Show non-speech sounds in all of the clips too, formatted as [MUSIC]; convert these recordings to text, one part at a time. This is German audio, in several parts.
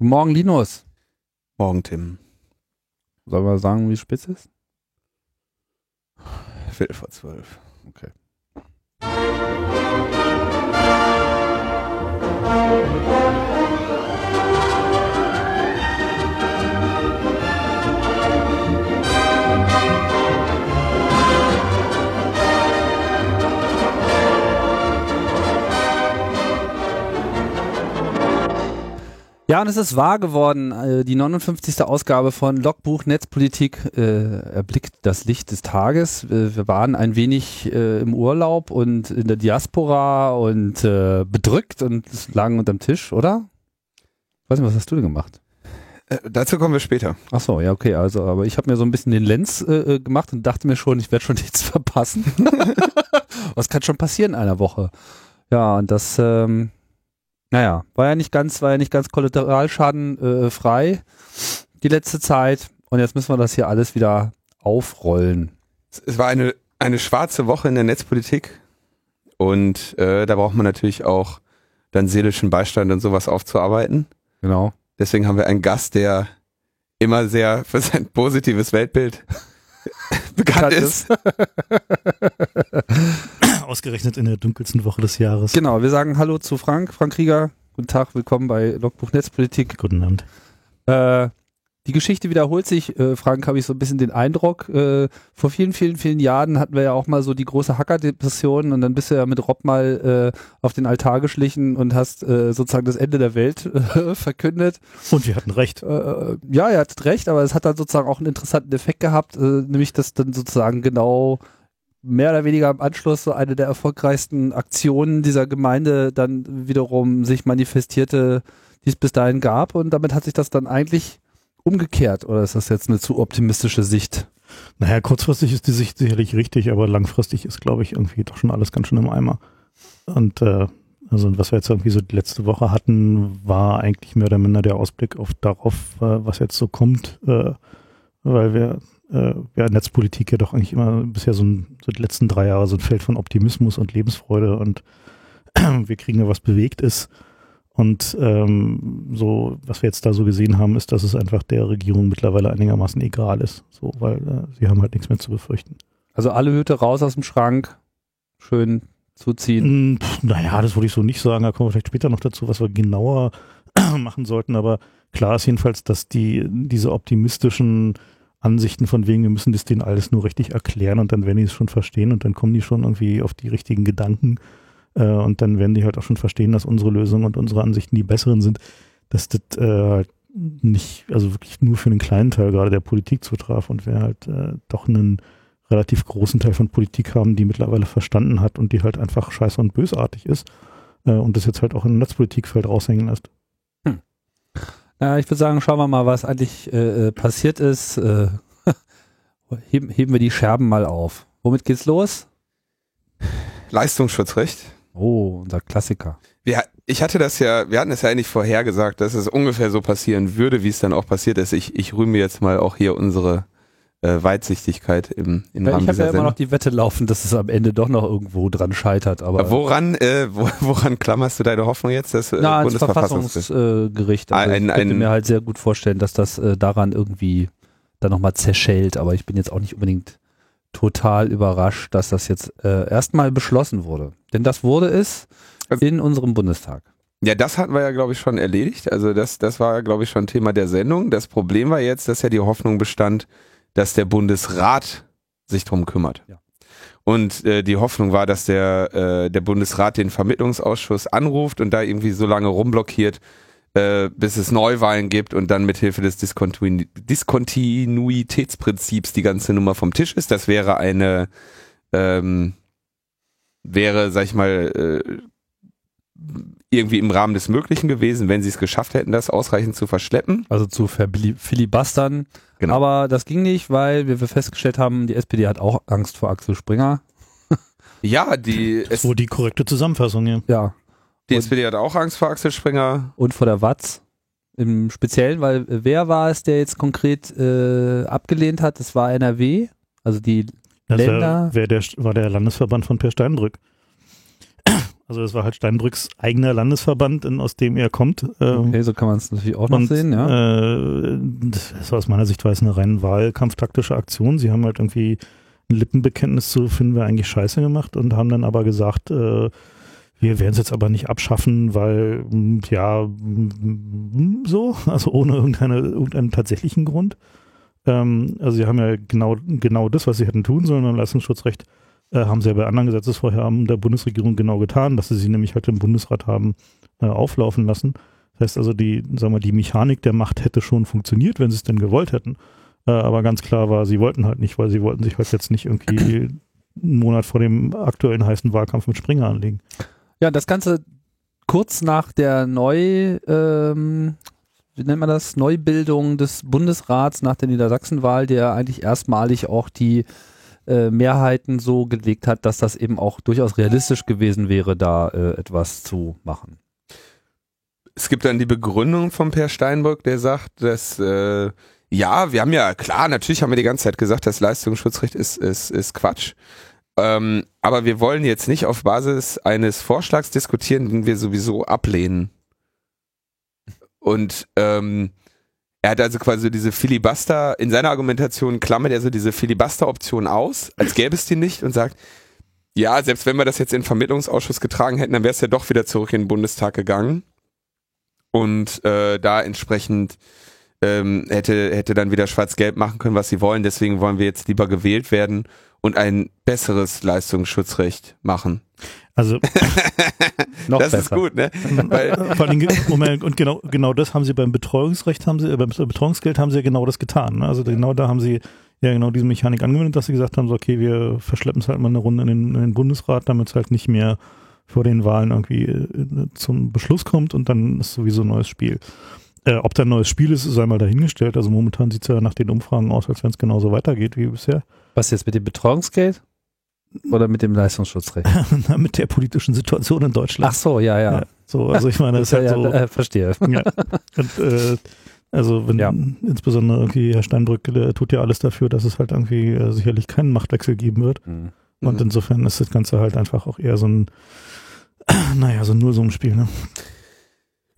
Guten Morgen, Linus. Morgen, Tim. Sollen wir sagen, wie spitz ist? Viertel vor zwölf. Okay. Ja, und es ist wahr geworden. Äh, Die 59. Ausgabe von Logbuch Netzpolitik äh, erblickt das Licht des Tages. Äh, Wir waren ein wenig äh, im Urlaub und in der Diaspora und äh, bedrückt und lagen unterm Tisch, oder? Ich weiß nicht, was hast du denn gemacht? Äh, dazu kommen wir später. Ach so, ja, okay. Also, aber ich habe mir so ein bisschen den Lenz äh, äh, gemacht und dachte mir schon, ich werde schon [LAUGHS] nichts verpassen. [LAUGHS] was kann schon passieren in einer Woche? Ja, und das, ähm, naja, war ja nicht ganz, war ja nicht ganz Kollateralschaden äh, frei die letzte Zeit. Und jetzt müssen wir das hier alles wieder aufrollen. Es- war eine, eine schwarze Woche in der Netzpolitik und äh, da braucht man natürlich auch dann seelischen Beistand und sowas aufzuarbeiten. Genau. Deswegen haben wir einen Gast, der immer sehr für sein positives Weltbild [LAUGHS] bekannt ist. [LAUGHS] Ausgerechnet in der dunkelsten Woche des Jahres. Genau, wir sagen Hallo zu Frank, Frank Krieger. Guten Tag, willkommen bei Logbuch Netzpolitik. Guten Abend. Äh, die Geschichte wiederholt sich. Äh, Frank, habe ich so ein bisschen den Eindruck. Äh, vor vielen, vielen, vielen Jahren hatten wir ja auch mal so die große Hacker-Depression und dann bist du ja mit Rob mal äh, auf den Altar geschlichen und hast äh, sozusagen das Ende der Welt äh, [LAUGHS] verkündet. Und wir hatten recht. Äh, ja, ihr hattet recht, aber es hat dann sozusagen auch einen interessanten Effekt gehabt, nämlich dass dann sozusagen genau mehr oder weniger im Anschluss so eine der erfolgreichsten Aktionen dieser Gemeinde dann wiederum sich manifestierte, die es bis dahin gab und damit hat sich das dann eigentlich umgekehrt oder ist das jetzt eine zu optimistische Sicht? Naja, kurzfristig ist die Sicht sicherlich richtig, aber langfristig ist, glaube ich, irgendwie doch schon alles ganz schön im Eimer. Und äh, also was wir jetzt irgendwie so die letzte Woche hatten, war eigentlich mehr oder minder der Ausblick auf darauf, äh, was jetzt so kommt, äh, weil wir äh, ja, Netzpolitik ja doch eigentlich immer bisher so, ein, so die letzten drei Jahre so ein Feld von Optimismus und Lebensfreude und [CLEARS THROAT] wir kriegen ja was bewegt ist. Und ähm, so, was wir jetzt da so gesehen haben, ist, dass es einfach der Regierung mittlerweile einigermaßen egal ist. So, weil äh, sie haben halt nichts mehr zu befürchten. Also alle Hüte raus aus dem Schrank, schön zuziehen. Mm, pf, Naja, das würde ich so nicht sagen. Da kommen wir vielleicht später noch dazu, was wir genauer [CLEARS THROAT] machen sollten. Aber klar ist jedenfalls, dass die diese optimistischen Ansichten von wegen, wir müssen das denen alles nur richtig erklären und dann werden die es schon verstehen und dann kommen die schon irgendwie auf die richtigen Gedanken äh, und dann werden die halt auch schon verstehen, dass unsere Lösungen und unsere Ansichten die besseren sind, dass das äh, halt nicht, also wirklich nur für einen kleinen Teil gerade der Politik zutraf und wir halt äh, doch einen relativ großen Teil von Politik haben, die mittlerweile verstanden hat und die halt einfach scheiße und bösartig ist äh, und das jetzt halt auch im Netzpolitikfeld raushängen lässt. Ja, ich würde sagen, schauen wir mal, was eigentlich äh, äh, passiert ist. Äh, [LAUGHS] heben, heben wir die Scherben mal auf. Womit geht's los? Leistungsschutzrecht. Oh, unser Klassiker. Wir, ich hatte das ja, wir hatten es ja eigentlich vorhergesagt, dass es ungefähr so passieren würde, wie es dann auch passiert ist. Ich, ich rühme jetzt mal auch hier unsere äh, Weitsichtigkeit im, im Rahmen ich habe ja immer noch die Wette laufen, dass es am Ende doch noch irgendwo dran scheitert. Aber Woran, äh, wo, [LAUGHS] woran klammerst du deine Hoffnung jetzt? Das äh, na, Bundesverfassungsgericht. Verfassungsgericht. Also Ein- ich könnte ein- mir halt sehr gut vorstellen, dass das äh, daran irgendwie dann nochmal zerschellt. Aber ich bin jetzt auch nicht unbedingt total überrascht, dass das jetzt äh, erstmal beschlossen wurde. Denn das wurde es Also- in unserem Bundestag. Ja, das hatten wir ja, glaube ich, schon erledigt. Also das, das war, glaube ich, schon Thema der Sendung. Das Problem war jetzt, dass ja die Hoffnung bestand, dass der Bundesrat sich drum kümmert. Ja. Und äh, die Hoffnung war, dass der, äh, der Bundesrat den Vermittlungsausschuss anruft und da irgendwie so lange rumblockiert, äh, bis es Neuwahlen gibt und dann mithilfe des Discontinu Diskontinuitätsprinzips die ganze Nummer vom Tisch ist. Das wäre eine, ähm, wäre, sag ich mal, äh, irgendwie im Rahmen des Möglichen gewesen, wenn sie es geschafft hätten, das ausreichend zu verschleppen. Also zu filibustern. Genau. Aber das ging nicht, weil wir festgestellt haben, die SPD hat auch Angst vor Axel Springer. [LAUGHS] Ja, die, es, So die korrekte Zusammenfassung, ja. Ja. die SPD hat auch Angst vor Axel Springer. Und vor der Watz. Im Speziellen, weil wer war es, der jetzt konkret äh, abgelehnt hat? Das war NRW. Also die Das Länder- wär der, war der Landesverband von Per Steinbrück. Also es war halt Steinbrücks eigener Landesverband, in, aus dem er kommt. Ähm, Okay, so kann man es natürlich auch noch und, sehen, ja. Äh, das war aus meiner Sichtweise eine rein wahlkampftaktische Aktion. Sie haben halt irgendwie ein Lippenbekenntnis zu finden wir eigentlich scheiße gemacht und haben dann aber gesagt, äh, wir werden es jetzt aber nicht abschaffen, weil, mh, ja, mh, so, also ohne irgendeine, irgendeinen tatsächlichen Grund. Ähm, also sie haben ja genau, genau das, was sie hätten tun sollen beim Leistungsschutzrecht, äh, haben sie ja bei anderen Gesetzesvorhaben der Bundesregierung genau getan, dass sie sie nämlich halt im Bundesrat haben äh, auflaufen lassen. Das heißt also, die, sagen wir, die Mechanik der Macht hätte schon funktioniert, wenn sie es denn gewollt hätten. Äh, aber ganz klar war, sie wollten halt nicht, weil sie wollten sich halt jetzt nicht irgendwie einen Monat vor dem aktuellen heißen Wahlkampf mit Springer anlegen. Ja, das Ganze kurz nach der Neu, ähm, wie nennt man das, Neubildung des Bundesrats nach der Niedersachsenwahl, der eigentlich erstmalig auch die äh, Mehrheiten so gelegt hat, dass das eben auch durchaus realistisch gewesen wäre, da äh, etwas zu machen. Es gibt dann die Begründung von Per Steinbrück, der sagt, dass äh, ja, wir haben ja klar, natürlich haben wir die ganze Zeit gesagt, das Leistungsschutzrecht ist ist ist Quatsch. Ähm, aber wir wollen jetzt nicht auf Basis eines Vorschlags diskutieren, den wir sowieso ablehnen. Und ähm, er hat also quasi diese Filibuster, in seiner Argumentation klammert er so diese Filibuster-Option aus, als gäbe es die nicht und sagt, ja, selbst wenn wir das jetzt in den Vermittlungsausschuss getragen hätten, dann wäre es ja doch wieder zurück in den Bundestag gegangen. Und äh, da entsprechend ähm, hätte, hätte dann wieder schwarz-gelb machen können, was sie wollen. Deswegen wollen wir jetzt lieber gewählt werden und ein besseres Leistungsschutzrecht machen. Also [LAUGHS] Noch das ist besser. gut, ne? Weil, [LAUGHS] vor allem, Moment, und genau, genau das haben sie beim Betreuungsrecht, haben sie, äh, beim Betreuungsgeld haben sie ja genau das getan. Ne? Also genau da haben sie ja genau diese Mechanik angewendet, dass sie gesagt haben, so, okay, wir verschleppen es halt mal eine Runde in den, in den Bundesrat, damit es halt nicht mehr vor den Wahlen irgendwie äh, zum Beschluss kommt und dann ist sowieso ein neues Spiel. Äh, ob da ein neues Spiel ist, sei mal dahingestellt. Also momentan sieht es ja nach den Umfragen aus, als wenn es genauso weitergeht wie bisher. Was jetzt mit dem Betreuungsgeld? Oder mit dem Leistungsschutzrecht? [LAUGHS] Na, mit der politischen Situation in Deutschland. Ach so, ja, ja. Ja, so, also ich meine, [LAUGHS] das ist halt ja, so. äh, verstehe. [LAUGHS] Ja. Und, äh, also wenn Ja. insbesondere irgendwie Herr Steinbrück der tut ja alles dafür, dass es halt irgendwie äh, sicherlich keinen Machtwechsel geben wird. Mhm. Und Mhm. insofern ist das Ganze halt einfach auch eher so ein, [CLEARS THROAT] naja, so ein Nullsummenspiel. Ne?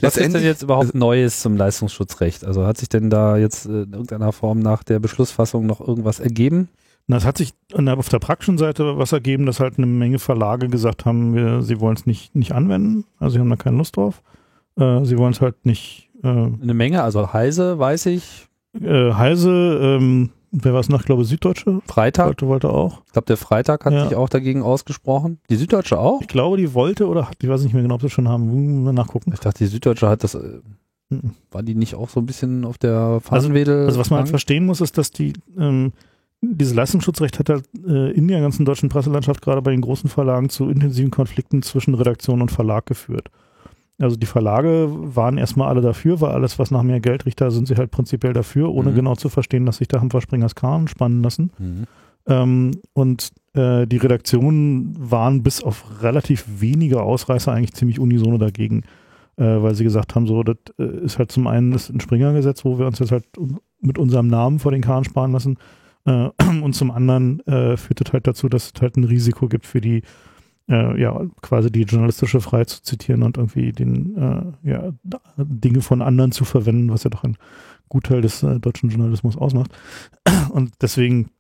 Was ist denn jetzt überhaupt Neues zum Leistungsschutzrecht? Also hat sich denn da jetzt äh, in irgendeiner Form nach der Beschlussfassung noch irgendwas ergeben? Na, es hat sich auf der praktischen Seite was ergeben, dass halt eine Menge Verlage gesagt haben, wir, sie wollen es nicht, nicht anwenden. Also sie haben da keine Lust drauf. Äh, sie wollen es halt nicht äh, Eine Menge, also Heise, weiß ich, äh, Heise, ähm, wer war es noch? Ich glaube Süddeutsche Freitag, wollte, wollte auch. ich glaube der Freitag hat Ja. sich auch dagegen ausgesprochen. Die Süddeutsche auch? Ich glaube, die wollte oder hat, ich weiß nicht mehr genau, ob sie schon haben. Wir nachgucken. Ich dachte, die Süddeutsche hat das, äh, Mhm. war die nicht auch so ein bisschen auf der Fahnenwedel? Also was man halt verstehen muss, ist, dass die ähm, dieses Leistungsschutzrecht hat halt äh, in der ganzen deutschen Presselandschaft gerade bei den großen Verlagen zu intensiven Konflikten zwischen Redaktion und Verlag geführt. Also die Verlage waren erstmal alle dafür, weil alles, was nach mehr Geld riecht, da sind sie halt prinzipiell dafür, ohne Mhm. genau zu verstehen, dass sich da Springers Kahn spannen lassen. Mhm. Ähm, und äh, die Redaktionen waren bis auf relativ wenige Ausreißer eigentlich ziemlich unisono dagegen, äh, weil sie gesagt haben, so, das äh, ist halt zum einen das ein Springer-Gesetz, wo wir uns jetzt halt mit unserem Namen vor den Kahn sparen lassen. Äh, [CLEARS THROAT] und zum anderen äh, führt das halt dazu, dass es halt ein Risiko gibt für die, äh, ja, quasi die journalistische Freiheit zu zitieren und irgendwie den, äh, ja, Dinge von anderen zu verwenden, was ja doch ein Gutteil des äh, deutschen Journalismus ausmacht. [CLEARS THROAT] Und deswegen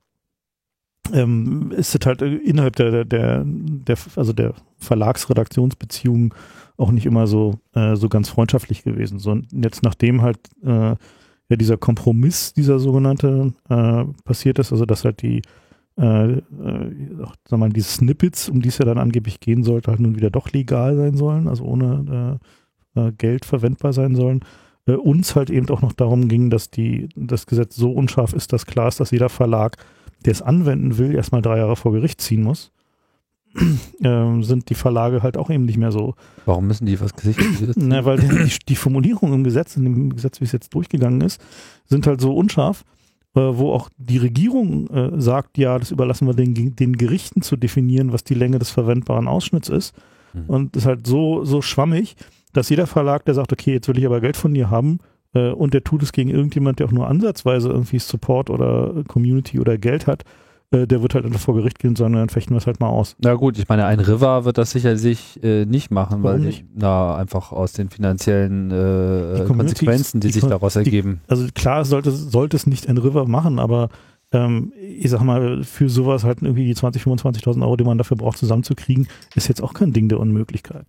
ähm, ist es halt äh, innerhalb der, der, der, der also der Verlagsredaktionsbeziehungen auch nicht immer so, äh, so ganz freundschaftlich gewesen. So, und jetzt nachdem halt äh, ja dieser Kompromiss, dieser sogenannte, äh, passiert ist, also dass halt die äh, äh, sag mal, die Snippets, um die es ja dann angeblich gehen sollte, halt nun wieder doch legal sein sollen, also ohne äh, äh, Geld verwendbar sein sollen. Äh, uns halt eben auch noch darum ging, dass die, das Gesetz so unscharf ist, dass klar ist, dass jeder Verlag, der es anwenden will, erstmal drei Jahre vor Gericht ziehen muss. [CLEARS THROAT] ähm, sind die Verlage halt auch eben nicht mehr so Warum müssen die was gesichert [CLEARS THROAT] na, weil die, die Formulierung im Gesetz, in dem Gesetz, wie es jetzt durchgegangen ist, sind halt so unscharf, äh, wo auch die Regierung äh, sagt, ja, das überlassen wir den, den Gerichten zu definieren, was die Länge des verwendbaren Ausschnitts ist. Mhm. Und ist halt so, so schwammig, dass jeder Verlag, der sagt, okay, jetzt will ich aber Geld von dir haben, äh, und der tut es gegen irgendjemand, der auch nur ansatzweise irgendwie Support oder Community oder Geld hat, äh, der wird halt einfach vor Gericht gehen und sagen, dann fechten wir es halt mal aus. Na gut, ich meine, ein River wird das sicherlich äh, nicht machen, Warum weil nicht? na einfach aus den finanziellen äh, Die Konsequenzen, die, die sich daraus die- ergeben. Also klar sollte, sollte es nicht ein River machen, aber ähm, ich sag mal, für sowas halt irgendwie die 20.000, 25.000 Euro, die man dafür braucht, zusammenzukriegen, ist jetzt auch kein Ding der Unmöglichkeit.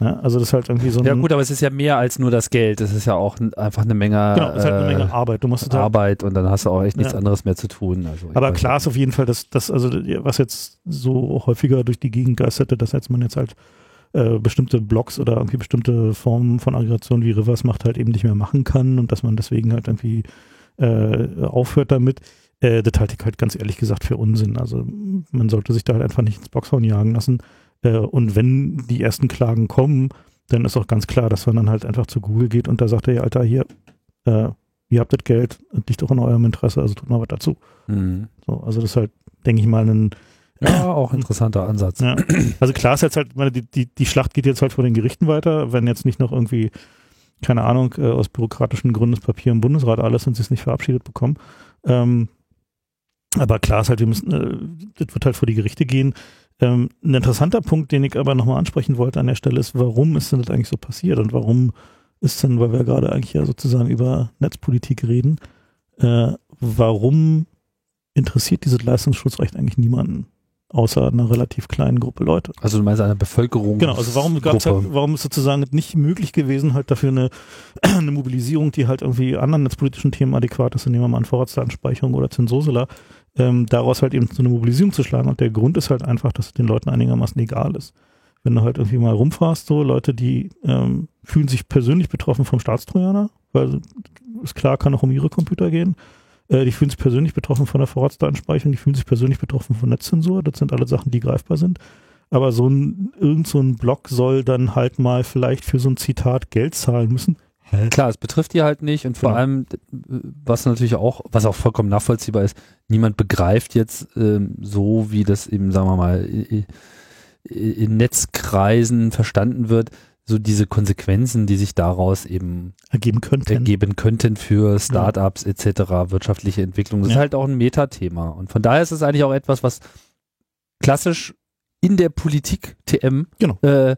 Ja, also das ist halt irgendwie so ein, Ja gut, aber es ist ja mehr als nur das Geld. Es ist ja auch einfach eine Menge, genau, ist halt eine äh, Menge Arbeit. Du musst es halt Arbeit und dann hast du auch echt nichts Ja. anderes mehr zu tun. Also Aber klar ist auf jeden Fall, dass das, also was jetzt so häufiger durch die Gegend geisterte, dass jetzt man jetzt halt äh, bestimmte Blocks oder irgendwie bestimmte Formen von Aggregation wie Rivers macht halt eben nicht mehr machen kann und dass man deswegen halt irgendwie äh, aufhört damit. Äh, das halte ich halt ganz ehrlich gesagt für Unsinn. Also man sollte sich da halt einfach nicht ins Boxhorn jagen lassen. Äh, und wenn die ersten Klagen kommen, dann ist auch ganz klar, dass man dann halt einfach zu Google geht und da sagt er, ja, Alter, hier, äh, ihr habt das Geld, das liegt doch in eurem Interesse, also tut mal was dazu. Mhm. So, also das ist halt, denke ich mal, ein, Ja, auch interessanter Ansatz. ja. also klar ist jetzt halt, meine, die, die, die Schlacht geht jetzt halt vor den Gerichten weiter, wenn jetzt nicht noch irgendwie, keine Ahnung, äh, aus bürokratischen Gründen das Papier im Bundesrat alles und sie es nicht verabschiedet bekommen. Ähm, aber klar ist halt, wir müssen, äh, das wird halt vor die Gerichte gehen. Ähm, ein interessanter Punkt, den ich aber nochmal ansprechen wollte an der Stelle ist, warum ist denn das eigentlich so passiert und warum ist denn, weil wir gerade eigentlich ja sozusagen über Netzpolitik reden, äh, warum interessiert dieses Leistungsschutzrecht eigentlich niemanden, außer einer relativ kleinen Gruppe Leute? Also du meinst eine Bevölkerung. Genau, also warum gab's halt, warum ist sozusagen nicht möglich gewesen, halt dafür eine, [CLEARS THROAT] eine Mobilisierung, die halt irgendwie anderen netzpolitischen Themen adäquat ist, nehmen wir mal an Vorratsdatenspeicherung oder Zensursula, ähm, daraus halt eben so eine Mobilisierung zu schlagen. Und der Grund ist halt einfach, dass es den Leuten einigermaßen egal ist. Wenn du halt irgendwie mal rumfährst, so Leute, die ähm, fühlen sich persönlich betroffen vom Staatstrojaner, weil ist klar, kann auch um ihre Computer gehen. Äh, die fühlen sich persönlich betroffen von der Vorratsdatenspeicherung, die fühlen sich persönlich betroffen von Netzzensur. Das sind alle Sachen, die greifbar sind. Aber so ein, irgend so ein Blog soll dann halt mal vielleicht für so ein Zitat Geld zahlen müssen. Klar, es betrifft die halt nicht und vor Genau. allem, was natürlich auch, was auch vollkommen nachvollziehbar ist, niemand begreift jetzt ähm, so, wie das eben, sagen wir mal, i- i- in Netzkreisen verstanden wird, so diese Konsequenzen, die sich daraus eben ergeben könnten. ergeben könnten für Startups etc., wirtschaftliche Entwicklung. Das ist Ja. halt auch ein Metathema. Und von daher ist es eigentlich auch etwas, was klassisch in der Politik TM Genau. äh,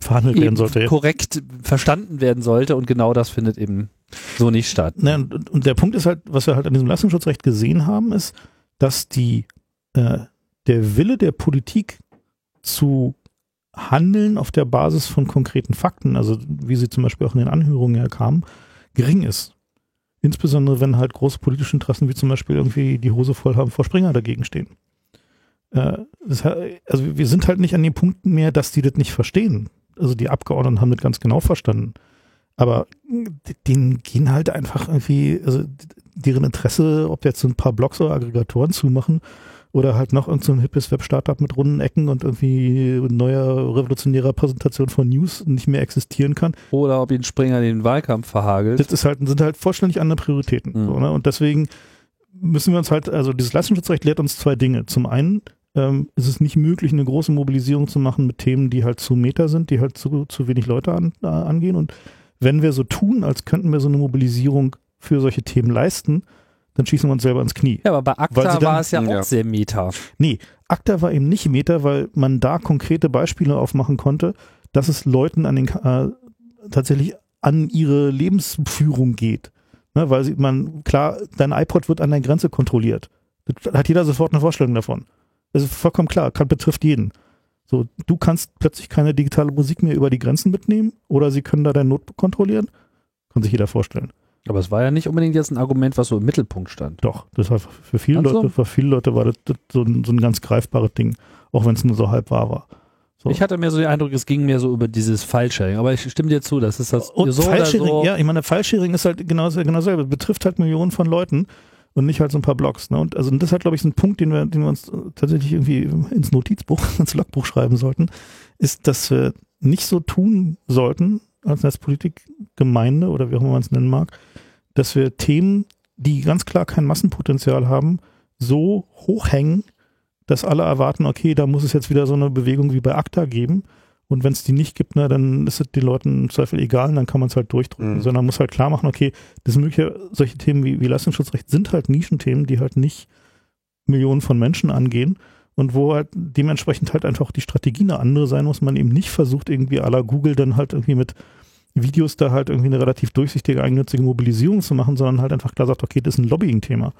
verhandelt werden sollte. Korrekt verstanden werden sollte und genau das findet eben so nicht statt. Naja, und, und der Punkt ist halt, was wir halt an diesem Leistungsschutzrecht gesehen haben, ist, dass die, äh, der Wille der Politik zu handeln auf der Basis von konkreten Fakten, also wie sie zum Beispiel auch in den Anhörungen ja kamen, gering ist. Insbesondere wenn halt große politische Interessen wie zum Beispiel irgendwie die Hose voll haben vor Springer dagegen stehen. Äh, also wir sind halt nicht an den Punkten mehr, dass die das nicht verstehen. Also die Abgeordneten haben das ganz genau verstanden. Aber denen gehen halt einfach irgendwie, also deren Interesse, ob jetzt so ein paar Blogs oder Aggregatoren zumachen oder halt noch irgend so ein hippes Web-Startup mit runden Ecken und irgendwie neuer revolutionärer Präsentation von News nicht mehr existieren kann. Oder ob ihn Springer den Wahlkampf verhagelt. Das ist halt, sind halt vollständig andere Prioritäten. Mhm. So, ne? Und deswegen müssen wir uns halt, also dieses Leistungsschutzrecht lehrt uns zwei Dinge. Zum einen ähm, ist es nicht möglich, eine große Mobilisierung zu machen mit Themen, die halt zu Meta sind, die halt zu, zu wenig Leute an, äh, angehen. Und wenn wir so tun, als könnten wir so eine Mobilisierung für solche Themen leisten, dann schießen wir uns selber ins Knie. ja, aber bei ACTA dann- war es ja, Ja. auch sehr meta. Nee, ACTA war eben nicht Meta, weil man da konkrete Beispiele aufmachen konnte, dass es Leuten an den, äh, tatsächlich an ihre Lebensführung geht. Ne, weil sie, man, klar, dein iPod wird an der Grenze kontrolliert. Da hat jeder sofort eine Vorstellung davon. Ist vollkommen klar, kann, betrifft jeden. So, du kannst plötzlich keine digitale Musik mehr über die Grenzen mitnehmen oder sie können da dein Notebook kontrollieren. Kann sich jeder vorstellen. Aber es war ja nicht unbedingt jetzt ein Argument, was so im Mittelpunkt stand. Doch, das war für viele Ach so. Leute, für viele Leute war das, das so, ein, so ein ganz greifbares Ding, auch wenn es nur so halb wahr war. So. Ich hatte mir so den Eindruck, es ging mir so über dieses File-Sharing. Aber ich stimme dir zu, das ist das Und so so. ja, ich meine, File-Sharing ist halt genau, genau dasselbe. Betrifft halt Millionen von Leuten und nicht halt so ein paar Blogs. Ne? Und also das halt, glaube ich, so ein Punkt, den wir, den wir uns äh, tatsächlich irgendwie ins Notizbuch, [LAUGHS] ins Logbuch schreiben sollten, ist, dass wir nicht so tun sollten, als Netzpolitikgemeinde oder wie auch immer man es nennen mag, dass wir Themen, die ganz klar kein Massenpotenzial haben, so hochhängen, dass alle erwarten, okay, da muss es jetzt wieder so eine Bewegung wie bei ACTA geben. Und wenn es die nicht gibt, na, dann ist es den Leuten im Zweifel egal und dann kann man es halt durchdrücken. Mhm. Sondern man muss halt klar machen, okay, das sind mögliche, solche Themen wie, wie Leistungsschutzrecht sind halt Nischenthemen, die halt nicht Millionen von Menschen angehen und wo halt dementsprechend halt einfach die Strategie eine andere sein muss, man eben nicht versucht, irgendwie à la Google dann halt irgendwie mit Videos da halt irgendwie eine relativ durchsichtige, eigennützige Mobilisierung zu machen, sondern halt einfach klar sagt, okay, das ist ein Lobbying-Thema.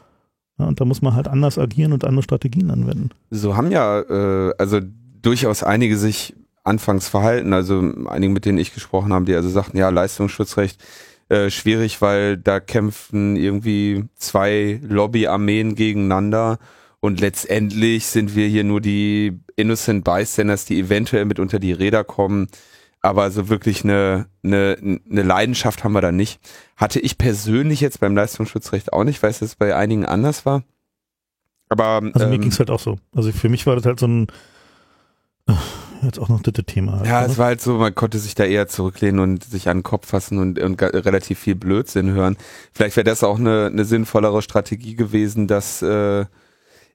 Ja, und da muss man halt anders agieren und andere Strategien anwenden. So haben ja äh, also durchaus einige sich anfangs verhalten, also einige, mit denen ich gesprochen habe, die also sagten, ja, Leistungsschutzrecht äh, schwierig, weil da kämpfen irgendwie zwei Lobbyarmeen gegeneinander und letztendlich sind wir hier nur die Innocent Bystanders, die eventuell mit unter die Räder kommen aber so wirklich eine, eine, eine Leidenschaft haben wir da nicht. Hatte ich persönlich jetzt beim Leistungsschutzrecht auch nicht, weil es bei einigen anders war. Aber also mir ähm, ging es halt auch so. Also für mich war das halt so ein jetzt auch noch das Thema. Ja, oder? es war halt so, man konnte sich da eher zurücklehnen und sich an den Kopf fassen und, und relativ viel Blödsinn hören. Vielleicht wäre das auch eine, eine sinnvollere Strategie gewesen, dass äh,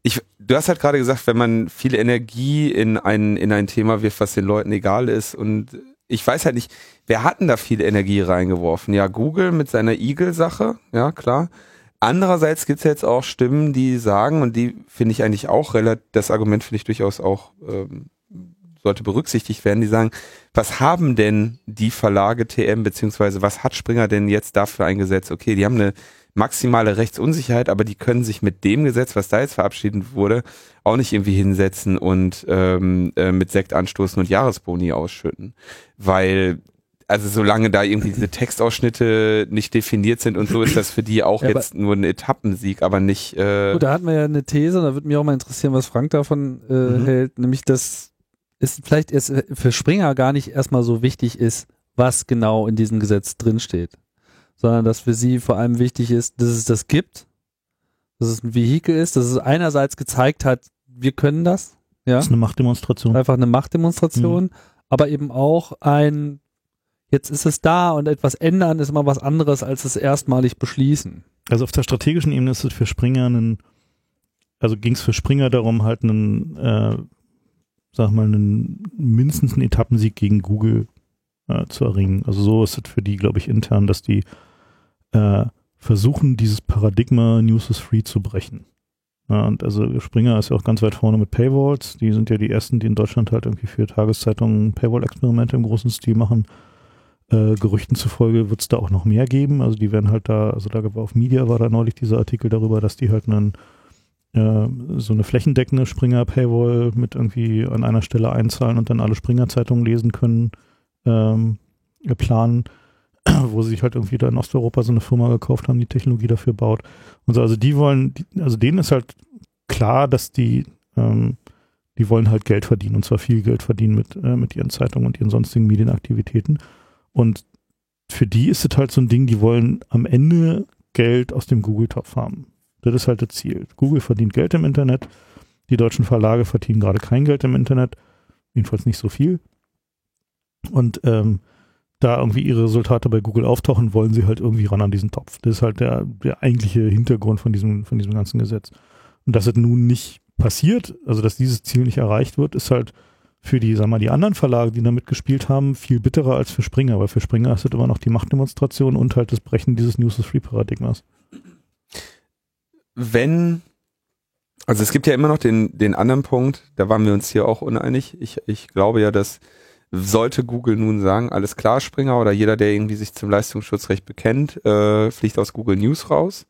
ich, du hast halt gerade gesagt, wenn man viel Energie in ein, in ein Thema wirft, was den Leuten egal ist und ich weiß halt nicht, wer hat denn da viel Energie reingeworfen? Ja, Google mit seiner Eagle-Sache, ja, klar. Andererseits gibt es jetzt auch Stimmen, die sagen, und die finde ich eigentlich auch relativ, das Argument finde ich durchaus auch, ähm, sollte berücksichtigt werden, die sagen, was haben denn die Verlage TM, beziehungsweise was hat Springer denn jetzt dafür eingesetzt? Okay, die haben eine maximale Rechtsunsicherheit, aber die können sich mit dem Gesetz, was da jetzt verabschiedet wurde, auch nicht irgendwie hinsetzen und ähm, äh, mit Sekt anstoßen und Jahresboni ausschütten. Weil, also solange da irgendwie diese [CLEARS THROAT] Textausschnitte nicht definiert sind und so, ist das für die auch ja, jetzt nur ein Etappensieg, aber nicht. Äh gut, da hatten wir ja eine These, da würde mich auch mal interessieren, was Frank davon äh, mhm. hält, nämlich dass es vielleicht erst für Springer gar nicht erstmal so wichtig ist, was genau in diesem Gesetz drinsteht sondern dass für sie vor allem wichtig ist, dass es das gibt, dass es ein Vehikel ist, dass es einerseits gezeigt hat, wir können das. Ja? Das ist eine Machtdemonstration. Einfach eine Machtdemonstration, mhm. aber eben auch ein, jetzt ist es da und etwas ändern ist immer was anderes als es erstmalig beschließen. Also auf der strategischen Ebene ist es für Springer ein, also ging es für Springer darum, halt einen, äh, sag mal, einen mindestens einen Etappensieg gegen Google äh, zu erringen. Also so ist es für die, glaube ich, intern, dass die äh, versuchen, dieses Paradigma News is Free zu brechen. Ja, und also Springer ist ja auch ganz weit vorne mit Paywalls. Die sind ja die ersten, die in Deutschland halt irgendwie für Tageszeitungen Paywall-Experimente im großen Stil machen. Äh, Gerüchten zufolge wird es da auch noch mehr geben. Also die werden halt da, also da war auf Media war da neulich dieser Artikel darüber, dass die halt einen äh, so eine flächendeckende Springer-Paywall mit irgendwie an einer Stelle einzahlen und dann alle Springer-Zeitungen lesen können, ähm, planen [CLEARS THROAT] wo sie sich halt irgendwie da in Osteuropa so eine Firma gekauft haben, die Technologie dafür baut. Und so, also die wollen, also denen ist halt klar, dass die, ähm, die wollen halt Geld verdienen und zwar viel Geld verdienen mit, äh, mit ihren Zeitungen und ihren sonstigen Medienaktivitäten. Und für die ist es halt so ein Ding, die wollen am Ende Geld aus dem Google-Topf haben. Das ist halt das Ziel. Google verdient Geld im Internet. Die deutschen Verlage verdienen gerade kein Geld im Internet. Jedenfalls nicht so viel. Und ähm, da irgendwie ihre Resultate bei Google auftauchen, wollen sie halt irgendwie ran an diesen Topf. Das ist halt der, der eigentliche Hintergrund von diesem, von diesem ganzen Gesetz. Und dass es nun nicht passiert, also dass dieses Ziel nicht erreicht wird, ist halt für die, wir mal, die anderen Verlage, die damit gespielt haben, viel bitterer als für Springer, weil für Springer ist es immer noch die Machtdemonstration und halt das Brechen dieses News is Free Paradigmas. Wenn, also es gibt ja immer noch den, den anderen Punkt, da waren wir uns hier auch uneinig. Ich, ich glaube ja, dass sollte Google nun sagen, alles klar, Springer oder jeder, der irgendwie sich zum Leistungsschutzrecht bekennt, äh, fliegt aus Google News raus,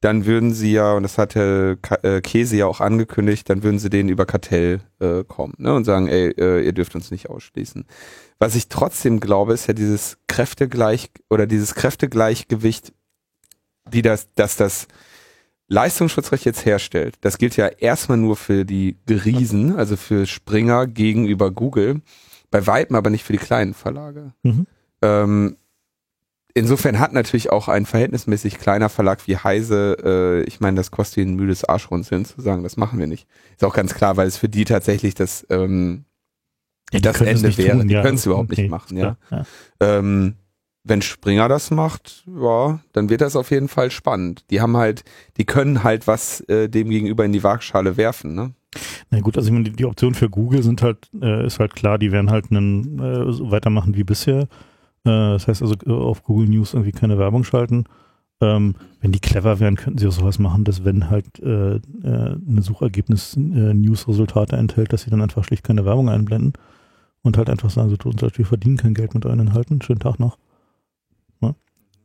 dann würden sie ja, und das hatte äh, Käse ja auch angekündigt, dann würden sie denen über Kartell äh, kommen ne, und sagen, ey, äh, ihr dürft uns nicht ausschließen. Was ich trotzdem glaube, ist ja dieses Kräftegleich oder dieses Kräftegleichgewicht, die das, dass das Leistungsschutzrecht jetzt herstellt. Das gilt ja erstmal nur für die Riesen, also für Springer gegenüber Google bei Weitem aber nicht für die kleinen Verlage. Mhm. Ähm, insofern hat natürlich auch ein verhältnismäßig kleiner Verlag wie Heise, äh, ich meine, das kostet ihnen ein müdes Arschrunzeln zu sagen, das machen wir nicht. Ist auch ganz klar, weil es für die tatsächlich das, ähm, ja, das Ende wäre. Tun, die ja. können es überhaupt okay. nicht machen, ja. ja. Ähm, wenn Springer das macht, ja, dann wird das auf jeden Fall spannend. Die haben halt, die können halt was äh, dem gegenüber in die Waagschale werfen, ne? Na gut, also ich meine, die, die Optionen für Google sind halt, äh, ist halt klar, die werden halt einen, äh, so weitermachen wie bisher. Äh, das heißt also auf Google News irgendwie keine Werbung schalten. Ähm, wenn die clever wären, könnten sie auch sowas machen, dass wenn halt äh, äh, eine Suchergebnis äh, News-Resultate enthält, dass sie dann einfach schlicht keine Werbung einblenden und halt einfach sagen, so tut uns wir verdienen kein Geld mit euren Inhalten, schönen Tag noch.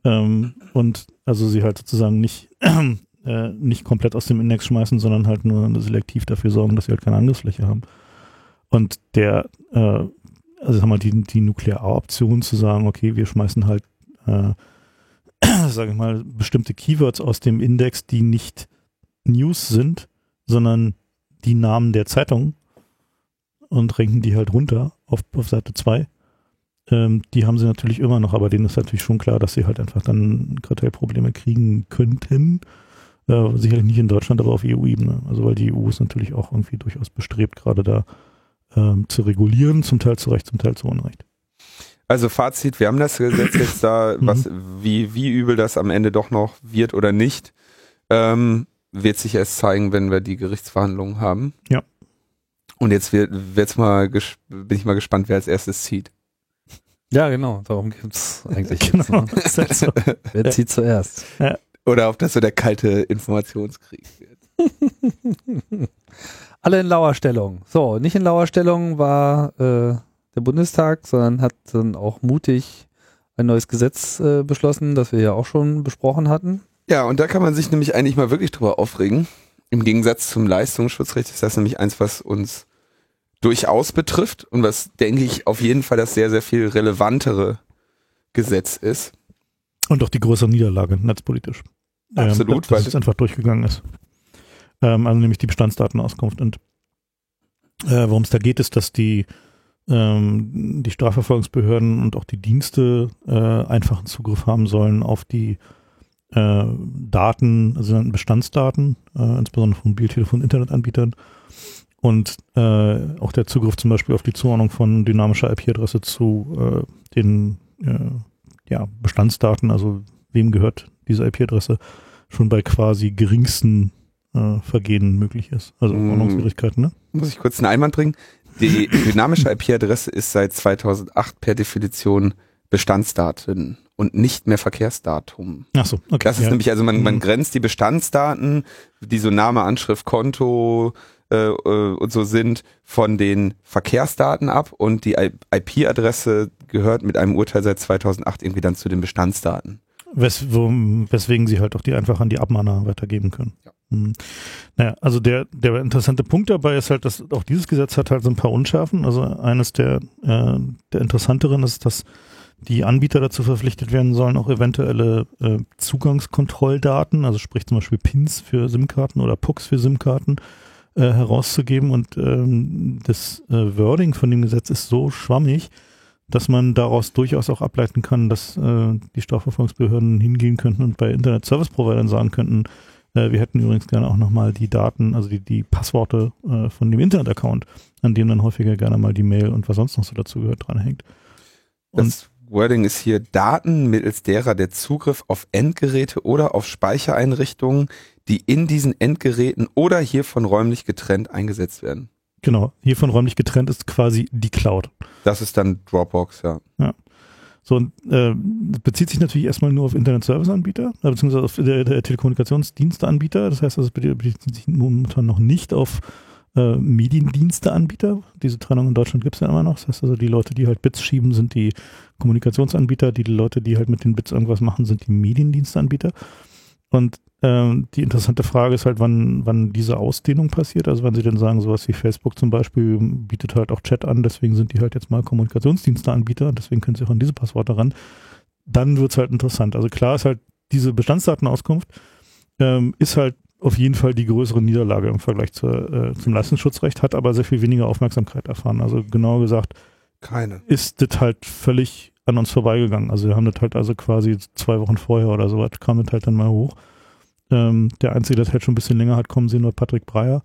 Ähm, und also sie halt sozusagen nicht, [CLEARS THROAT] äh, nicht komplett aus dem Index schmeißen, sondern halt nur selektiv dafür sorgen, dass sie halt keine Angriffsfläche haben. Und der, äh, also haben wir die, die Nuklearoption zu sagen, okay, wir schmeißen halt äh, [CLEARS THROAT] sage ich mal, bestimmte Keywords aus dem Index, die nicht News sind, sondern die Namen der Zeitung und renken die halt runter auf, auf Seite 2. Ähm, die haben sie natürlich immer noch, aber denen ist natürlich schon klar, dass sie halt einfach dann Kartellprobleme kriegen könnten. Äh, sicherlich nicht in Deutschland, aber auf EU-Ebene. Also weil die EU ist natürlich auch irgendwie durchaus bestrebt, gerade da ähm, zu regulieren, zum Teil zu Recht, zum Teil zu Unrecht. Also Fazit, wir haben das Gesetz jetzt da, [CLEARS THROAT] mhm. was, wie, wie übel das am Ende doch noch wird oder nicht, ähm, wird sich erst zeigen, wenn wir die Gerichtsverhandlungen haben. Ja. Und jetzt wird, wird's mal, bin ich mal gespannt, wer als erstes zieht. Ja, genau, darum geht's eigentlich. genau. Jetzt, ne? so. Wer zieht zuerst? Ja. Oder ob das so der kalte Informationskrieg wird. [LAUGHS] Alle in Lauerstellung. So, nicht in Lauerstellung war äh, der Bundestag, sondern hat dann auch mutig ein neues Gesetz äh, beschlossen, das wir ja auch schon besprochen hatten. Ja, und da kann man sich nämlich eigentlich mal wirklich drüber aufregen. Im Gegensatz zum Leistungsschutzrecht ist das nämlich eins, was uns durchaus betrifft und was, denke ich, auf jeden Fall das sehr, sehr viel relevantere Gesetz ist. Und auch die größere Niederlage netzpolitisch. Absolut, ähm, weil es einfach durchgegangen ist. Ähm, also nämlich die Bestandsdatenauskunft. Und äh, worum es da geht, ist, dass die ähm, die Strafverfolgungsbehörden und auch die Dienste äh, einfachen Zugriff haben sollen auf die äh, Daten, also Bestandsdaten, äh, insbesondere von Mobiltelefon- Internetanbietern und äh, auch der Zugriff zum Beispiel auf die Zuordnung von dynamischer IP-Adresse zu äh, den äh, ja, Bestandsdaten, also wem gehört diese IP-Adresse, schon bei quasi geringsten äh, Vergehen möglich ist. Also mm. Ordnungswidrigkeiten, ne? Muss ich kurz einen Einwand bringen? Die dynamische IP-Adresse ist seit 2008 per Definition Bestandsdaten und nicht mehr Verkehrsdatum. Ach so, okay. Das ist ja. nämlich, also man, man mhm. grenzt die Bestandsdaten, die so Name, Anschrift, Konto äh, äh und so sind, von den Verkehrsdaten ab und die IP-Adresse gehört mit einem Urteil seit 2008 irgendwie dann zu den Bestandsdaten. Wes weswegen sie halt auch die einfach an die Abmahner weitergeben können. Ja. Hm. Naja, also der, der interessante Punkt dabei ist halt, dass auch dieses Gesetz hat halt so ein paar Unschärfen. Also eines der, äh, der interessanteren ist, dass die Anbieter dazu verpflichtet werden sollen, auch eventuelle äh, Zugangskontrolldaten, also sprich zum Beispiel Pins für SIM-Karten oder PUCs für SIM-Karten äh, herauszugeben. Und ähm, das äh, Wording von dem Gesetz ist so schwammig, dass man daraus durchaus auch ableiten kann, dass äh, die Strafverfolgungsbehörden hingehen könnten und bei Internet-Service-Providern sagen könnten, äh, wir hätten übrigens gerne auch nochmal die Daten, also die, die Passworte äh, von dem Internet-Account, an dem dann häufiger gerne mal die Mail und was sonst noch so dazu gehört, dranhängt. Und das Wording ist hier Daten, mittels derer der Zugriff auf Endgeräte oder auf Speichereinrichtungen, die in diesen Endgeräten oder hiervon räumlich getrennt eingesetzt werden. Genau, hiervon räumlich getrennt ist quasi die Cloud. Das ist dann Dropbox, ja. Ja. So, und, äh, bezieht sich natürlich erstmal nur auf Internet-Service-Anbieter, äh, beziehungsweise auf der, der Telekommunikationsdienste-Anbieter. Das heißt, es bezieht sich momentan noch nicht auf äh, Mediendienste-Anbieter. Diese Trennung in Deutschland gibt es ja immer noch. Das heißt also, die Leute, die halt Bits schieben, sind die Kommunikationsanbieter. Die Leute, die halt mit den Bits irgendwas machen, sind die Mediendienste-Anbieter. Und ähm, die interessante Frage ist halt, wann, wann diese Ausdehnung passiert. Also wenn sie dann sagen, sowas wie Facebook zum Beispiel bietet halt auch Chat an, deswegen sind die halt jetzt mal Kommunikationsdiensteanbieter und deswegen können sie auch an diese Passworte ran. Dann wird's halt interessant. Also klar ist halt, diese Bestandsdatenauskunft ähm, ist halt auf jeden Fall die größere Niederlage im Vergleich zur, äh, zum Leistungsschutzrecht, hat aber sehr viel weniger Aufmerksamkeit erfahren. Also genauer gesagt, keine. Ist das halt völlig an uns vorbeigegangen. Also wir haben das halt also quasi zwei Wochen vorher oder so kam das halt dann mal hoch. Ähm, der Einzige, der das halt schon ein bisschen länger hat kommen sehen, war Patrick Breyer.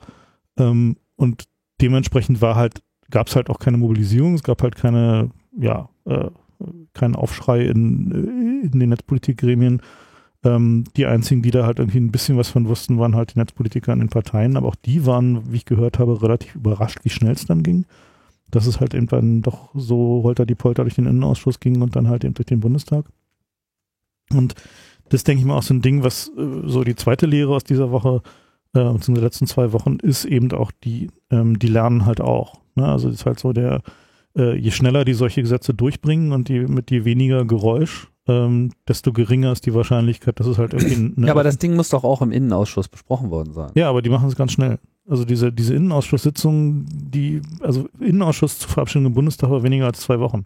Ähm, und dementsprechend war halt, gab es halt auch keine Mobilisierung, es gab halt keine, ja, äh, keinen Aufschrei in, in den Netzpolitikgremien. Ähm, die einzigen, die da halt irgendwie ein bisschen was von wussten, waren halt die Netzpolitiker in den Parteien, aber auch die waren, wie ich gehört habe, relativ überrascht, wie schnell es dann ging. Dass es halt irgendwann doch so holter die Polter durch den Innenausschuss ging und dann halt eben durch den Bundestag. Und das denke ich mal auch so ein Ding, was äh, so die zweite Lehre aus dieser Woche, äh, den letzten zwei Wochen, ist eben auch die, ähm, die lernen halt auch. Ne? Also ist halt so der, äh, je schneller die solche Gesetze durchbringen und die mit je weniger Geräusch, ähm, desto geringer ist die Wahrscheinlichkeit, dass es halt irgendwie. Eine ja, aber das Ding muss doch auch im Innenausschuss besprochen worden sein. Ja, aber die machen es ganz schnell. Also diese, diese Innenausschusssitzung, die, also Innenausschuss zur Verabschiedung im Bundestag war weniger als zwei Wochen.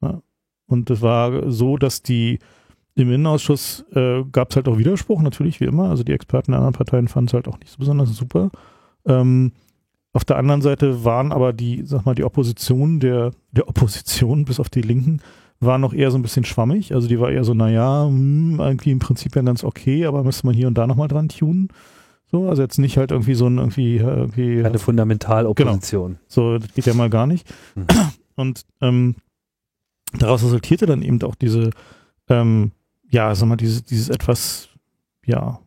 Ja. Und es war so, dass die im Innenausschuss äh, gab es halt auch Widerspruch, natürlich, wie immer. Also die Experten der anderen Parteien fanden es halt auch nicht so besonders super. Ähm, auf der anderen Seite waren aber die, sag mal, die Opposition der, der Opposition bis auf die Linken war noch eher so ein bisschen schwammig. Also die war eher so, naja, hm, irgendwie im Prinzip ja ganz okay, aber müsste man hier und da nochmal dran tunen. So, also jetzt nicht halt irgendwie so ein irgendwie, irgendwie eine Fundamentalopposition. Genau. So, das geht ja mal gar nicht. Mhm. [CLEARS THROAT] Und ähm, daraus resultierte dann eben auch diese, ähm, ja, sag mal, dieses, dieses etwas, ja,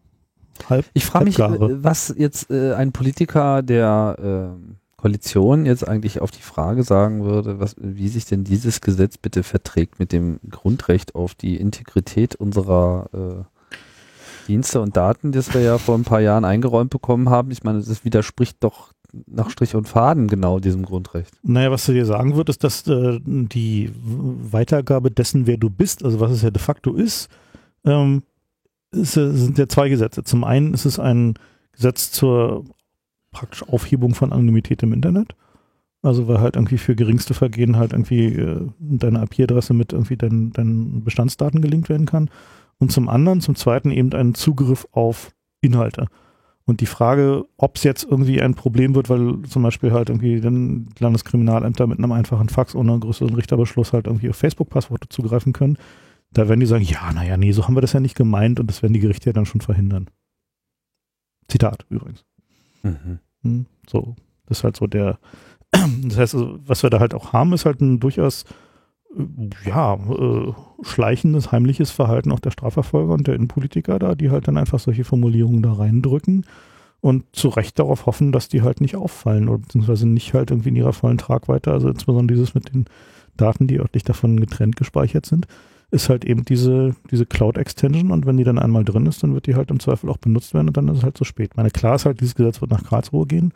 halb. Ich frage mich, was jetzt äh, ein Politiker der äh, Koalition jetzt eigentlich auf die Frage sagen würde, was, wie sich denn dieses Gesetz bitte verträgt mit dem Grundrecht auf die Integrität unserer äh, Dienste und Daten, das wir ja vor ein paar Jahren eingeräumt bekommen haben. Ich meine, das widerspricht doch nach Strich und Faden genau diesem Grundrecht. Naja, was du dir sagen wird, ist, dass äh, die Weitergabe dessen, wer du bist, also was es ja de facto ist, ähm, ist, sind ja zwei Gesetze. Zum einen ist es ein Gesetz zur praktisch Aufhebung von Anonymität im Internet. Also weil halt irgendwie für geringste Vergehen halt irgendwie äh, deine IP-Adresse mit irgendwie deinen, deinen Bestandsdaten gelinkt werden kann. Und zum anderen, zum zweiten eben einen Zugriff auf Inhalte. Und die Frage, ob es jetzt irgendwie ein Problem wird, weil zum Beispiel halt irgendwie dann Landeskriminalämter mit einem einfachen Fax ohne einen größeren Richterbeschluss halt irgendwie auf Facebook-Passworte zugreifen können, da werden die sagen, ja, naja, nee, so haben wir das ja nicht gemeint und das werden die Gerichte ja dann schon verhindern. Zitat übrigens. Mhm. Hm, so, das ist halt so der, [CLEARS THROAT] das heißt, also, was wir da halt auch haben, ist halt ein durchaus, äh, ja, äh, schleichendes, heimliches Verhalten auch der Strafverfolger und der Innenpolitiker da, die halt dann einfach solche Formulierungen da reindrücken und zu Recht darauf hoffen, dass die halt nicht auffallen oder beziehungsweise nicht halt irgendwie in ihrer vollen Tragweite, also insbesondere dieses mit den Daten, die örtlich davon getrennt gespeichert sind, ist halt eben diese, diese Cloud-Extension und wenn die dann einmal drin ist, dann wird die halt im Zweifel auch benutzt werden und dann ist es halt zu spät. Meine klar ist halt, dieses Gesetz wird nach Karlsruhe gehen.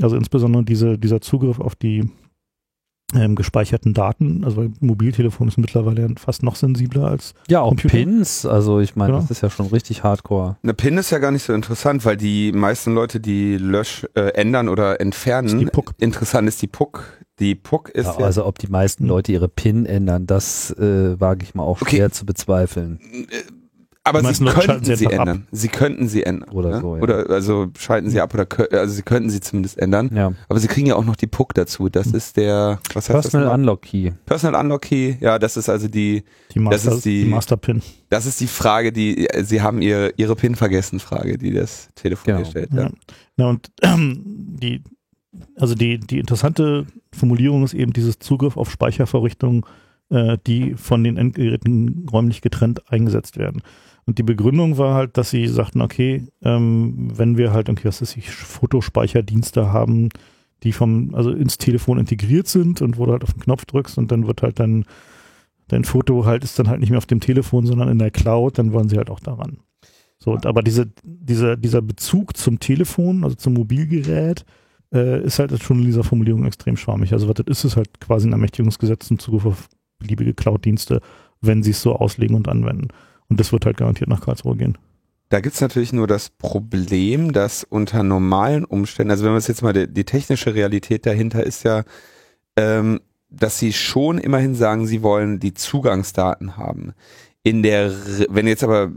Also insbesondere diese, dieser Zugriff auf die ähm, gespeicherten Daten, also Mobiltelefon ist mittlerweile fast noch sensibler als Ja, auch Computer. Pins, also ich meine, ja. das ist ja schon richtig hardcore. Eine Pin ist ja gar nicht so interessant, weil die meisten Leute, die lösch, äh, ändern oder entfernen, ist interessant ist die PUC, die PUC ist. Ja, ja also ob die meisten Leute ihre PIN ändern, das äh, wage ich mal auch schwer zu bezweifeln. Äh, aber sie könnten sie, ändern. Ab. Sie könnten sie ändern. Oder ne? so. Ja. Oder also schalten sie ab oder also sie könnten sie zumindest ändern. Ja. Aber sie kriegen ja auch noch die PUC dazu. Das hm. ist der was heißt Personal das Unlock Key. Personal Unlock Key. Ja, das ist also die, die Master, das ist die, die Master Pin. Das ist die Frage, die sie haben ihre ihre Pin vergessen Frage, die das Telefon genau. stellt. Ja. ja. ja und ähm, [CLEARS THROAT] die also die, die interessante Formulierung ist eben dieses Zugriff auf Speichervorrichtungen, äh, die von den Endgeräten räumlich getrennt eingesetzt werden. Und die Begründung war halt, dass sie sagten, okay, ähm, wenn wir halt irgendwie, was weiß ich, Fotospeicherdienste haben, die vom, also ins Telefon integriert sind und wo du halt auf den Knopf drückst und dann wird halt dann dein Foto halt ist dann halt nicht mehr auf dem Telefon, sondern in der Cloud, dann wollen sie halt auch daran. So, aber diese, dieser, dieser Bezug zum Telefon, also zum Mobilgerät, äh, ist halt schon in dieser Formulierung extrem schwammig. Also was das ist, ist halt quasi ein Ermächtigungsgesetz zum Zugriff auf beliebige Cloud-Dienste, wenn sie es so auslegen und anwenden. Und das wird halt garantiert nach Karlsruhe gehen. Da gibt's natürlich nur das Problem, dass unter normalen Umständen, also wenn wir es jetzt mal, die, die, technische Realität dahinter ist ja, ähm, dass sie schon immerhin sagen, sie wollen die Zugangsdaten haben. In der, wenn jetzt aber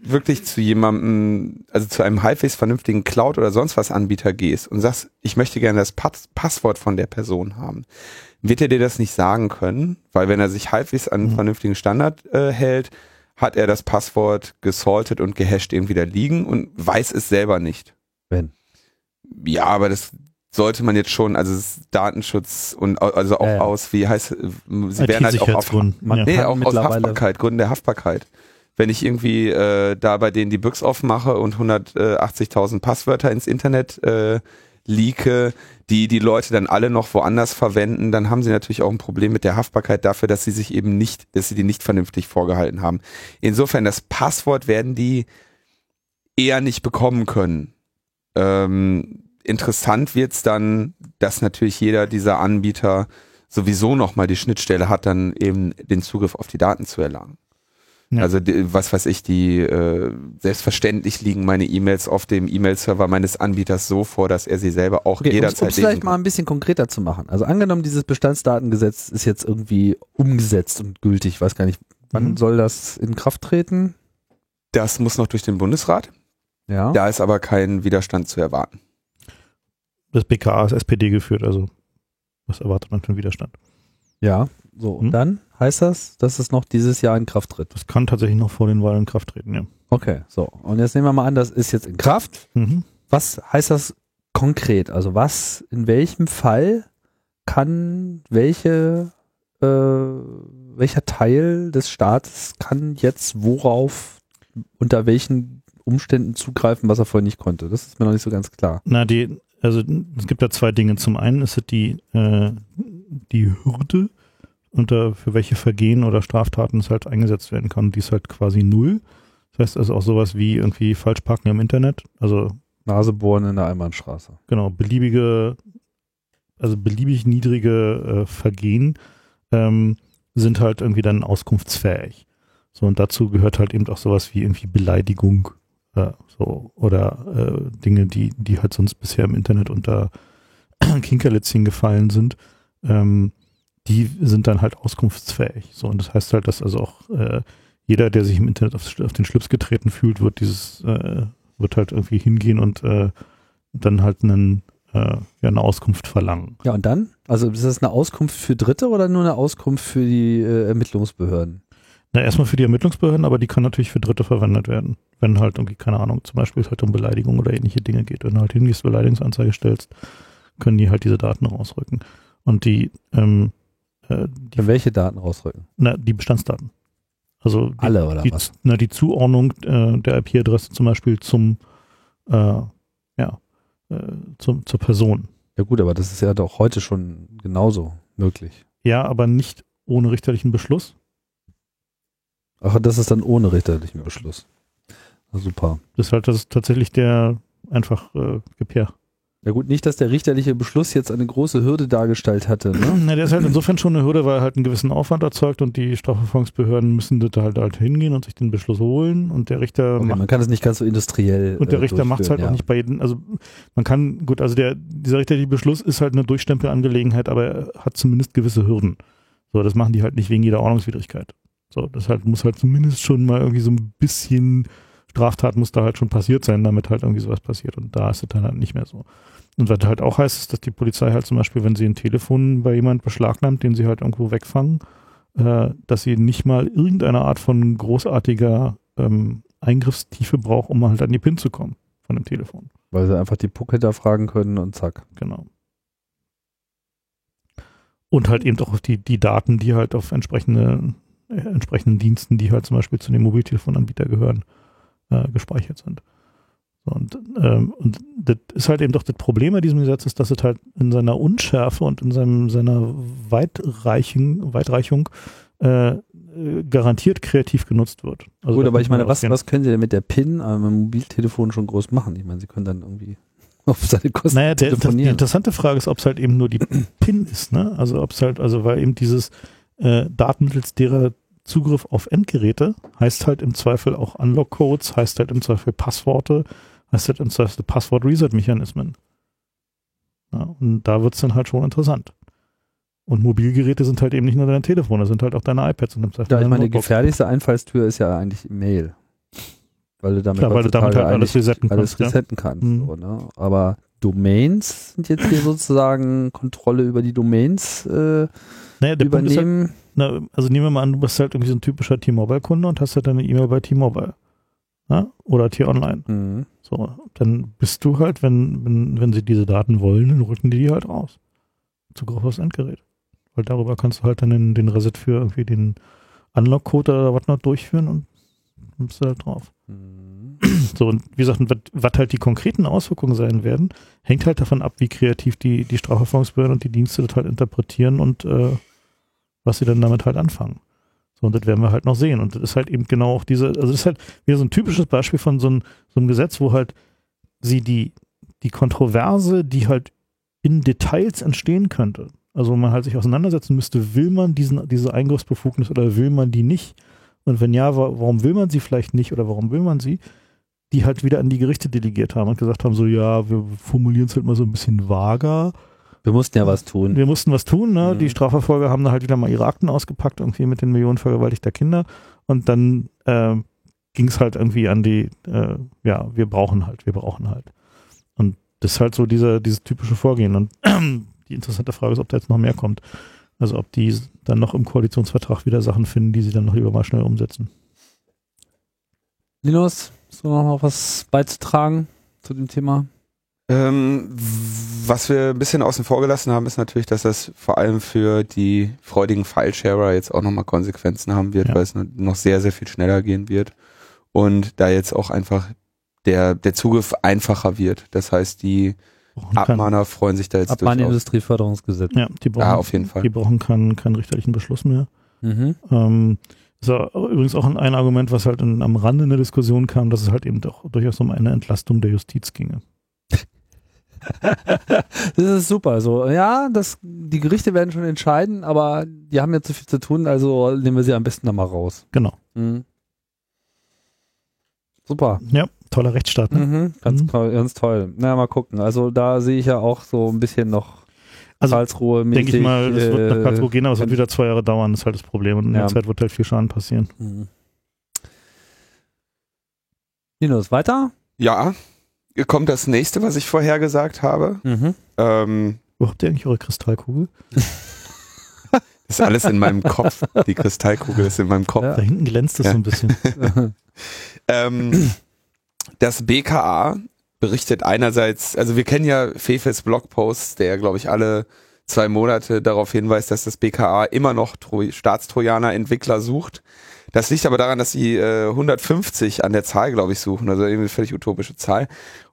wirklich zu jemandem, also zu einem halbwegs vernünftigen Cloud oder sonst was Anbieter gehst und sagst, ich möchte gerne das Pass Passwort von der Person haben, wird er dir das nicht sagen können, weil wenn er sich halbwegs an einen mhm. vernünftigen Standard äh, hält, hat er das Passwort gesaltet und gehasht irgendwie da liegen und weiß es selber nicht. Wenn? Ja, aber das sollte man jetzt schon, also Datenschutz und also auch ja. aus, wie heißt, sie werden halt auch auf, man nee, auch aus Haftbarkeit, Gründen der Haftbarkeit wenn ich irgendwie äh, da bei denen die Büchs aufmache und 180.000 Passwörter ins Internet äh, leake, die die Leute dann alle noch woanders verwenden, dann haben sie natürlich auch ein Problem mit der Haftbarkeit dafür, dass sie sich eben nicht, dass sie die nicht vernünftig vorgehalten haben. Insofern, das Passwort werden die eher nicht bekommen können. Ähm, interessant wird's dann, dass natürlich jeder dieser Anbieter sowieso nochmal die Schnittstelle hat, dann eben den Zugriff auf die Daten zu erlangen. Ja. Also die, was weiß ich, die äh, selbstverständlich liegen meine E-Mails auf dem E-Mail-Server meines Anbieters so vor, dass er sie selber auch Okay, um jederzeit es vielleicht mal ein bisschen konkreter zu machen. Also angenommen, dieses Bestandsdatengesetz ist jetzt irgendwie umgesetzt und gültig. Ich weiß gar nicht, wann Mhm. soll das in Kraft treten? Das muss noch durch den Bundesrat. Ja. Da ist aber kein Widerstand zu erwarten. Das BKA ist SPD geführt, also was erwartet man für einen Widerstand? Ja. So, und Hm? dann heißt das, dass es noch dieses Jahr in Kraft tritt. Das kann tatsächlich noch vor den Wahlen in Kraft treten, ja. Okay, so. Und jetzt nehmen wir mal an, das ist jetzt in Kraft. Mhm. Was heißt das konkret? Also was, in welchem Fall kann welche, äh, welcher Teil des Staates kann jetzt worauf, unter welchen Umständen zugreifen, was er vorher nicht konnte? Das ist mir noch nicht so ganz klar. Na, die, also es gibt da zwei Dinge. Zum einen ist es die, äh, die Hürde, unter für welche Vergehen oder Straftaten es halt eingesetzt werden kann. Die ist halt quasi null. Das heißt also auch sowas wie irgendwie Falschparken im Internet. Also Nase bohren in der Einbahnstraße. genau, beliebige, also beliebig niedrige äh, Vergehen ähm, sind halt irgendwie dann auskunftsfähig. So, und dazu gehört halt eben auch sowas wie irgendwie Beleidigung, äh, so, oder äh, Dinge, die, die halt sonst bisher im Internet unter [CLEARS THROAT] Kinkerlitzchen gefallen sind, ähm, die sind dann halt auskunftsfähig. So, und das heißt halt, dass also auch äh, jeder, der sich im Internet auf, auf den Schlips getreten fühlt, wird dieses, äh, wird halt irgendwie hingehen und äh, dann halt einen, äh, ja, eine Auskunft verlangen. Ja, und dann? Also ist das eine Auskunft für Dritte oder nur eine Auskunft für die äh, Ermittlungsbehörden? Na, erstmal für die Ermittlungsbehörden, aber die kann natürlich für Dritte verwendet werden. Wenn halt irgendwie, keine Ahnung, zum Beispiel es halt um Beleidigung oder ähnliche Dinge geht. Wenn du halt hingehst, Beleidigungsanzeige stellst, können die halt diese Daten rausrücken. Und die, ähm, äh, die, Für welche Daten rausrücken? na, die Bestandsdaten. Also die, Alle oder die, was? Na, die Zuordnung äh, der IP-Adresse zum Beispiel zum, äh, ja, äh, zum, zur Person. Ja gut, aber das ist ja doch heute schon genauso möglich. Ja, aber nicht ohne richterlichen Beschluss. Ach, das ist dann ohne richterlichen Beschluss. Super. Das ist halt das ist tatsächlich der einfach äh, Gepär. Ja gut, nicht, dass der richterliche Beschluss jetzt eine große Hürde dargestellt hatte. Ne? Na, der ist halt insofern schon eine Hürde, weil er halt einen gewissen Aufwand erzeugt und die Strafverfolgungsbehörden müssen da halt, halt hingehen und sich den Beschluss holen und der Richter Okay, macht man kann es nicht ganz so industriell. und der äh, Richter macht es halt durchführen, auch nicht bei jedem, also man kann, gut, also der, dieser richterliche Beschluss ist halt eine Durchstempelangelegenheit, aber er hat zumindest gewisse Hürden. So, das machen die halt nicht wegen jeder Ordnungswidrigkeit. So, das halt, muss halt zumindest schon mal irgendwie so ein bisschen Straftat muss da halt schon passiert sein, damit halt irgendwie sowas passiert und da ist es dann halt nicht mehr so. Und was halt auch heißt, ist, dass die Polizei halt zum Beispiel, wenn sie ein Telefon bei jemand beschlagnahmt, den sie halt irgendwo wegfangen, äh, dass sie nicht mal irgendeine Art von großartiger ähm, Eingriffstiefe braucht, um halt an die PIN zu kommen von dem Telefon. Weil sie einfach die Puck hinterfragen können und zack. Genau. Und halt eben auch die, die Daten, die halt auf entsprechende, äh, entsprechenden Diensten, die halt zum Beispiel zu dem Mobiltelefonanbieter gehören, äh, gespeichert sind. Und, ähm, und das ist halt eben doch das Problem bei diesem Gesetz, ist, dass es halt in seiner Unschärfe und in seinem, seiner Weitreichung, Weitreichung äh, garantiert kreativ genutzt wird. Also gut, aber ich meine, was, was können sie denn mit der PIN am Mobiltelefon schon groß machen? Ich meine, sie können dann irgendwie [LAUGHS] auf seine Kosten Naja, der, das, die telefonieren. interessante Frage ist, ob es halt eben nur die [CLEARS THROAT] PIN ist, ne? Also ob es halt, also weil eben dieses äh, Daten mittels derer Zugriff auf Endgeräte heißt halt im Zweifel auch Unlock-Codes, heißt halt im Zweifel Passworte, heißt halt im Zweifel Passwort-Reset-Mechanismen. Ja, und da wird's dann halt schon interessant. Und Mobilgeräte sind halt eben nicht nur dein Telefon, das sind halt auch deine iPads und im Zweifel Ja, ich meine, die gefährlichste Einfallstür ist ja eigentlich Mail. Weil du damit, Klar, weil du damit halt alles resetten alles kannst, ja. resetten kannst. Mhm. So, ne? Aber Domains sind jetzt hier sozusagen Kontrolle über die Domains äh, Naja, halt, übernehmen. Na, also nehmen wir mal an, du bist halt irgendwie so ein typischer T-Mobile-Kunde und hast halt deine E-Mail bei T-Mobile. Ja? Oder T-Online. Mhm. So, dann bist du halt, wenn, wenn, wenn sie diese Daten wollen, dann rücken die die halt raus. Zugriff aufs Endgerät. Weil darüber kannst du halt dann den, den Reset für irgendwie den Unlock-Code oder was noch durchführen und Bist du halt drauf. Mhm. So, und wie gesagt, was, was halt die konkreten Auswirkungen sein werden, hängt halt davon ab, wie kreativ die, die Strafverfolgungsbehörden und die Dienste das halt interpretieren und äh, was sie dann damit halt anfangen. So, und das werden wir halt noch sehen. Und das ist halt eben genau auch diese, also das ist halt wieder so ein typisches Beispiel von so, ein, so einem Gesetz, wo halt sie die, die Kontroverse, die halt in Details entstehen könnte, also man halt sich auseinandersetzen müsste, will man diesen, diese Eingriffsbefugnis oder will man die nicht? Und wenn ja, wa- warum will man sie vielleicht nicht oder warum will man sie? Die halt wieder an die Gerichte delegiert haben und gesagt haben, so ja, wir formulieren es halt mal so ein bisschen vager. Wir mussten ja was tun. Wir mussten was tun, ne? Mhm. Die Strafverfolger haben da halt wieder mal ihre Akten ausgepackt, irgendwie mit den Millionen vergewaltigter Kinder. Und dann äh, ging es halt irgendwie an die, äh, ja, wir brauchen halt, wir brauchen halt. Und das ist halt so dieser, dieses typische Vorgehen. Und [CLEARS THROAT] die interessante Frage ist, ob da jetzt noch mehr kommt. Also ob die dann noch im Koalitionsvertrag wieder Sachen finden, die sie dann noch lieber mal schnell umsetzen. Linus, hast du noch mal was beizutragen zu dem Thema? Ähm, was wir ein bisschen außen vor gelassen haben, ist natürlich, dass das vor allem für die freudigen File-Sharer jetzt auch nochmal Konsequenzen haben wird, Ja. weil es noch sehr, sehr viel schneller gehen wird. Und da jetzt auch einfach der, der Zugriff einfacher wird. Das heißt, die Abmahner freuen sich da jetzt durchaus. Abmahnindustrieförderungsgesetz. Ja, die brauchen, Ja, auf jeden Fall. die brauchen keinen, keinen richterlichen Beschluss mehr. Mhm. Ähm, ist ja übrigens auch ein Argument, was halt in, am Rande in der Diskussion kam, dass es halt eben doch durchaus um eine Entlastung der Justiz ginge. [LAUGHS] Das ist super. So, ja, das, die Gerichte werden schon entscheiden, aber die haben jetzt so viel zu tun, also nehmen wir sie am besten da mal raus. Genau. Mhm. Super. Ja, toller Rechtsstaat. Ne? Mhm. Ganz, Mhm. toll, ganz toll. Na, mal gucken. Also da sehe ich ja auch so ein bisschen noch Also, Karlsruhe Denke ich mal, das wird nach Karlsruhe gehen, aber es wird äh, wieder zwei Jahre dauern, das ist halt das Problem. Und in Ja. der Zeit wird halt viel Schaden passieren. Mhm. Linus, weiter? Ja, kommt das nächste, was ich vorher gesagt habe. Mhm. Ähm, Wo habt ihr eigentlich eure Kristallkugel? [LAUGHS] ist alles in meinem Kopf. Die Kristallkugel ist in meinem Kopf. Ja. Da hinten glänzt es Ja. so ein bisschen. [LAUGHS] Ähm, das BKA berichtet einerseits, also wir kennen ja Fefes Blogpost, der glaube ich alle zwei Monate darauf hinweist, dass das BKA immer noch Tro Staatstrojaner-Entwickler sucht. Das liegt aber daran, dass sie äh, 150 an der Zahl, glaube ich, suchen, also irgendwie eine völlig utopische Zahl.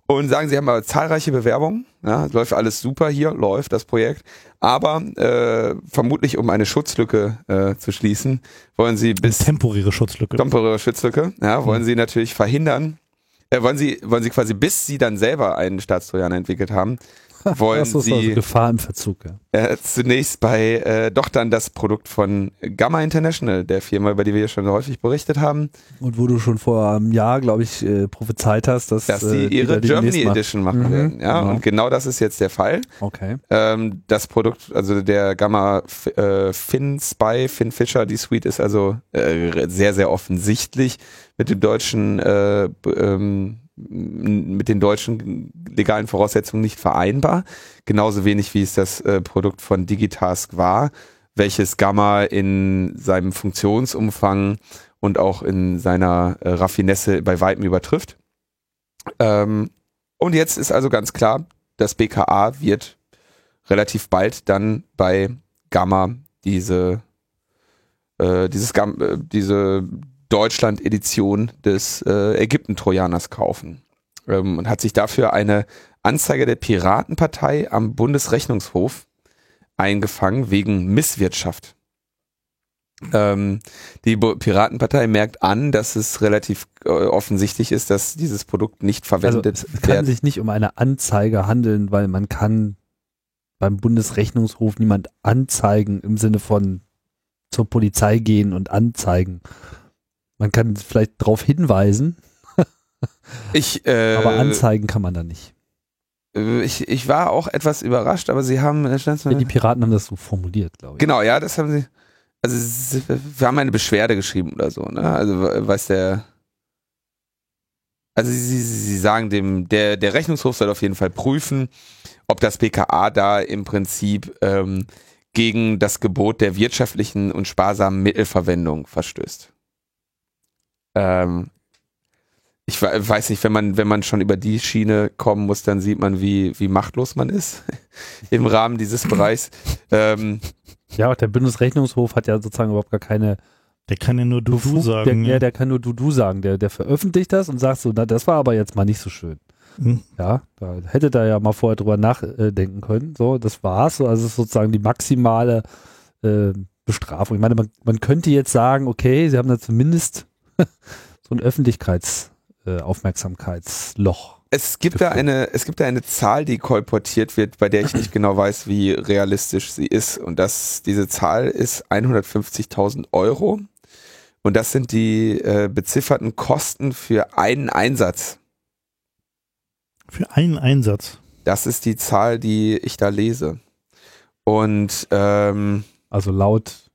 Und sagen, sie haben aber zahlreiche Bewerbungen. Ja, läuft alles super hier, läuft das Projekt. Aber äh, vermutlich, um eine Schutzlücke äh, zu schließen, wollen sie bis Temporäre Schutzlücke. temporäre Schutzlücke, ja, wollen sie natürlich verhindern, äh, wollen sie, wollen sie quasi, bis sie dann selber einen Staatstrojaner entwickelt haben, [LAUGHS] wollen das ist also sie Gefahr im Verzug. Ja. äh, zunächst bei äh, doch dann das Produkt von Gamma International, der Firma, über die wir ja schon häufig berichtet haben, Und wo du schon vor einem Jahr, glaube ich, äh, prophezeit hast, dass, dass äh, sie ihre Germany Edition machen Mhm, werden. Ja, genau. und genau das ist jetzt der Fall. Okay. Ähm, das Produkt, also der Gamma äh, Fin Spy, Fin Fisher, die Suite ist also äh, sehr, sehr offensichtlich mit dem deutschen, äh, ähm, mit den deutschen legalen Voraussetzungen nicht vereinbar. Genauso wenig wie es das äh, Produkt von Digitask war, welches Gamma in seinem Funktionsumfang und auch in seiner äh, Raffinesse bei weitem übertrifft. Ähm, und jetzt ist also ganz klar, das BKA wird relativ bald dann bei Gamma diese, äh, dieses Gam äh, diese Deutschland-Edition des äh, Ägypten-Trojaners kaufen ähm, und hat sich dafür eine Anzeige der Piratenpartei am Bundesrechnungshof eingefangen wegen Misswirtschaft. Ähm, die Bo Piratenpartei merkt an, dass es relativ äh, offensichtlich ist, dass dieses Produkt nicht Also verwendet es kann sich nicht um eine Anzeige handeln, weil man kann beim Bundesrechnungshof niemand anzeigen im Sinne von zur Polizei gehen und anzeigen. Man kann vielleicht darauf hinweisen, [LAUGHS] Ich, äh, aber anzeigen kann man da nicht. äh, ich, ich war auch etwas überrascht, aber sie haben, mal- Die Piraten haben das so formuliert, glaube ich. genau, ja, das haben sie, also wir haben eine Beschwerde geschrieben oder so, ne? Also we- weiß der, also sie, sie, sie sagen dem, der, der Rechnungshof soll auf jeden Fall prüfen, ob das BKA da im Prinzip ähm, gegen das Gebot der wirtschaftlichen und sparsamen Mittelverwendung verstößt. Ähm, ich we- weiß nicht, wenn man, wenn man schon über die Schiene kommen muss, dann sieht man, wie, wie machtlos man ist [LAUGHS] im Rahmen dieses Bereichs. Ähm, Ja, auch der Bundesrechnungshof hat ja sozusagen überhaupt gar keine Der kann ja nur du, du sagen. Der, ja, der kann nur du, du sagen. Der, der veröffentlicht das und sagt so, na, das war aber jetzt mal nicht so schön. Hm. Ja, da hätte da ja mal vorher drüber nachdenken können. So, das war's. So, also es ist sozusagen die maximale äh, Bestrafung. Ich meine, man, man könnte jetzt sagen, okay, sie haben da zumindest [LAUGHS] so ein Öffentlichkeits- äh. Es gibt da eine, es gibt da eine Zahl, die kolportiert wird, bei der ich nicht genau weiß, wie realistisch sie ist. Und das, diese Zahl ist 150.000 Euro. Und das sind die äh, bezifferten Kosten für einen Einsatz. Für einen Einsatz. Das ist die Zahl, die ich da lese. Und ähm, Also laut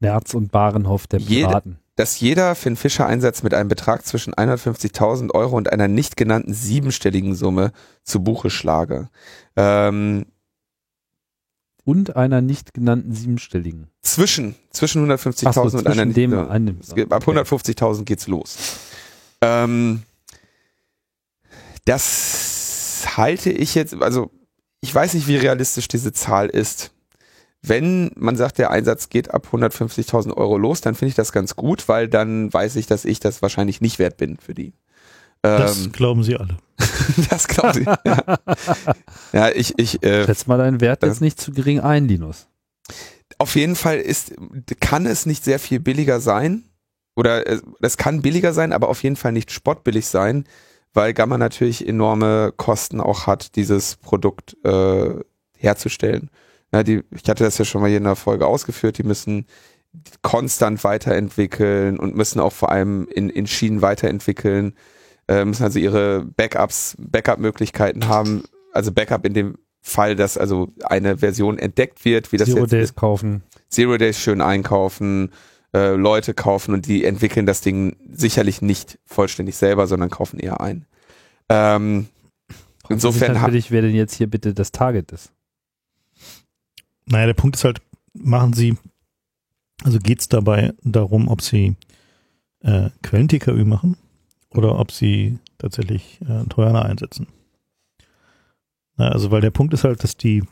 Nerz und Barenhof der Jede- Piraten. Dass jeder Finn Fischer Einsatz mit einem Betrag zwischen 150.000 Euro und einer nicht genannten siebenstelligen Summe zu Buche schlage. Ähm, Und einer nicht genannten siebenstelligen. zwischen zwischen Ach so, 150.000 und einer nicht geht- Ab 150.000 geht's los. Ähm, das halte ich jetzt, also ich weiß nicht, wie realistisch diese Zahl ist. Wenn man sagt, der Einsatz geht ab 150.000 Euro los, dann finde ich das ganz gut, weil dann weiß ich, dass ich das wahrscheinlich nicht wert bin für die. Das Ähm, glauben sie alle. [LAUGHS] das glaube ich. Ja, ja ich, ich äh, Schätz mal deinen Wert jetzt nicht zu gering ein, Linus. auf jeden Fall ist, kann es nicht sehr viel billiger sein. Oder äh, es kann billiger sein, aber auf jeden Fall nicht spottbillig sein, weil Gamma natürlich enorme Kosten auch hat, dieses Produkt äh, herzustellen. Ja, die, ich hatte das ja schon mal hier in der Folge ausgeführt, die müssen konstant weiterentwickeln und müssen auch vor allem in, in Schienen weiterentwickeln, äh, müssen also ihre Backups, Backup-Möglichkeiten haben, also Backup in dem Fall, dass also eine Version entdeckt wird, wie das Zero jetzt Days kaufen. Zero Days schön einkaufen, äh, Leute kaufen und die entwickeln das Ding sicherlich nicht vollständig selber, sondern kaufen eher ein. Ähm, insofern natürlich, wer denn jetzt hier bitte das Target ist. Naja, der Punkt ist halt, machen sie, also geht es dabei darum, ob sie äh, Quellen-TKÜ machen oder ob sie tatsächlich äh, Trojaner einsetzen. Na, also weil der Punkt ist halt, dass die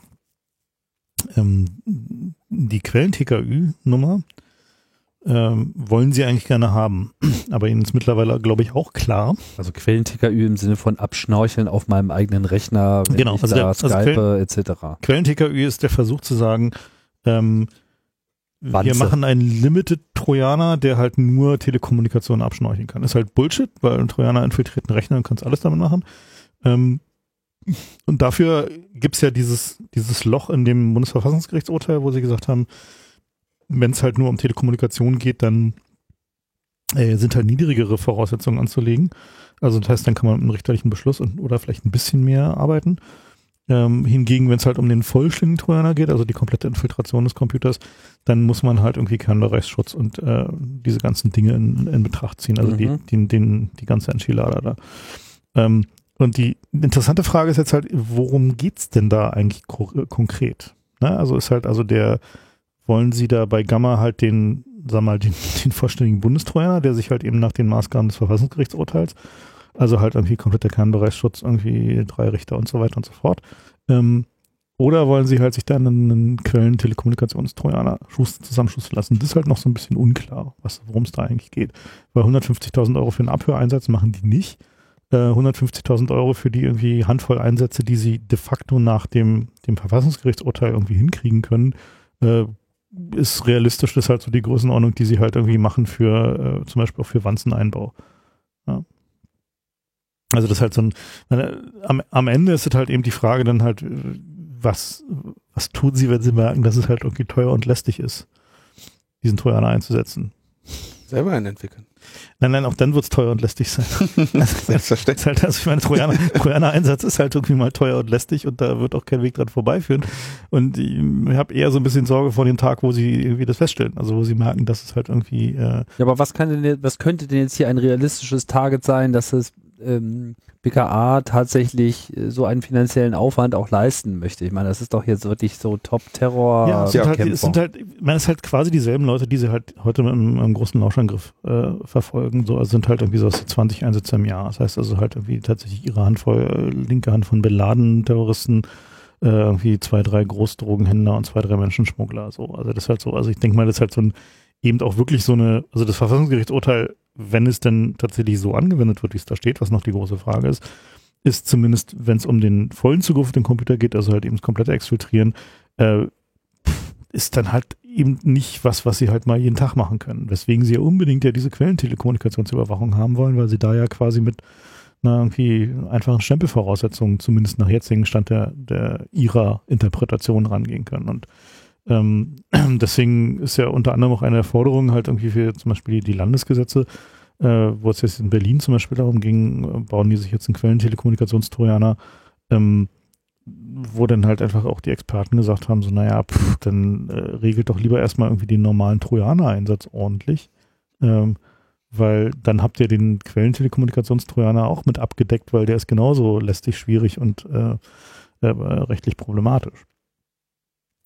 ähm, die Quellen-TKÜ-Nummer ähm, wollen sie eigentlich gerne haben. [CLEARS THROAT] Aber ihnen ist mittlerweile, glaube ich, auch klar, Also Quellen-TKÜ im Sinne von Abschnorcheln auf meinem eigenen Rechner, wenn Genau, ich also da der- also Skype etc. Quellen-TKÜ ist der Versuch zu sagen, ähm, wir machen einen Limited-Trojaner, der halt nur Telekommunikation abschnorcheln kann. Ist halt Bullshit, weil ein Trojaner infiltriert einen Rechner und kannst alles damit machen. Ähm, und dafür gibt's ja dieses, dieses Loch in dem Bundesverfassungsgerichtsurteil, wo sie gesagt haben, wenn es halt nur um Telekommunikation geht, dann äh, sind halt niedrigere Voraussetzungen anzulegen. Also das heißt, dann kann man mit einem richterlichen Beschluss und, oder vielleicht ein bisschen mehr arbeiten. Ähm, hingegen, wenn es halt um den vollständigen Trojaner geht, also die komplette Infiltration des Computers, dann muss man halt irgendwie Kernbereichsschutz und äh, diese ganzen Dinge in, in Betracht ziehen, also die, Mhm. die, den, die ganze Enchilada da. Ähm, und die interessante Frage ist jetzt halt, worum geht's denn da eigentlich ko konkret? Ne? Also ist halt, also der, wollen sie da bei Gamma halt den, sag mal, den, [LAUGHS] den vollständigen Bundestrojaner, der sich halt eben nach den Maßgaben des Verfassungsgerichtsurteils, also halt irgendwie kompletter Kernbereichsschutz, irgendwie drei Richter und so weiter und so fort. Ähm, oder wollen sie halt sich dann einen Quellen-Telekommunikationstrojaner zusammenschustern lassen? Das ist halt noch so ein bisschen unklar, worum es da eigentlich geht. Weil 150.000 Euro für einen Abhöreinsatz machen die nicht. Äh, 150.000 Euro für die irgendwie Handvoll Einsätze, die sie de facto nach dem, dem Verfassungsgerichtsurteil irgendwie hinkriegen können, äh, ist realistisch, das ist halt so die Größenordnung, die sie halt irgendwie machen für äh, zum Beispiel auch für Wanzeneinbau. Ja. Also das ist halt so ein, meine, am, am Ende ist es halt eben die Frage dann halt, äh, was, was tun sie, wenn sie merken, dass es halt irgendwie teuer und lästig ist, diesen Trojaner einzusetzen. selber einen entwickeln. Nein, nein, auch dann wird es teuer und lästig sein. [LAUGHS] Das Selbstverständlich. ist halt, also ich meine, Trojaner, Trojaner-Einsatz ist halt irgendwie mal teuer und lästig und da wird auch kein Weg dran vorbeiführen. Und ich habe eher so ein bisschen Sorge vor dem Tag, wo sie irgendwie das feststellen. Also wo sie merken, dass es halt irgendwie äh, Ja, aber was kann denn, was könnte denn jetzt hier ein realistisches Target sein, dass es ähm, BKA tatsächlich äh, so einen finanziellen Aufwand auch leisten möchte? Ich meine, das ist doch jetzt wirklich so Top-Terror. Ja, es sind, halt, es sind halt, man ist halt quasi dieselben Leute, die sie halt heute mit einem, einem großen Lauschangriff äh, verfolgen. So, also sind halt irgendwie so aus 20 Einsätze im Jahr. Das heißt also halt irgendwie tatsächlich ihre Handvoll, äh, linke Hand von beladenen Terroristen, äh, irgendwie zwei, drei Großdrogenhändler und zwei, drei Menschenschmuggler. So, also das ist halt so, also ich denke mal, das ist halt so ein eben auch wirklich so eine, also das Verfassungsgerichtsurteil, wenn es denn tatsächlich so angewendet wird, wie es da steht, was noch die große Frage ist, ist zumindest, wenn es um den vollen Zugriff auf den Computer geht, also halt eben das komplette Exfiltrieren, äh, ist dann halt eben nicht was, was sie halt mal jeden Tag machen können. Weswegen sie ja unbedingt ja diese Quellentelekommunikationsüberwachung haben wollen, weil sie da ja quasi mit einer irgendwie einfachen Stempelvoraussetzungen, zumindest nach jetzigem Stand der, der ihrer Interpretation rangehen können. Und ähm, [CLEARS THROAT] deswegen ist ja unter anderem auch eine Forderung halt irgendwie für zum Beispiel die Landesgesetze, äh, wo es jetzt in Berlin zum Beispiel darum ging, bauen die sich jetzt einen Quellentelekommunikationstrojaner, ähm, wo dann halt einfach auch die Experten gesagt haben, so naja, pff, dann äh, regelt doch lieber erstmal irgendwie den normalen Trojaner-Einsatz ordentlich, ähm, weil dann habt ihr den Quellentelekommunikationstrojaner auch mit abgedeckt, weil der ist genauso lästig, schwierig und äh, äh, rechtlich problematisch.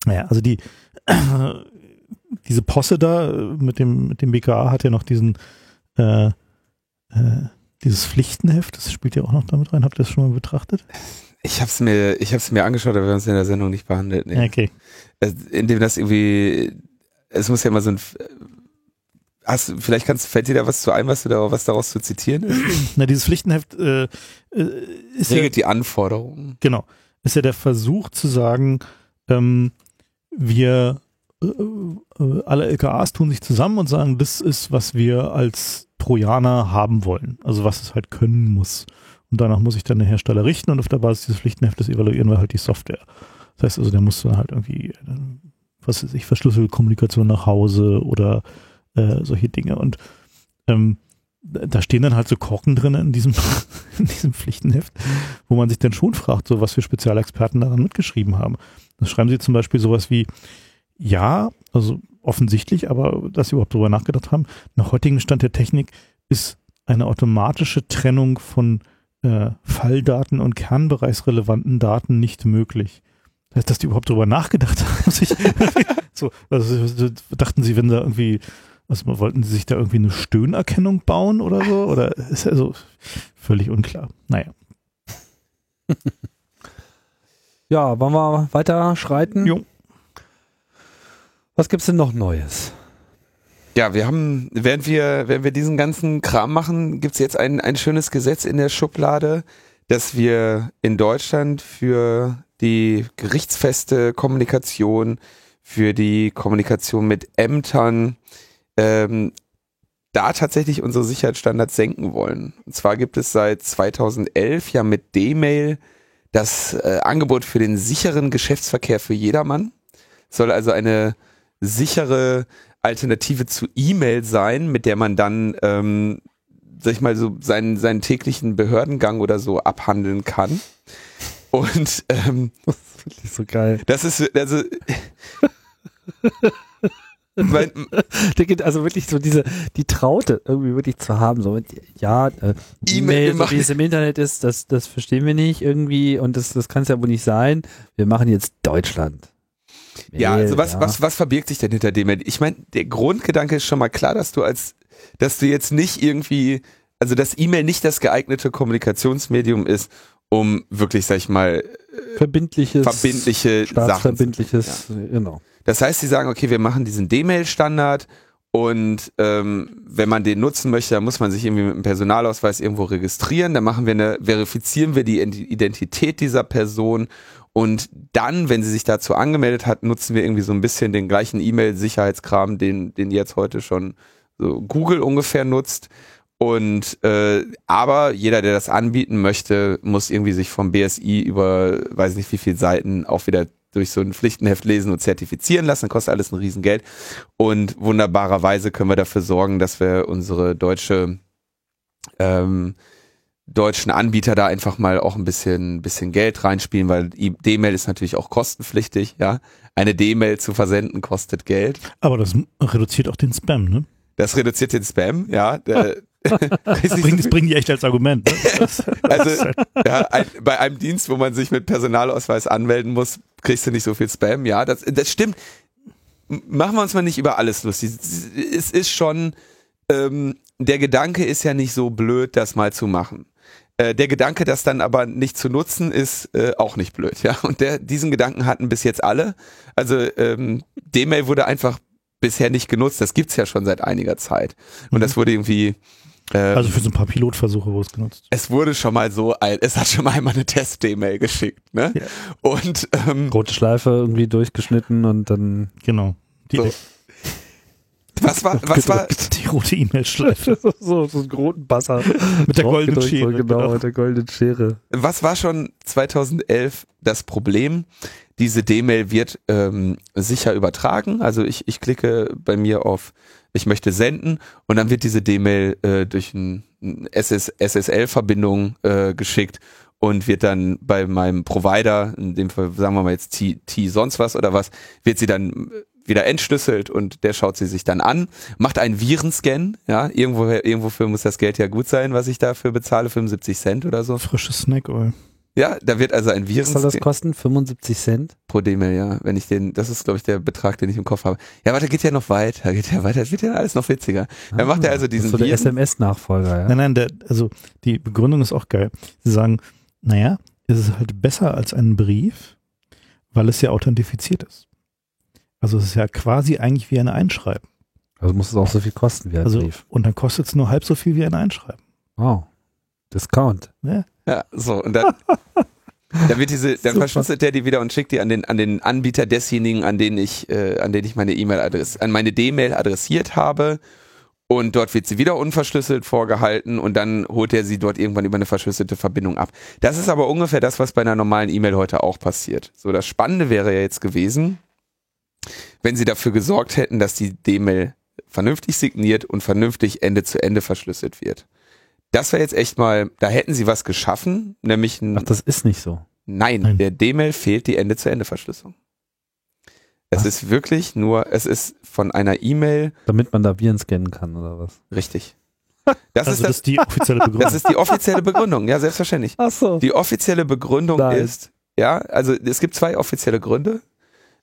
Naja, also die äh, [CLEARS THROAT] diese Posse da mit dem mit dem BKA hat ja noch diesen äh, äh, dieses Pflichtenheft, das spielt ja auch noch damit rein. Habt ihr das schon mal betrachtet? Ich habe es mir, ich habe es mir angeschaut, aber wir haben es in der Sendung nicht behandelt. Nee. Okay. Indem das irgendwie, es muss ja immer so ein, hast, vielleicht kannst, fällt dir da was zu ein, was du da, was daraus zu zitieren ist? [CLEARS THROAT] Na, dieses Pflichtenheft äh, ist regelt ja, die Anforderungen. Genau, ist ja der Versuch zu sagen, ähm, wir äh, äh alle LKAs tun sich zusammen und sagen, das ist, was wir als Trojaner haben wollen. Also was es halt können muss. Und danach muss ich dann den Hersteller richten und auf der Basis dieses Pflichtenheftes evaluieren wir halt die Software. Das heißt also, der muss dann halt irgendwie, äh, was weiß ich, verschlüsselte Kommunikation nach Hause oder äh, solche Dinge. Und ähm, da stehen dann halt so Korken drin in diesem, [LAUGHS] in diesem Pflichtenheft, wo man sich dann schon fragt, so was für Spezialexperten daran mitgeschrieben haben. Da schreiben sie zum Beispiel sowas wie, ja, also offensichtlich, aber dass sie überhaupt darüber nachgedacht haben, nach heutigem Stand der Technik ist eine automatische Trennung von äh, Falldaten und kernbereichsrelevanten Daten nicht möglich. Das heißt, dass die überhaupt darüber nachgedacht [LAUGHS] haben. Sich, so, also dachten sie, wenn da irgendwie, also wollten sie sich da irgendwie eine Stöhnerkennung bauen oder so? Oder ist also völlig unklar. Naja. [LAUGHS] ja, wollen wir weiter schreiten? Jo. Was gibt's denn noch Neues? Ja, wir haben, während wir, während wir diesen ganzen Kram machen, gibt's jetzt ein, ein schönes Gesetz in der Schublade, dass wir in Deutschland für die gerichtsfeste Kommunikation, für die Kommunikation mit Ämtern, ähm, da tatsächlich unsere Sicherheitsstandards senken wollen. Und zwar gibt es seit 2011 ja mit D-Mail das äh, Angebot für den sicheren Geschäftsverkehr für jedermann. Soll also eine sichere Alternative zu E-Mail sein, mit der man dann, ähm, sag ich mal, so seinen, seinen täglichen Behördengang oder so abhandeln kann. Und ähm, [LAUGHS] das ist wirklich so geil. Das ist also [LAUGHS] mein, [LAUGHS] also wirklich so diese die Traute irgendwie wirklich zu haben so ja äh, E-Mail so wie es im Internet ist das das verstehen wir nicht irgendwie und das das kann es ja wohl nicht sein wir machen jetzt Deutschland ja, also was, ja. was, was verbirgt sich denn hinter dem? Ich meine, der Grundgedanke ist schon mal klar, dass du als, dass du jetzt nicht irgendwie, also dass E-Mail nicht das geeignete Kommunikationsmedium ist, um wirklich, sag ich mal, verbindliches, verbindliche staatsverbindliches, Sachen. Ja. genau. Das heißt, sie sagen, okay, wir machen diesen D-Mail-Standard und ähm, wenn man den nutzen möchte, dann muss man sich irgendwie mit einem Personalausweis irgendwo registrieren. Dann machen wir eine, verifizieren wir die Identität dieser Person und dann, wenn sie sich dazu angemeldet hat, nutzen wir irgendwie so ein bisschen den gleichen E-Mail-Sicherheitskram, den, den jetzt heute schon so Google ungefähr nutzt. Und äh, aber jeder, der das anbieten möchte, muss irgendwie sich vom BSI über weiß nicht wie viele Seiten auch wieder durch so ein Pflichtenheft lesen und zertifizieren lassen, kostet alles ein Riesengeld. Und wunderbarerweise können wir dafür sorgen, dass wir unsere deutsche ähm, deutschen Anbieter da einfach mal auch ein bisschen, bisschen Geld reinspielen, weil D-Mail ist natürlich auch kostenpflichtig, ja. Eine D-Mail zu versenden kostet Geld. Aber das reduziert auch den Spam, ne? Das reduziert den Spam, ja. das, bringt, das bringen die echt als Argument. Ne? [LAUGHS] also ja, ein, bei einem Dienst, wo man sich mit Personalausweis anmelden muss, kriegst du nicht so viel Spam. Ja, das, das stimmt. Machen wir uns mal nicht über alles lustig. Es ist schon, ähm, der Gedanke ist ja nicht so blöd, das mal zu machen. Äh, der Gedanke, das dann aber nicht zu nutzen, ist äh, auch nicht blöd, ja. Und der, diesen Gedanken hatten bis jetzt alle. Also ähm, D-Mail wurde einfach bisher nicht genutzt. Das gibt's ja schon seit einiger Zeit. Und das wurde irgendwie ähm, Also für so ein paar Pilotversuche wurde es genutzt. es wurde schon mal so, ein, es hat schon mal einmal eine Test-D-Mail geschickt, ne? Ja. Und ähm, Rote Schleife irgendwie durchgeschnitten und dann Genau. Die, So. was war, was war, die rote E-Mail-Schleife [LAUGHS] so, so einen roten Basser. mit der goldenen Schere. wurde, Genau, mit der goldenen Schere. was war schon 2011 das Problem? Diese D-Mail wird ähm, sicher übertragen. Also ich, ich klicke bei mir auf, ich möchte senden und dann wird diese D-Mail äh, durch ein SS, SSL-Verbindung äh, geschickt und wird dann bei meinem Provider, in dem Fall sagen wir mal jetzt T, T sonst was oder was, wird sie dann wieder entschlüsselt und der schaut sie sich dann an, macht einen Virenscan, ja, irgendwo, irgendwofür muss das Geld ja gut sein, was ich dafür bezahle, 75 Cent oder so. Frisches Snack Oil. Ja, da wird also ein Was soll das kosten? 75 Cent? pro D-Mail, ja, wenn ich den, das ist glaube ich der Betrag, den ich im Kopf habe. Ja, warte, geht ja noch weiter, geht ja weiter, es wird ja alles noch witziger. Dann macht er also Das diesen so der SMS-Nachfolger, ja. Nein, nein, der, also die Begründung ist auch geil. Sie sagen, naja, es ist halt besser als ein Brief, weil es ja authentifiziert ist. Also es ist ja quasi eigentlich wie ein Einschreiben. Also muss es auch so viel kosten wie ein Also, Brief. und dann kostet es nur halb so viel wie ein Einschreiben. Wow. Discount. Ne? ja, so, und dann, [LAUGHS] dann wird diese, dann Super. verschlüsselt der die wieder und schickt die an den, an den Anbieter desjenigen, an den ich, äh, an den ich meine E-Mail-Adresse, an meine D-Mail adressiert habe. Und dort wird sie wieder unverschlüsselt vorgehalten und dann holt er sie dort irgendwann über eine verschlüsselte Verbindung ab. Das ist aber ungefähr das, was bei einer normalen E-Mail heute auch passiert. So, das Spannende wäre ja jetzt gewesen, wenn sie dafür gesorgt hätten, dass die D-Mail vernünftig signiert und vernünftig Ende zu Ende verschlüsselt wird. Das wäre jetzt echt mal, da hätten sie was geschaffen, nämlich ein Ach, das ist nicht so. Nein, Nein. der D-Mail fehlt die Ende-zu-Ende-Verschlüsselung. Es Was? ist wirklich nur, es ist von einer E-Mail Damit man da Viren scannen kann oder was? richtig. Das also ist das das, ist die offizielle [LAUGHS] Begründung. das ist die offizielle Begründung, ja, selbstverständlich. Ach so. Die offizielle Begründung Nein. ist, ja, also es gibt zwei offizielle Gründe.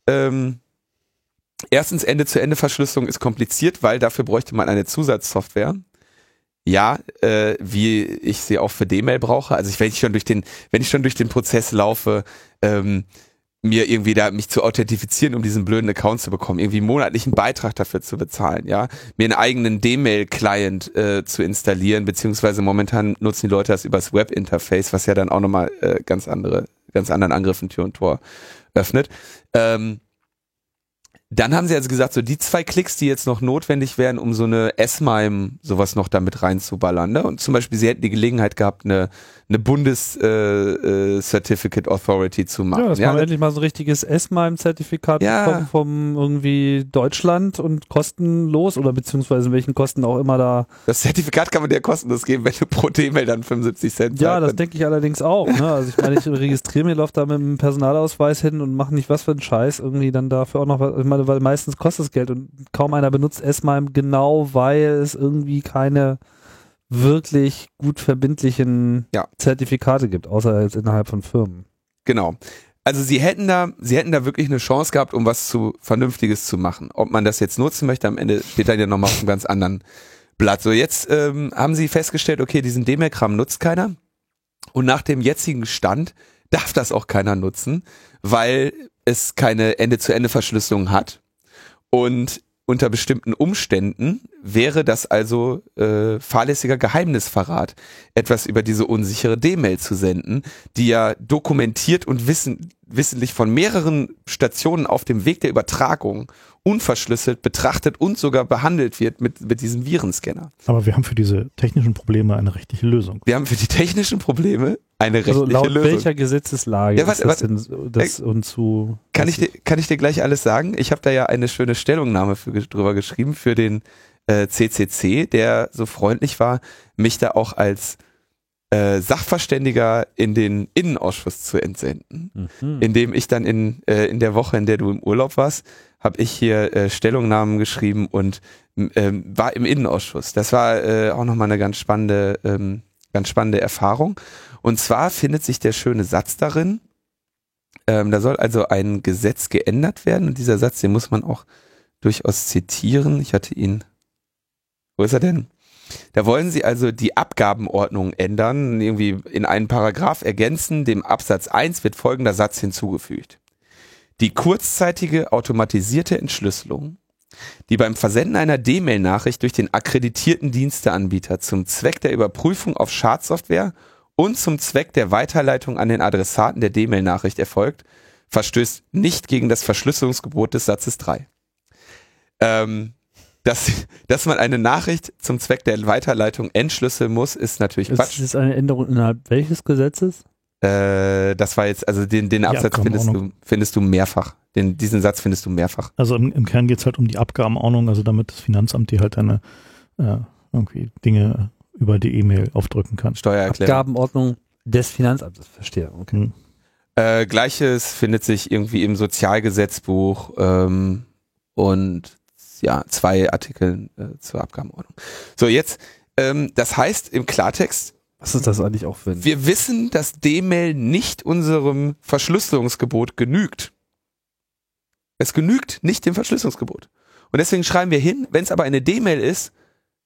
Ähm, erstens, Ende-zu-Ende-Verschlüsselung ist kompliziert, weil dafür bräuchte man eine Zusatzsoftware. Ja, äh, wie ich sie auch für D-Mail brauche. Also ich, wenn ich schon durch den, wenn ich schon durch den Prozess laufe, ähm, mir irgendwie da mich zu authentifizieren, um diesen blöden Account zu bekommen, irgendwie monatlichen Beitrag dafür zu bezahlen, ja, mir einen eigenen D-Mail-Client äh, zu installieren, beziehungsweise momentan nutzen die Leute das übers Web-Interface, was ja dann auch nochmal äh, ganz andere, ganz anderen Angriffen Tür und Tor öffnet. Ähm, dann haben sie also gesagt, so die zwei Klicks, die jetzt noch notwendig wären, um so eine S-MIME sowas noch damit reinzuballern. Ne? Und zum Beispiel, sie hätten die Gelegenheit gehabt, eine, eine Bundes äh, äh, Authority zu machen. Ja, dass ja, man endlich mal so ein richtiges S-MIME-Zertifikat Ja. bekommt vom irgendwie Deutschland und kostenlos oder beziehungsweise welchen Kosten auch immer da. das Zertifikat kann man dir kostenlos geben, wenn du pro D-Mail dann 75 Cent Ja, das denke ich allerdings auch. Ne? Also ich meine, ich registriere mir, laufe da mit dem Personalausweis hin und mache nicht was für einen Scheiß irgendwie dann dafür auch noch was. Ich meine, weil meistens kostet es Geld und kaum einer benutzt S-MIME genau, weil es irgendwie keine wirklich gut verbindlichen Ja. Zertifikate gibt, außer jetzt innerhalb von Firmen. Genau. Also sie hätten da, sie hätten da wirklich eine Chance gehabt, um was zu Vernünftiges zu machen. Ob man das jetzt nutzen möchte, am Ende steht dann ja nochmal auf einem ganz anderen Blatt. So, jetzt ähm, haben sie festgestellt, okay, diesen D-Mail-Kram nutzt keiner. Und nach dem jetzigen Stand darf das auch keiner nutzen, weil es keine Ende-zu-Ende-Verschlüsselung hat. Und unter bestimmten Umständen wäre das also äh, fahrlässiger Geheimnisverrat, etwas über diese unsichere D-Mail zu senden, die ja dokumentiert und wissen, wissentlich von mehreren Stationen auf dem Weg der Übertragung unverschlüsselt betrachtet und sogar behandelt wird mit, mit diesem Virenscanner. Aber wir haben für diese technischen Probleme eine rechtliche Lösung. Wir haben für die technischen Probleme eine rechtliche Also laut Lösung. welcher Gesetzeslage Ja, warte, ist das denn das uns zu Kann ich, dir, kann ich dir gleich alles sagen? Ich habe da ja eine schöne Stellungnahme für, drüber geschrieben für den äh, CCC, der so freundlich war, mich da auch als äh, Sachverständiger in den Innenausschuss zu entsenden. Mhm. Indem ich dann in, äh, in der Woche, in der du im Urlaub warst, habe ich hier äh, Stellungnahmen geschrieben und ähm, war im Innenausschuss. Das war äh, auch nochmal eine ganz spannende, ähm, ganz spannende Erfahrung. Und zwar findet sich der schöne Satz darin, ähm, da soll also ein Gesetz geändert werden und dieser Satz, den muss man auch durchaus zitieren. Ich hatte ihn. Wo ist er denn? Da wollen sie also die Abgabenordnung ändern, irgendwie in einen Paragraph ergänzen. Dem Absatz 1 wird folgender Satz hinzugefügt. Die kurzzeitige automatisierte Entschlüsselung die beim Versenden einer D-Mail-Nachricht durch den akkreditierten Diensteanbieter zum Zweck der Überprüfung auf Schadsoftware und zum Zweck der Weiterleitung an den Adressaten der D-Mail-Nachricht erfolgt, verstößt nicht gegen das Verschlüsselungsgebot des Satzes 3. Ähm, dass, dass man eine Nachricht zum Zweck der Weiterleitung entschlüsseln muss, ist natürlich Das Quatsch. ist eine Änderung innerhalb welches Gesetzes? Äh, das war jetzt, also den, den Absatz findest du, findest du mehrfach. Den, diesen Satz findest du mehrfach. Also im, im Kern geht es halt um die Abgabenordnung, also damit das Finanzamt dir halt deine äh, irgendwie Dinge über die E-Mail aufdrücken kann. Steuererklärung. Abgabenordnung des Finanzamtes, verstehe. Okay. Hm. Äh, Gleiches findet sich irgendwie im Sozialgesetzbuch ähm, und ja, zwei Artikeln äh, zur Abgabenordnung. So, jetzt, ähm, das heißt im Klartext, Was ist das eigentlich auch für ein... wir wissen, dass D-Mail nicht unserem Verschlüsselungsgebot genügt. Es genügt nicht dem Verschlüsselungsgebot. Und deswegen schreiben wir hin, wenn es aber eine D-Mail ist,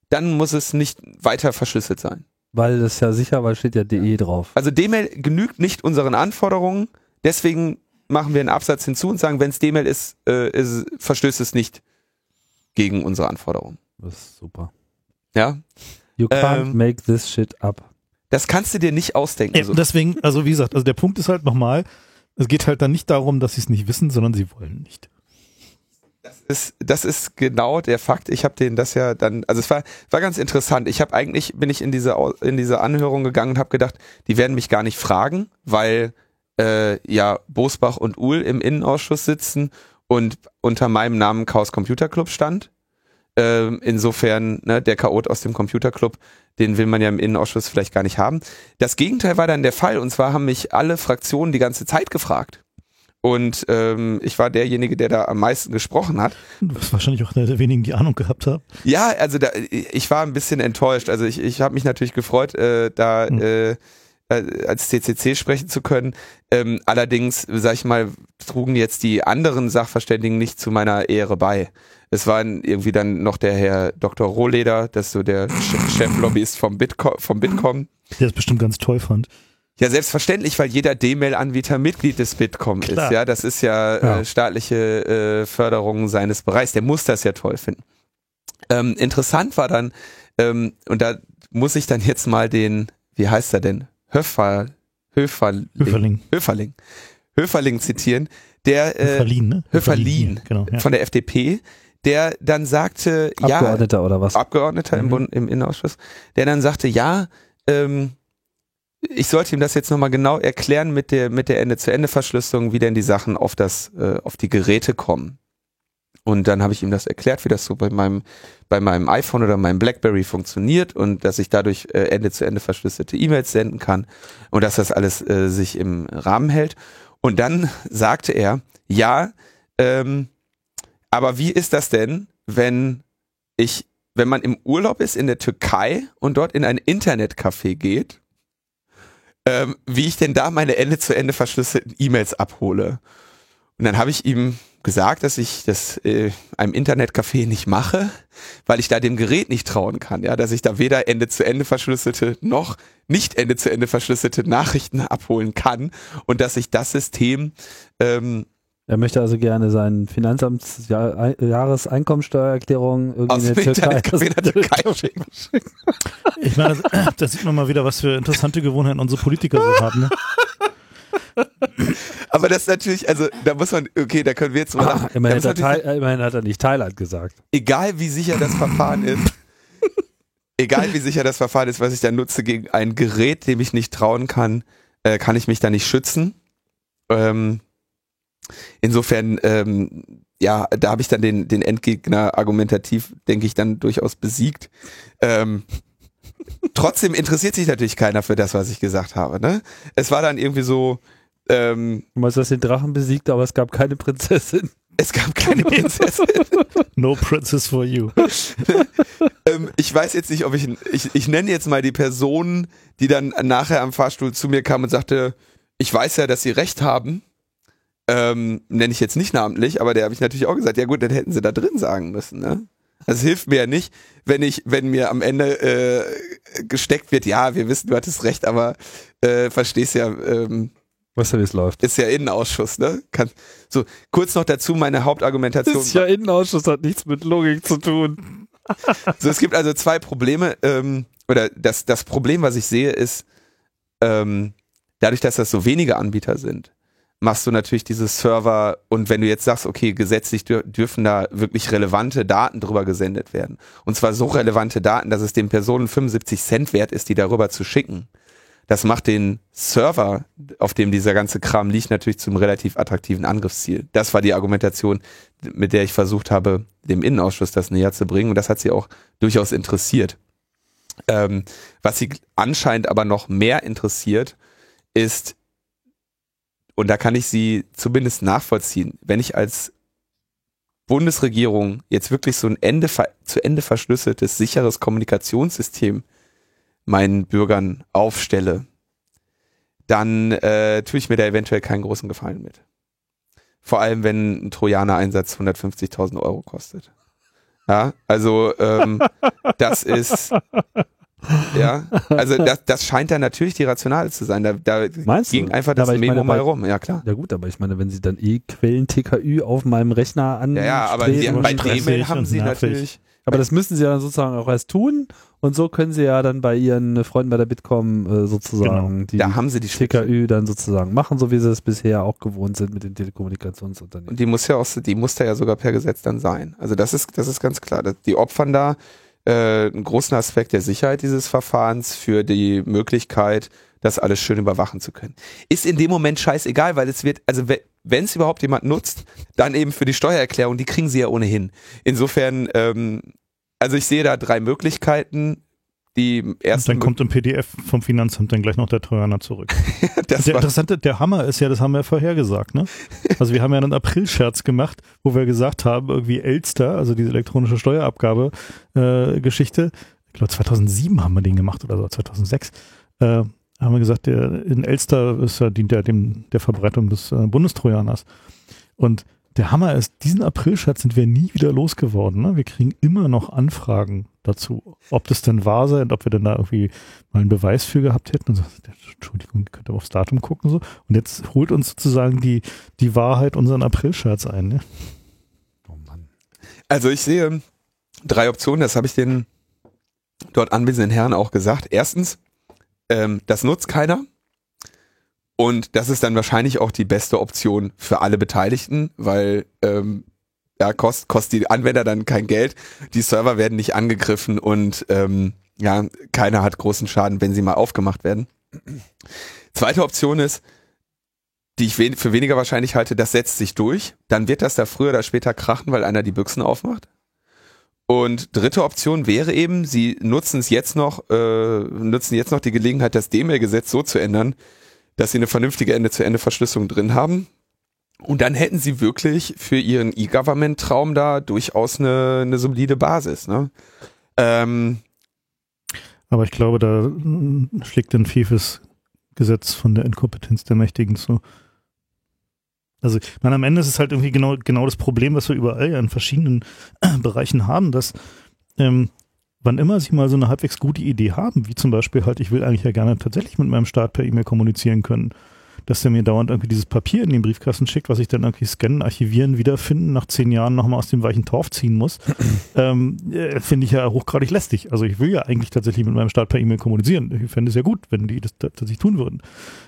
dann muss es nicht weiter verschlüsselt sein. Weil das ist ja sicher, weil steht ja DE drauf. Also D-Mail genügt nicht unseren Anforderungen, deswegen machen wir einen Absatz hinzu und sagen, wenn es D-Mail ist, äh, ist, verstößt es nicht gegen unsere Anforderungen. Das ist super. Ja, You can't Ähm, make this shit up. Das kannst du dir nicht ausdenken. Ja, so. deswegen, also wie gesagt, also der Punkt ist halt nochmal, es geht halt dann nicht darum, dass sie es nicht wissen, sondern sie wollen nicht. ist, das ist genau der Fakt. Ich habe denen das ja dann, also es war, war ganz interessant. Ich habe eigentlich, bin ich in diese, in diese Anhörung gegangen und habe gedacht, die werden mich gar nicht fragen, weil äh, ja Bosbach und Uhl im Innenausschuss sitzen und unter meinem Namen Chaos Computer Club stand. Ähm, insofern, ne, der Chaot aus dem Computer Club, den will man ja im Innenausschuss vielleicht gar nicht haben. Das Gegenteil war dann der Fall und zwar haben mich alle Fraktionen die ganze Zeit gefragt. Und ähm, ich war derjenige, der da am meisten gesprochen hat. Du wirst wahrscheinlich auch einer der wenigen, die Ahnung gehabt haben. Ja, also da, ich war ein bisschen enttäuscht. Also ich, ich habe mich natürlich gefreut, äh, da Hm. äh, äh, als CCC sprechen zu können. Ähm, allerdings, sag ich mal, trugen jetzt die anderen Sachverständigen nicht zu meiner Ehre bei. Es war irgendwie dann noch der Herr Dr. Rohleder, das ist so der Ch- Cheflobbyist vom, Bitco vom Bitkom. Der es bestimmt ganz toll fand. Ja, selbstverständlich, weil jeder D-Mail-Anbieter Mitglied des Bitkom ist. Klar. Ja, das ist ja, Ja. Äh, staatliche äh, Förderung seines Bereichs. Der muss das ja toll finden. Ähm, interessant war dann, ähm, und da muss ich dann jetzt mal den, wie heißt er denn? Höfer, Höferling, Höferling. Höferling, Höferling zitieren, der äh, Höferlin, ne? Höferlin, genau. Ja. von der FDP, der dann sagte, ja, Abgeordneter oder was? Abgeordneter im, Mhm. Bund, im Innenausschuss, der dann sagte, ja, ähm, ich sollte ihm das jetzt nochmal genau erklären mit der, mit der Ende-zu-Ende-Verschlüsselung, wie denn die Sachen auf das, äh, auf die Geräte kommen. Und dann habe ich ihm das erklärt, wie das so bei meinem, bei meinem iPhone oder meinem Blackberry funktioniert und dass ich dadurch äh, Ende-zu-Ende verschlüsselte E-Mails senden kann und dass das alles äh, sich im Rahmen hält. Und dann sagte er, ja, ähm, aber wie ist das denn, wenn ich, wenn man im Urlaub ist in der Türkei und dort in ein Internetcafé geht, ähm, wie ich denn da meine Ende zu Ende verschlüsselten E-Mails abhole. Und dann habe ich ihm gesagt, dass ich das äh, einem Internetcafé nicht mache, weil ich da dem Gerät nicht trauen kann, ja, dass ich da weder Ende zu Ende verschlüsselte noch nicht Ende zu Ende verschlüsselte Nachrichten abholen kann und dass ich das System ähm, Er möchte also gerne seinen Finanzamtsjahreseinkommensteuererklärung irgendwie aus in der Türkei. In der Türkei [LAUGHS] schicken. Ich meine, da, sieht man mal wieder, was für interessante Gewohnheiten unsere Politiker so haben. Ne? Aber das ist natürlich, also da muss man, okay, da können wir jetzt mal Ah. Da immerhin, hat er Thai, immerhin hat er nicht Thailand gesagt. egal wie sicher das Verfahren ist, egal wie sicher das Verfahren ist, was ich da nutze gegen ein Gerät, dem ich nicht trauen kann, äh, kann ich mich da nicht schützen. Ähm, insofern, ähm, ja, da habe ich dann den, den Endgegner argumentativ, denke ich, dann durchaus besiegt. Ähm, [LAUGHS] trotzdem interessiert sich natürlich keiner für das, was ich gesagt habe. Ne? Es war dann irgendwie so, ähm, Du meinst, hast den Drachen besiegt, aber es gab keine Prinzessin. es gab keine Prinzessin. [LAUGHS] No princess for you. [LAUGHS] ähm, ich weiß jetzt nicht, ob ich, ich, ich nenne jetzt mal die Person, die dann nachher am Fahrstuhl zu mir kam und sagte, ich weiß ja, dass sie recht haben. Ähm, nenne ich jetzt nicht namentlich, aber der habe ich natürlich auch gesagt, ja gut, dann hätten sie da drin sagen müssen, ne? Also es hilft mir ja nicht, wenn ich, wenn mir am Ende äh, gesteckt wird, ja, wir wissen, du hattest recht, aber äh, verstehst ja, ähm, Weißt du, wie es läuft? Ist ja Innenausschuss, ne? Kann, so, kurz noch dazu meine Hauptargumentation. Ist ja Innenausschuss, hat nichts mit Logik zu tun. So, es gibt also zwei Probleme, ähm, oder das, das Problem, was ich sehe, ist, ähm, dadurch, dass das so wenige Anbieter sind, machst du natürlich diese Server und wenn du jetzt sagst, okay, gesetzlich dür dürfen da wirklich relevante Daten drüber gesendet werden. Und zwar so relevante Daten, dass es den Personen 75 Cent wert ist, die darüber zu schicken. Das macht den Server, auf dem dieser ganze Kram liegt, natürlich zum relativ attraktiven Angriffsziel. Das war die Argumentation, mit der ich versucht habe, dem Innenausschuss das näher zu bringen. Und das hat sie auch durchaus interessiert. Ähm, was sie anscheinend aber noch mehr interessiert, ist, und da kann ich sie zumindest nachvollziehen, wenn ich als Bundesregierung jetzt wirklich so ein Ende, zu Ende verschlüsseltes, sicheres Kommunikationssystem meinen Bürgern aufstelle, dann äh, tue ich mir da eventuell keinen großen Gefallen mit. Vor allem, wenn ein Trojaner-Einsatz 150.000 Euro kostet. Ja, also ähm, das ist ja, also das, das scheint dann natürlich die Rationale zu sein. Da, da Meinst ging du? einfach das Memo mal rum. Ja klar. Ja gut, aber ich meine, wenn sie dann eh Quellen TKÜ auf meinem Rechner an Ja, ja, aber die, bei E-Mail haben sie nervig. natürlich. aber das müssen sie ja dann sozusagen auch erst tun und so können sie ja dann bei ihren Freunden bei der Bitkom äh, sozusagen die Da haben sie die. TKÜ dann sozusagen machen, so wie sie es bisher auch gewohnt sind mit den Telekommunikationsunternehmen. Und die muss ja auch, die muss da ja sogar per Gesetz dann sein. Also das ist, das ist ganz klar. Die opfern da äh, einen großen Aspekt der Sicherheit dieses Verfahrens für die Möglichkeit, das alles schön überwachen zu können. Ist in dem Moment scheißegal, weil es wird, also wenn es überhaupt jemand nutzt, dann eben für die Steuererklärung, die kriegen sie ja ohnehin. Insofern, ähm, also ich sehe da drei Möglichkeiten. Die Und erste, dann kommt im PDF vom Finanzamt dann gleich noch der Trojaner zurück. [LAUGHS] Der interessante, der Hammer ist ja, das haben wir ja vorhergesagt, ne? Also wir haben ja einen April-Scherz gemacht, wo wir gesagt haben, irgendwie Elster, also diese elektronische Steuerabgabe äh, ich glaube 2007 haben wir den gemacht oder so, 2006, äh, haben wir gesagt, der in Elster ist ja, dient ja dem der Verbreitung des äh, Bundestrojaners. Und der Hammer ist, diesen April-Scherz sind wir nie wieder losgeworden. Ne? Wir kriegen immer noch Anfragen dazu, ob das denn wahr sei und ob wir denn da irgendwie mal einen Beweis für gehabt hätten. Und so, Entschuldigung, ihr könnt aber aufs Datum gucken so. Und jetzt holt uns sozusagen die, die Wahrheit unseren April-Scherz ein. Ne? Oh Mann. Also ich sehe drei Optionen, das habe ich den dort anwesenden Herren auch gesagt. Erstens, ähm, das nutzt keiner. Und das ist dann wahrscheinlich auch die beste Option für alle Beteiligten, weil ähm, ja, kost, kostet die Anwender dann kein Geld, die Server werden nicht angegriffen und ähm, ja, keiner hat großen Schaden, wenn sie mal aufgemacht werden. Zweite Option ist, die ich wen für weniger wahrscheinlich halte, das setzt sich durch. Dann wird das da früher oder später krachen, weil einer die Büchsen aufmacht. Und dritte Option wäre eben, sie nutzen es jetzt noch, äh, nutzen jetzt noch die Gelegenheit, das D-Mail-Gesetz so zu ändern, dass sie eine vernünftige Ende-zu-Ende-Verschlüsselung drin haben. Und dann hätten sie wirklich für ihren E-Government-Traum da durchaus eine, eine solide Basis. Ne? Ähm, Aber ich glaube, da schlägt ein fiefes Gesetz von der Inkompetenz der Mächtigen zu. Also, ich meine, am Ende ist es halt irgendwie genau, genau das Problem, was wir überall in verschiedenen [CLEARS THROAT] Bereichen haben, dass ähm, wann immer sie mal so eine halbwegs gute Idee haben, wie zum Beispiel halt, ich will eigentlich ja gerne tatsächlich mit meinem Staat per E-Mail kommunizieren können, dass der mir dauernd irgendwie dieses Papier in den Briefkasten schickt, was ich dann irgendwie scannen, archivieren, wiederfinden, nach zehn Jahren nochmal aus dem weichen Torf ziehen muss, [CLEARS THROAT] ähm, äh, finde ich ja hochgradig lästig. Also ich will ja eigentlich tatsächlich mit meinem Staat per E-Mail kommunizieren. Ich fände es ja gut, wenn die das tatsächlich tun würden.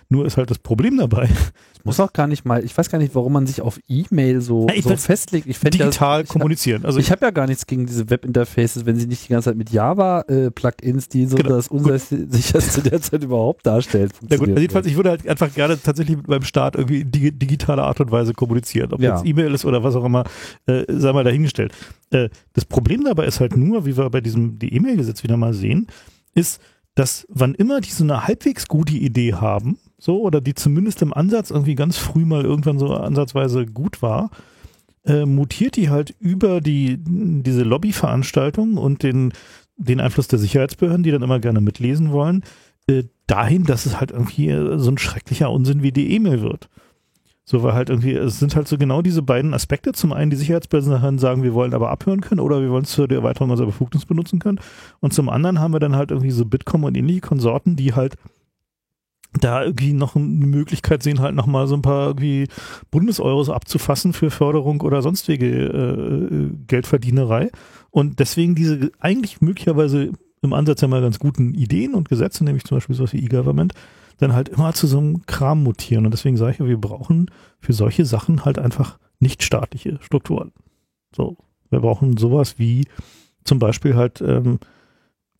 Nur ist halt das Problem dabei, Ich muss auch gar nicht mal, ich weiß gar nicht, warum man sich auf E-Mail so, Ja, ich so festlegt. Ich fände ja, digital ich, kommunizieren. Also ich habe ja gar nichts gegen diese Webinterfaces, wenn sie nicht die ganze Zeit mit Java-Plugins, die so Genau, das unsicherste [LAUGHS] derzeit überhaupt darstellt. Na gut, jedenfalls, ich würde halt einfach gerne tatsächlich mit meinem Staat irgendwie in digi digitaler Art und Weise kommunizieren. Ob Ja. jetzt E-Mail ist oder was auch immer, äh, sei mal dahingestellt. Äh, das Problem dabei ist halt nur, wie wir bei diesem die E-Mail-Gesetz wieder mal sehen, ist, dass wann immer die so eine halbwegs gute Idee haben, so, oder die zumindest im Ansatz irgendwie ganz früh mal irgendwann so ansatzweise gut war, äh, mutiert die halt über die, diese Lobbyveranstaltungen und den, den Einfluss der Sicherheitsbehörden, die dann immer gerne mitlesen wollen, äh, dahin, dass es halt irgendwie äh, so ein schrecklicher Unsinn wie die E-Mail wird. So, weil halt irgendwie, es sind halt so genau diese beiden Aspekte. Zum einen die Sicherheitsbehörden sagen, wir wollen aber abhören können oder wir wollen es zur Erweiterung unserer Befugnis benutzen können. Und zum anderen haben wir dann halt irgendwie so Bitkom und ähnliche Konsorten, die halt da irgendwie noch eine Möglichkeit sehen, halt nochmal so ein paar irgendwie Bundeseuros abzufassen für Förderung oder sonstige äh, Geldverdienerei. Und deswegen diese eigentlich möglicherweise im Ansatz ja mal ganz guten Ideen und Gesetze, nämlich zum Beispiel sowas wie E-Government, dann halt immer zu so einem Kram mutieren. Und deswegen sage ich ja, wir brauchen für solche Sachen halt einfach nicht staatliche Strukturen. So, wir brauchen sowas wie zum Beispiel halt ähm,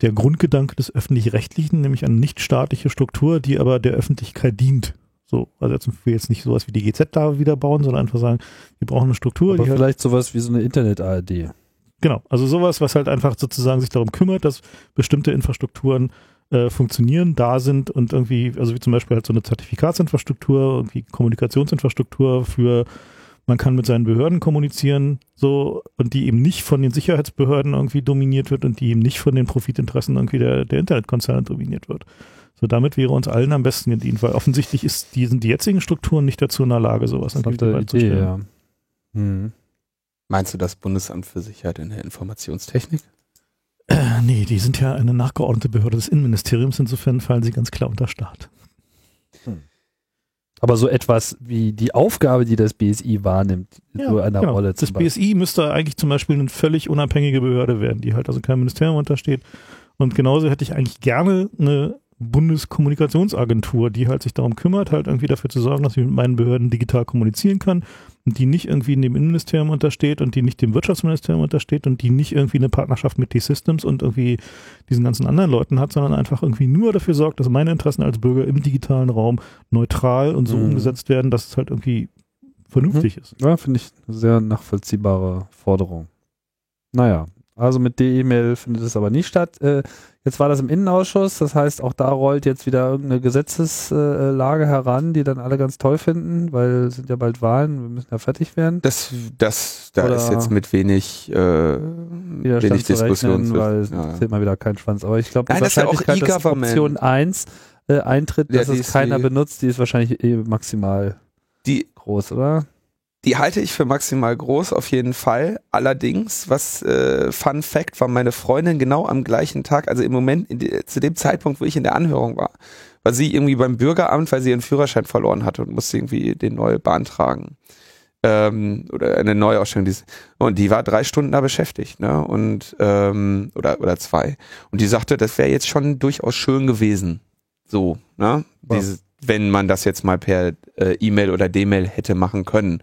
der Grundgedanke des öffentlich-rechtlichen, nämlich eine nichtstaatliche Struktur, die aber der Öffentlichkeit dient. So, also jetzt, wir jetzt nicht sowas wie die GZ da wieder bauen, sondern einfach sagen, wir brauchen eine Struktur. Aber die halt vielleicht sowas wie so eine Internet-ARD. Genau, also sowas, was halt einfach sozusagen sich darum kümmert, dass bestimmte Infrastrukturen äh, funktionieren, da sind und irgendwie, also wie zum Beispiel halt so eine Zertifikatsinfrastruktur, irgendwie Kommunikationsinfrastruktur für man kann mit seinen Behörden kommunizieren, so, und die eben nicht von den Sicherheitsbehörden irgendwie dominiert wird und die eben nicht von den Profitinteressen irgendwie der, der Internetkonzerne dominiert wird. So, damit wäre uns allen am besten gedient, weil offensichtlich ist, die, sind die jetzigen Strukturen nicht dazu in der Lage, sowas irgendwie bereitzustellen. ja. Hm. Meinst du das Bundesamt für Sicherheit in der Informationstechnik? Äh, nee, die sind ja eine nachgeordnete Behörde des Innenministeriums, insofern fallen sie ganz klar unter Staat. Aber so etwas wie die Aufgabe, die das BSI wahrnimmt, so einer genau. Rolle Das. BSI müsste eigentlich zum Beispiel eine völlig unabhängige Behörde werden, die halt also kein Ministerium untersteht. Und genauso hätte ich eigentlich gerne eine Bundeskommunikationsagentur, die halt sich darum kümmert, halt irgendwie dafür zu sorgen, dass ich mit meinen Behörden digital kommunizieren kann und die nicht irgendwie dem Innenministerium untersteht und die nicht dem Wirtschaftsministerium untersteht und die nicht irgendwie eine Partnerschaft mit T-Systems und irgendwie diesen ganzen anderen Leuten hat, sondern einfach irgendwie nur dafür sorgt, dass meine Interessen als Bürger im digitalen Raum neutral und so Mhm. umgesetzt werden, dass es halt irgendwie vernünftig ist. Ja, finde ich eine sehr nachvollziehbare Forderung. Naja, also mit D-E-Mail findet es aber nicht statt. Äh, jetzt war das im Innenausschuss, das heißt, auch da rollt jetzt wieder irgendeine Gesetzeslage heran, die dann alle ganz toll finden, weil es sind ja bald Wahlen, wir müssen ja fertig werden. Das, das, da Oder ist jetzt mit wenig, äh, wenig zu Diskussion. weil es ja. zählt mal wieder kein Schwanz. Aber ich glaube, die Nein, das ist ja auch Wahrscheinlichkeit, dass. Option 1 äh, eintritt, Ja, dass die es keiner benutzt, die ist wahrscheinlich eh maximal Die, groß, oder? Die halte ich für maximal groß, auf jeden Fall. Allerdings, was äh, Fun Fact war, meine Freundin genau am gleichen Tag, also im Moment, in die, zu dem Zeitpunkt, wo ich in der Anhörung war, war sie irgendwie beim Bürgeramt, weil sie ihren Führerschein verloren hatte und musste irgendwie den neu beantragen. Ähm, oder eine Neuausstellung. Und die war drei Stunden da beschäftigt, ne? Und ähm, oder oder zwei. Und die sagte, das wäre jetzt schon durchaus schön gewesen. So, ne? Ja. Diese, wenn man das jetzt mal per äh, E-Mail oder D-Mail hätte machen können.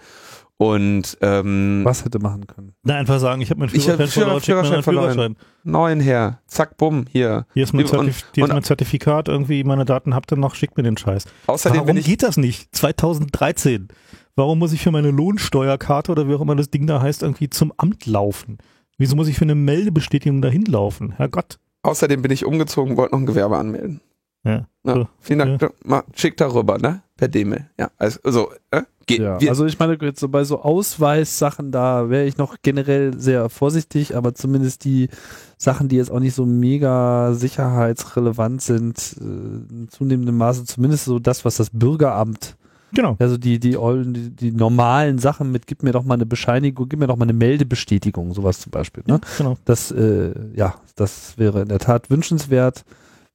Und ähm, Was hätte machen können? Na, einfach sagen, ich habe meinen Ich hab Führerschein verloren, schick mir Führerschein meinen verloren. Führerschein. neuen her, zack, bumm, hier. Hier ist mein, Und- Zertif hier ist und- mein Zertifikat, irgendwie meine Daten habt ihr noch, schickt mir den Scheiß. Außerdem Warum ich geht das nicht? 2013. Warum muss ich für meine Lohnsteuerkarte oder wie auch immer das Ding da heißt, irgendwie zum Amt laufen? Wieso muss ich für eine Meldebestätigung dahin laufen? Herrgott. Außerdem bin ich umgezogen, wollte noch ein Gewerbe anmelden. Ja. Ja, So. vielen Dank. Mal, schick darüber, ne? Per D-Mail. Ja, also, also äh, geht. Ja, also ich meine, jetzt so bei so Ausweissachen, da wäre ich noch generell sehr vorsichtig, aber zumindest die Sachen, die jetzt auch nicht so mega sicherheitsrelevant sind, äh, in zunehmendem Maße, zumindest so das, was das Bürgeramt, Genau. also die, die, die, die normalen Sachen mit, gib mir doch mal eine Bescheinigung, gib mir doch mal eine Meldebestätigung, sowas zum Beispiel. Ne? Genau. Das, äh, ja, das wäre in der Tat wünschenswert.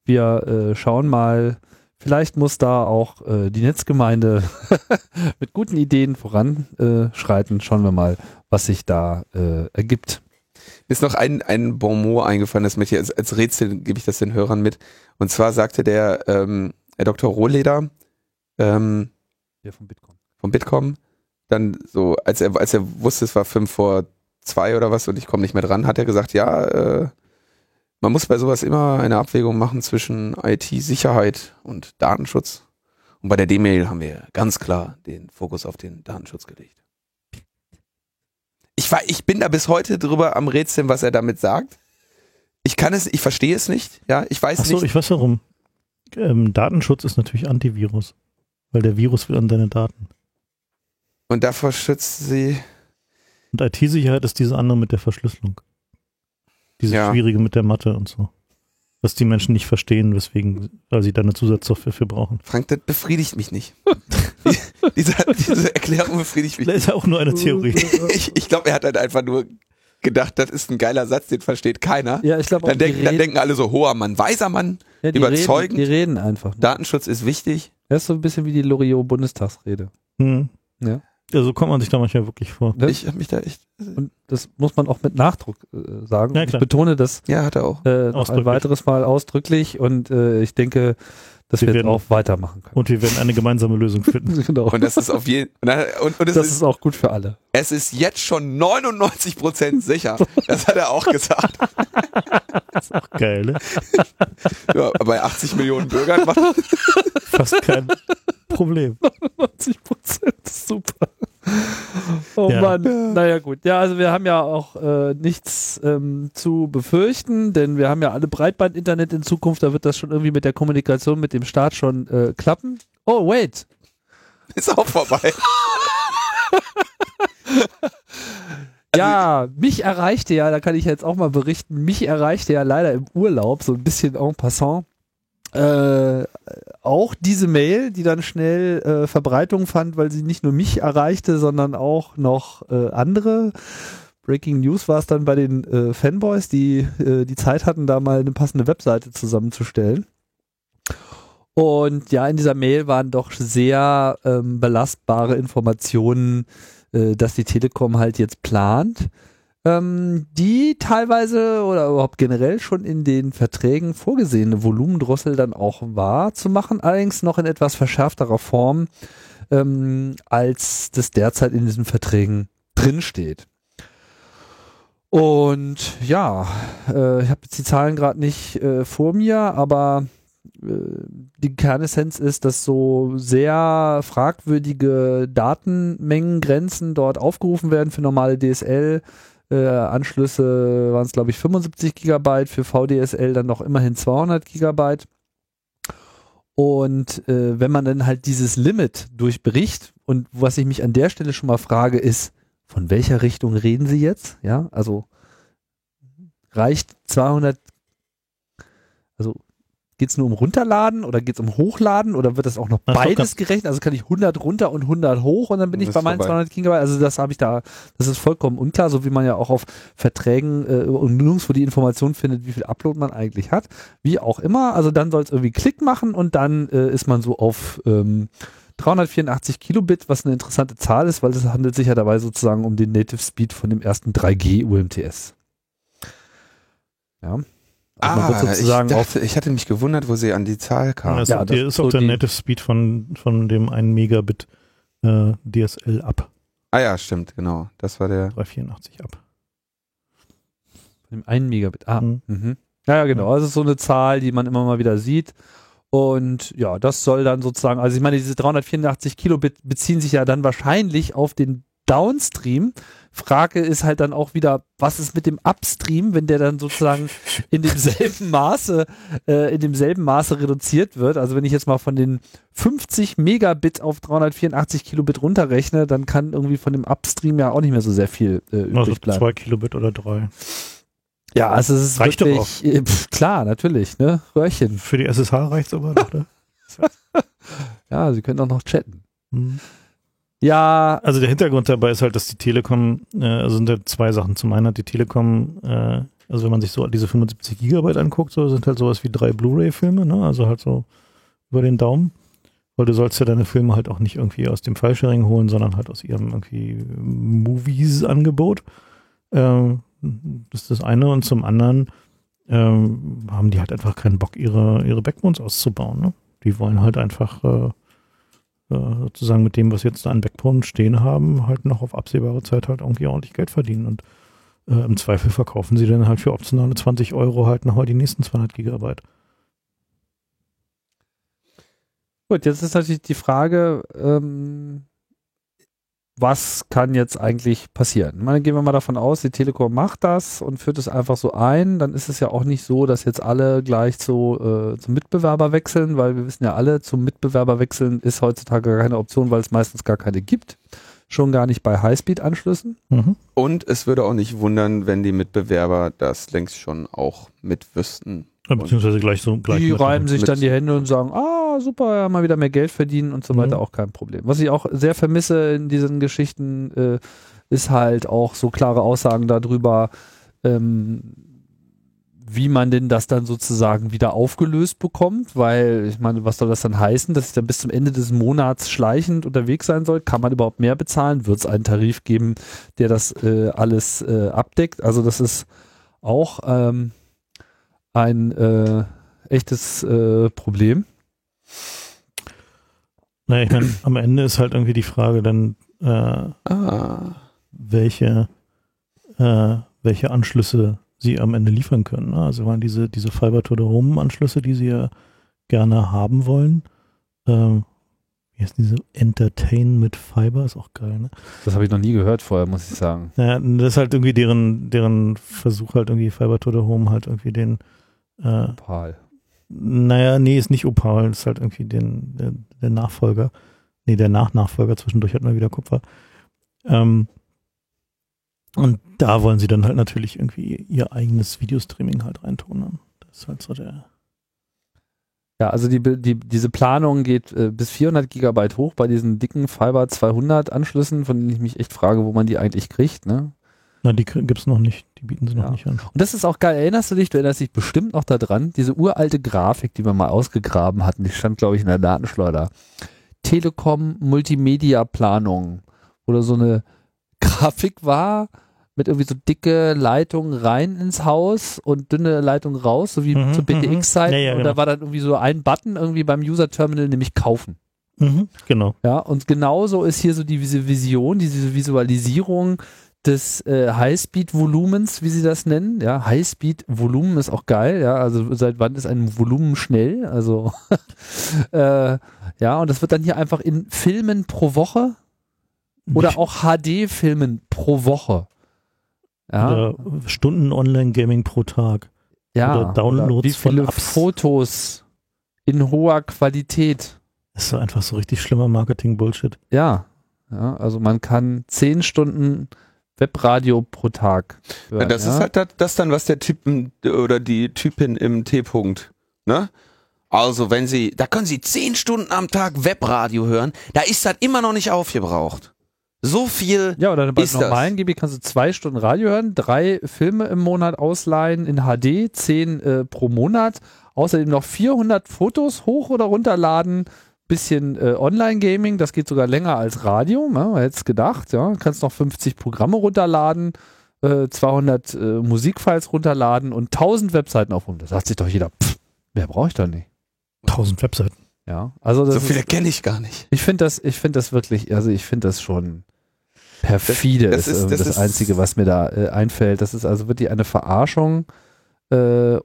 Wir äh, schauen mal, vielleicht muss da auch äh, die Netzgemeinde [LAUGHS] mit guten Ideen voranschreiten. Äh. Schauen wir mal, was sich da äh, ergibt. Mir ist noch ein, ein Bonmot eingefallen, das mit hier als, als Rätsel gebe ich das den Hörern mit. Und zwar sagte der ähm, Herr Dr. Rohleder ähm, Hier vom Bitcoin. vom Bitkom, dann so, als er, als er wusste, es war fünf vor zwei oder was und ich komme nicht mehr dran, hat er gesagt, ja, äh, man muss bei sowas immer eine Abwägung machen zwischen IT-Sicherheit und Datenschutz. Und bei der D-Mail haben wir ganz klar den Fokus auf den Datenschutz gelegt. Ich, war, ich bin da bis heute drüber am Rätseln, was er damit sagt. Ich kann es, ich verstehe es nicht. Ja, ich weiß Achso, nicht. ich weiß warum. Ähm, Datenschutz ist natürlich Antivirus. Weil der Virus will an deine Daten. Und davor schützt sie. Und IT-Sicherheit ist diese andere mit der Verschlüsselung. Diese Ja. schwierige mit der Mathe und so. Was die Menschen nicht verstehen, weswegen, weil sie da eine Zusatzsoftware für brauchen. Frank, das befriedigt mich nicht. [LAUGHS] diese, diese Erklärung befriedigt mich Das ist ja auch nur eine Theorie. [LAUGHS] ich, ich glaube, er hat halt einfach nur gedacht, das ist ein geiler Satz, den versteht keiner. Ja, ich glaube auch, Dann, denken, dann denken alle so, hoher Mann, weiser Mann, ja, die überzeugend. Reden, die reden einfach. Ne? Datenschutz ist wichtig. Das ist so ein bisschen wie die Loriot-Bundestagsrede. Hm. Ja. Ja, so kommt man sich da manchmal wirklich vor. Ne? Ich habe mich da echt. Und das muss man auch mit Nachdruck äh, sagen. Ja, ich betone das Ja, hat er auch. äh, noch ein Ausdrücklich. weiteres Mal ausdrücklich und äh, ich denke, dass Wir wir, jetzt werden- auch weitermachen können. Und wir werden eine gemeinsame Lösung finden. [LAUGHS] genau. Und das ist auf jeden und, und es, das ist, ist auch gut für alle. es ist jetzt schon 99 Prozent sicher. Das hat er auch gesagt. [LAUGHS] Geil, ne? [LAUGHS] Ja, bei 80 Millionen Bürgern macht Fast kein Problem. 90 Prozent, super. [LAUGHS] Oh Ja. Mann, naja gut. Ja, also wir haben ja auch äh, nichts ähm, zu befürchten, denn wir haben ja alle Breitband-Internet in Zukunft, da wird das schon irgendwie mit der Kommunikation mit dem Staat schon äh, klappen. Oh, wait. [LAUGHS] ist auch vorbei. [LAUGHS] Ja, mich erreichte ja, da kann ich jetzt auch mal berichten, mich erreichte ja leider im Urlaub, so ein bisschen en passant, äh, auch diese Mail, die dann schnell äh, Verbreitung fand, weil sie nicht nur mich erreichte, sondern auch noch äh, andere. Breaking News war es dann bei den äh, Fanboys, die äh, die Zeit hatten, da mal eine passende Webseite zusammenzustellen. Und ja, in dieser Mail waren doch sehr ähm, belastbare Informationen, dass die Telekom halt jetzt plant, ähm, die teilweise oder überhaupt generell schon in den Verträgen vorgesehene Volumendrossel dann auch wahr zu machen, allerdings noch in etwas verschärfterer Form, ähm, als das derzeit in diesen Verträgen drinsteht. Und ja, äh, ich habe jetzt die Zahlen gerade nicht äh, vor mir, aber äh, die Kernessenz ist, dass so sehr fragwürdige Datenmengengrenzen dort aufgerufen werden für normale DSL. Äh, Anschlüsse waren es, glaube ich, 75 Gigabyte, für VDSL dann noch immerhin 200 Gigabyte. Und äh, wenn man dann halt dieses Limit durchbricht, und was ich mich an der Stelle schon mal frage, ist, von welcher Richtung reden Sie jetzt? Ja, also reicht 200, also geht es nur um runterladen oder geht es um hochladen oder wird das auch noch Das beides gerechnet? Also kann ich 100 runter und 100 hoch und dann bin ich bei meinen vorbei. 200 Gigabyte. Also das habe ich da, das ist vollkommen unklar, so wie man ja auch auf Verträgen äh, und nirgendwo die Information findet, wie viel Upload man eigentlich hat. Wie auch immer, also dann soll es irgendwie Klick machen und dann äh, ist man so auf ähm, 384 Kilobit, was eine interessante Zahl ist, weil es handelt sich ja dabei sozusagen um den Native Speed von dem ersten 3G UMTS. Ja. Also man wird Ah, ich, sozusagen auf dachte, ich hatte mich gewundert, wo sie an die Zahl kam. Also, Ja, das ist ist auch so der Native Speed von, von dem 1 Megabit äh, DSL ab. Ah ja, stimmt, genau. Das war der. 384 ab. dem 1 Megabit. Ah, Mhm. Mhm. Ja, ja, genau. Also so eine Zahl, die man immer mal wieder sieht. Und ja, das soll dann sozusagen, also ich meine, diese 384 Kilobit beziehen sich ja dann wahrscheinlich auf den Downstream. Frage ist halt dann auch wieder, was ist mit dem Upstream, wenn der dann sozusagen in demselben Maße, äh, in demselben Maße reduziert wird. Also wenn ich jetzt mal von den 50 Megabit auf 384 Kilobit runterrechne, dann kann irgendwie von dem Upstream ja auch nicht mehr so sehr viel äh, übrig Also bleiben. 2 Kilobit oder 3. Ja, also es ist Reicht doch wirklich, äh, pf, klar, natürlich, ne? Röhrchen. Für die SSH reicht es aber noch, ne? [LAUGHS] Ja, Sie können auch noch chatten. Mhm. Ja, Also der Hintergrund dabei ist halt, dass die Telekom, äh, also sind halt zwei Sachen. Zum einen hat die Telekom, äh, also wenn man sich so diese 75 Gigabyte anguckt, so sind halt sowas wie drei Blu-ray-Filme, ne? Also halt so über den Daumen. Weil du sollst ja deine Filme halt auch nicht irgendwie aus dem Fallsharing holen, sondern halt aus ihrem irgendwie Movies-Angebot. Ähm, das ist das eine. Und zum anderen ähm, haben die halt einfach keinen Bock, ihre, ihre Backbones auszubauen. Ne? Die wollen halt einfach äh, sozusagen mit dem, was jetzt da an Backbone stehen haben, halt noch auf absehbare Zeit halt irgendwie ordentlich Geld verdienen. Und äh, im Zweifel verkaufen sie dann halt für optionale 20 Euro halt nochmal die nächsten 200 Gigabyte. gut, jetzt ist natürlich die Frage, ähm, was kann jetzt eigentlich passieren? Ich meine, gehen wir mal davon aus, die Telekom macht das und führt es einfach so ein, dann ist es ja auch nicht so, dass jetzt alle gleich zu, äh, zum Mitbewerber wechseln, weil wir wissen ja alle, zum Mitbewerber wechseln ist heutzutage keine Option, weil es meistens gar keine gibt. Schon gar nicht bei Highspeed-Anschlüssen. Mhm. Und es würde auch nicht wundern, wenn die Mitbewerber das längst schon auch mit Äh, Beziehungsweise gleich so gleich die reiben sich dann die Hände und sagen, ah, super, ja, mal wieder mehr Geld verdienen und so Mhm. weiter, auch kein Problem. Was ich auch sehr vermisse in diesen Geschichten, äh, ist halt auch so klare Aussagen darüber, ähm, wie man denn das dann sozusagen wieder aufgelöst bekommt, weil ich meine, was soll das dann heißen, dass ich dann bis zum Ende des Monats schleichend unterwegs sein soll? Kann man überhaupt mehr bezahlen? Wird es einen Tarif geben, der das äh, alles äh, abdeckt? Also das ist auch ähm, ein äh, echtes äh, Problem. Naja, ich meine, am Ende ist halt irgendwie die Frage dann, äh, Ah. welche, äh, welche Anschlüsse sie am Ende liefern können. ne? Also waren diese, diese Fiber to the Home Anschlüsse, die sie ja gerne haben wollen. Ähm, wie heißt diese Entertain mit Fiber? Ist auch geil, ne? Das habe ich noch nie gehört vorher, muss ich sagen. Naja, das ist halt irgendwie deren, deren Versuch halt irgendwie Fiber to the Home halt irgendwie den, äh, Opal. naja, nee, ist nicht Opal, ist halt irgendwie den, der, der Nachfolger. Nee, der Nachnachfolger, zwischendurch hat man wieder Kupfer. Ähm, und da wollen sie dann halt natürlich irgendwie ihr eigenes Videostreaming halt reintun. Ne? Das ist halt so der. Ja, also die, die, diese Planung geht äh, bis 400 Gigabyte hoch bei diesen dicken Fiber 200 Anschlüssen, von denen ich mich echt frage, wo man die eigentlich kriegt. Ne? Na, die krie- gibt's noch nicht, die bieten sie Ja. noch nicht an. Und das ist auch geil. Erinnerst du dich? Du erinnerst dich bestimmt noch daran. Diese uralte Grafik, die wir mal ausgegraben hatten, die stand, glaube ich, in der Datenschleuder. Telekom Multimedia Planung, wo da so eine [LAUGHS] Grafik war mit irgendwie so dicke Leitungen rein ins Haus und dünne Leitungen raus, so wie Mhm, zu mhm. BTX-Zeiten. Ja, ja, und genau. da war dann irgendwie so ein Button irgendwie beim User-Terminal, nämlich kaufen. Mhm, genau. Ja, und genauso ist hier so diese Vision, diese Visualisierung des äh, Highspeed-Volumens, wie sie das nennen. Ja, Highspeed-Volumen ist auch geil. Ja, also seit wann ist ein Volumen schnell? Also [LAUGHS] äh, ja, und das wird dann hier einfach in Filmen pro Woche oder auch HD-Filmen pro Woche. Ja, Oder Stunden Online-Gaming pro Tag. ja. oder Downloads wie viele. Fotos in hoher Qualität. Das ist so einfach so richtig schlimmer Marketing-Bullshit. Ja, ja, also man kann zehn Stunden Webradio pro Tag hören. Ja, das ja? ist halt das, das dann, was der Typen oder die Typin im T-Punkt, ne? Also, wenn Sie, da können Sie zehn Stunden am Tag Webradio hören, da ist das immer noch nicht aufgebraucht. So viel, ja, oder bei normalen GB kannst du zwei Stunden Radio hören, drei Filme im Monat ausleihen in HD, zehn äh, pro Monat, außerdem noch 400 Fotos hoch oder runterladen, bisschen äh, Online-Gaming, das geht sogar länger als Radio, ne? man hätte es gedacht, ja, kannst noch 50 Programme runterladen, äh, 200 äh, Musikfiles runterladen und 1000 Webseiten aufrufen. Da sagt sich doch jeder, pff, mehr brauche ich doch nicht. 1000 Webseiten. Ja, also das so viele kenne ich gar nicht. ich finde das, ich finde das wirklich, also ich finde das schon perfide Das- das ist, das das, ist- Einzige, was mir da äh, einfällt. Das ist also wirklich eine Verarschung äh,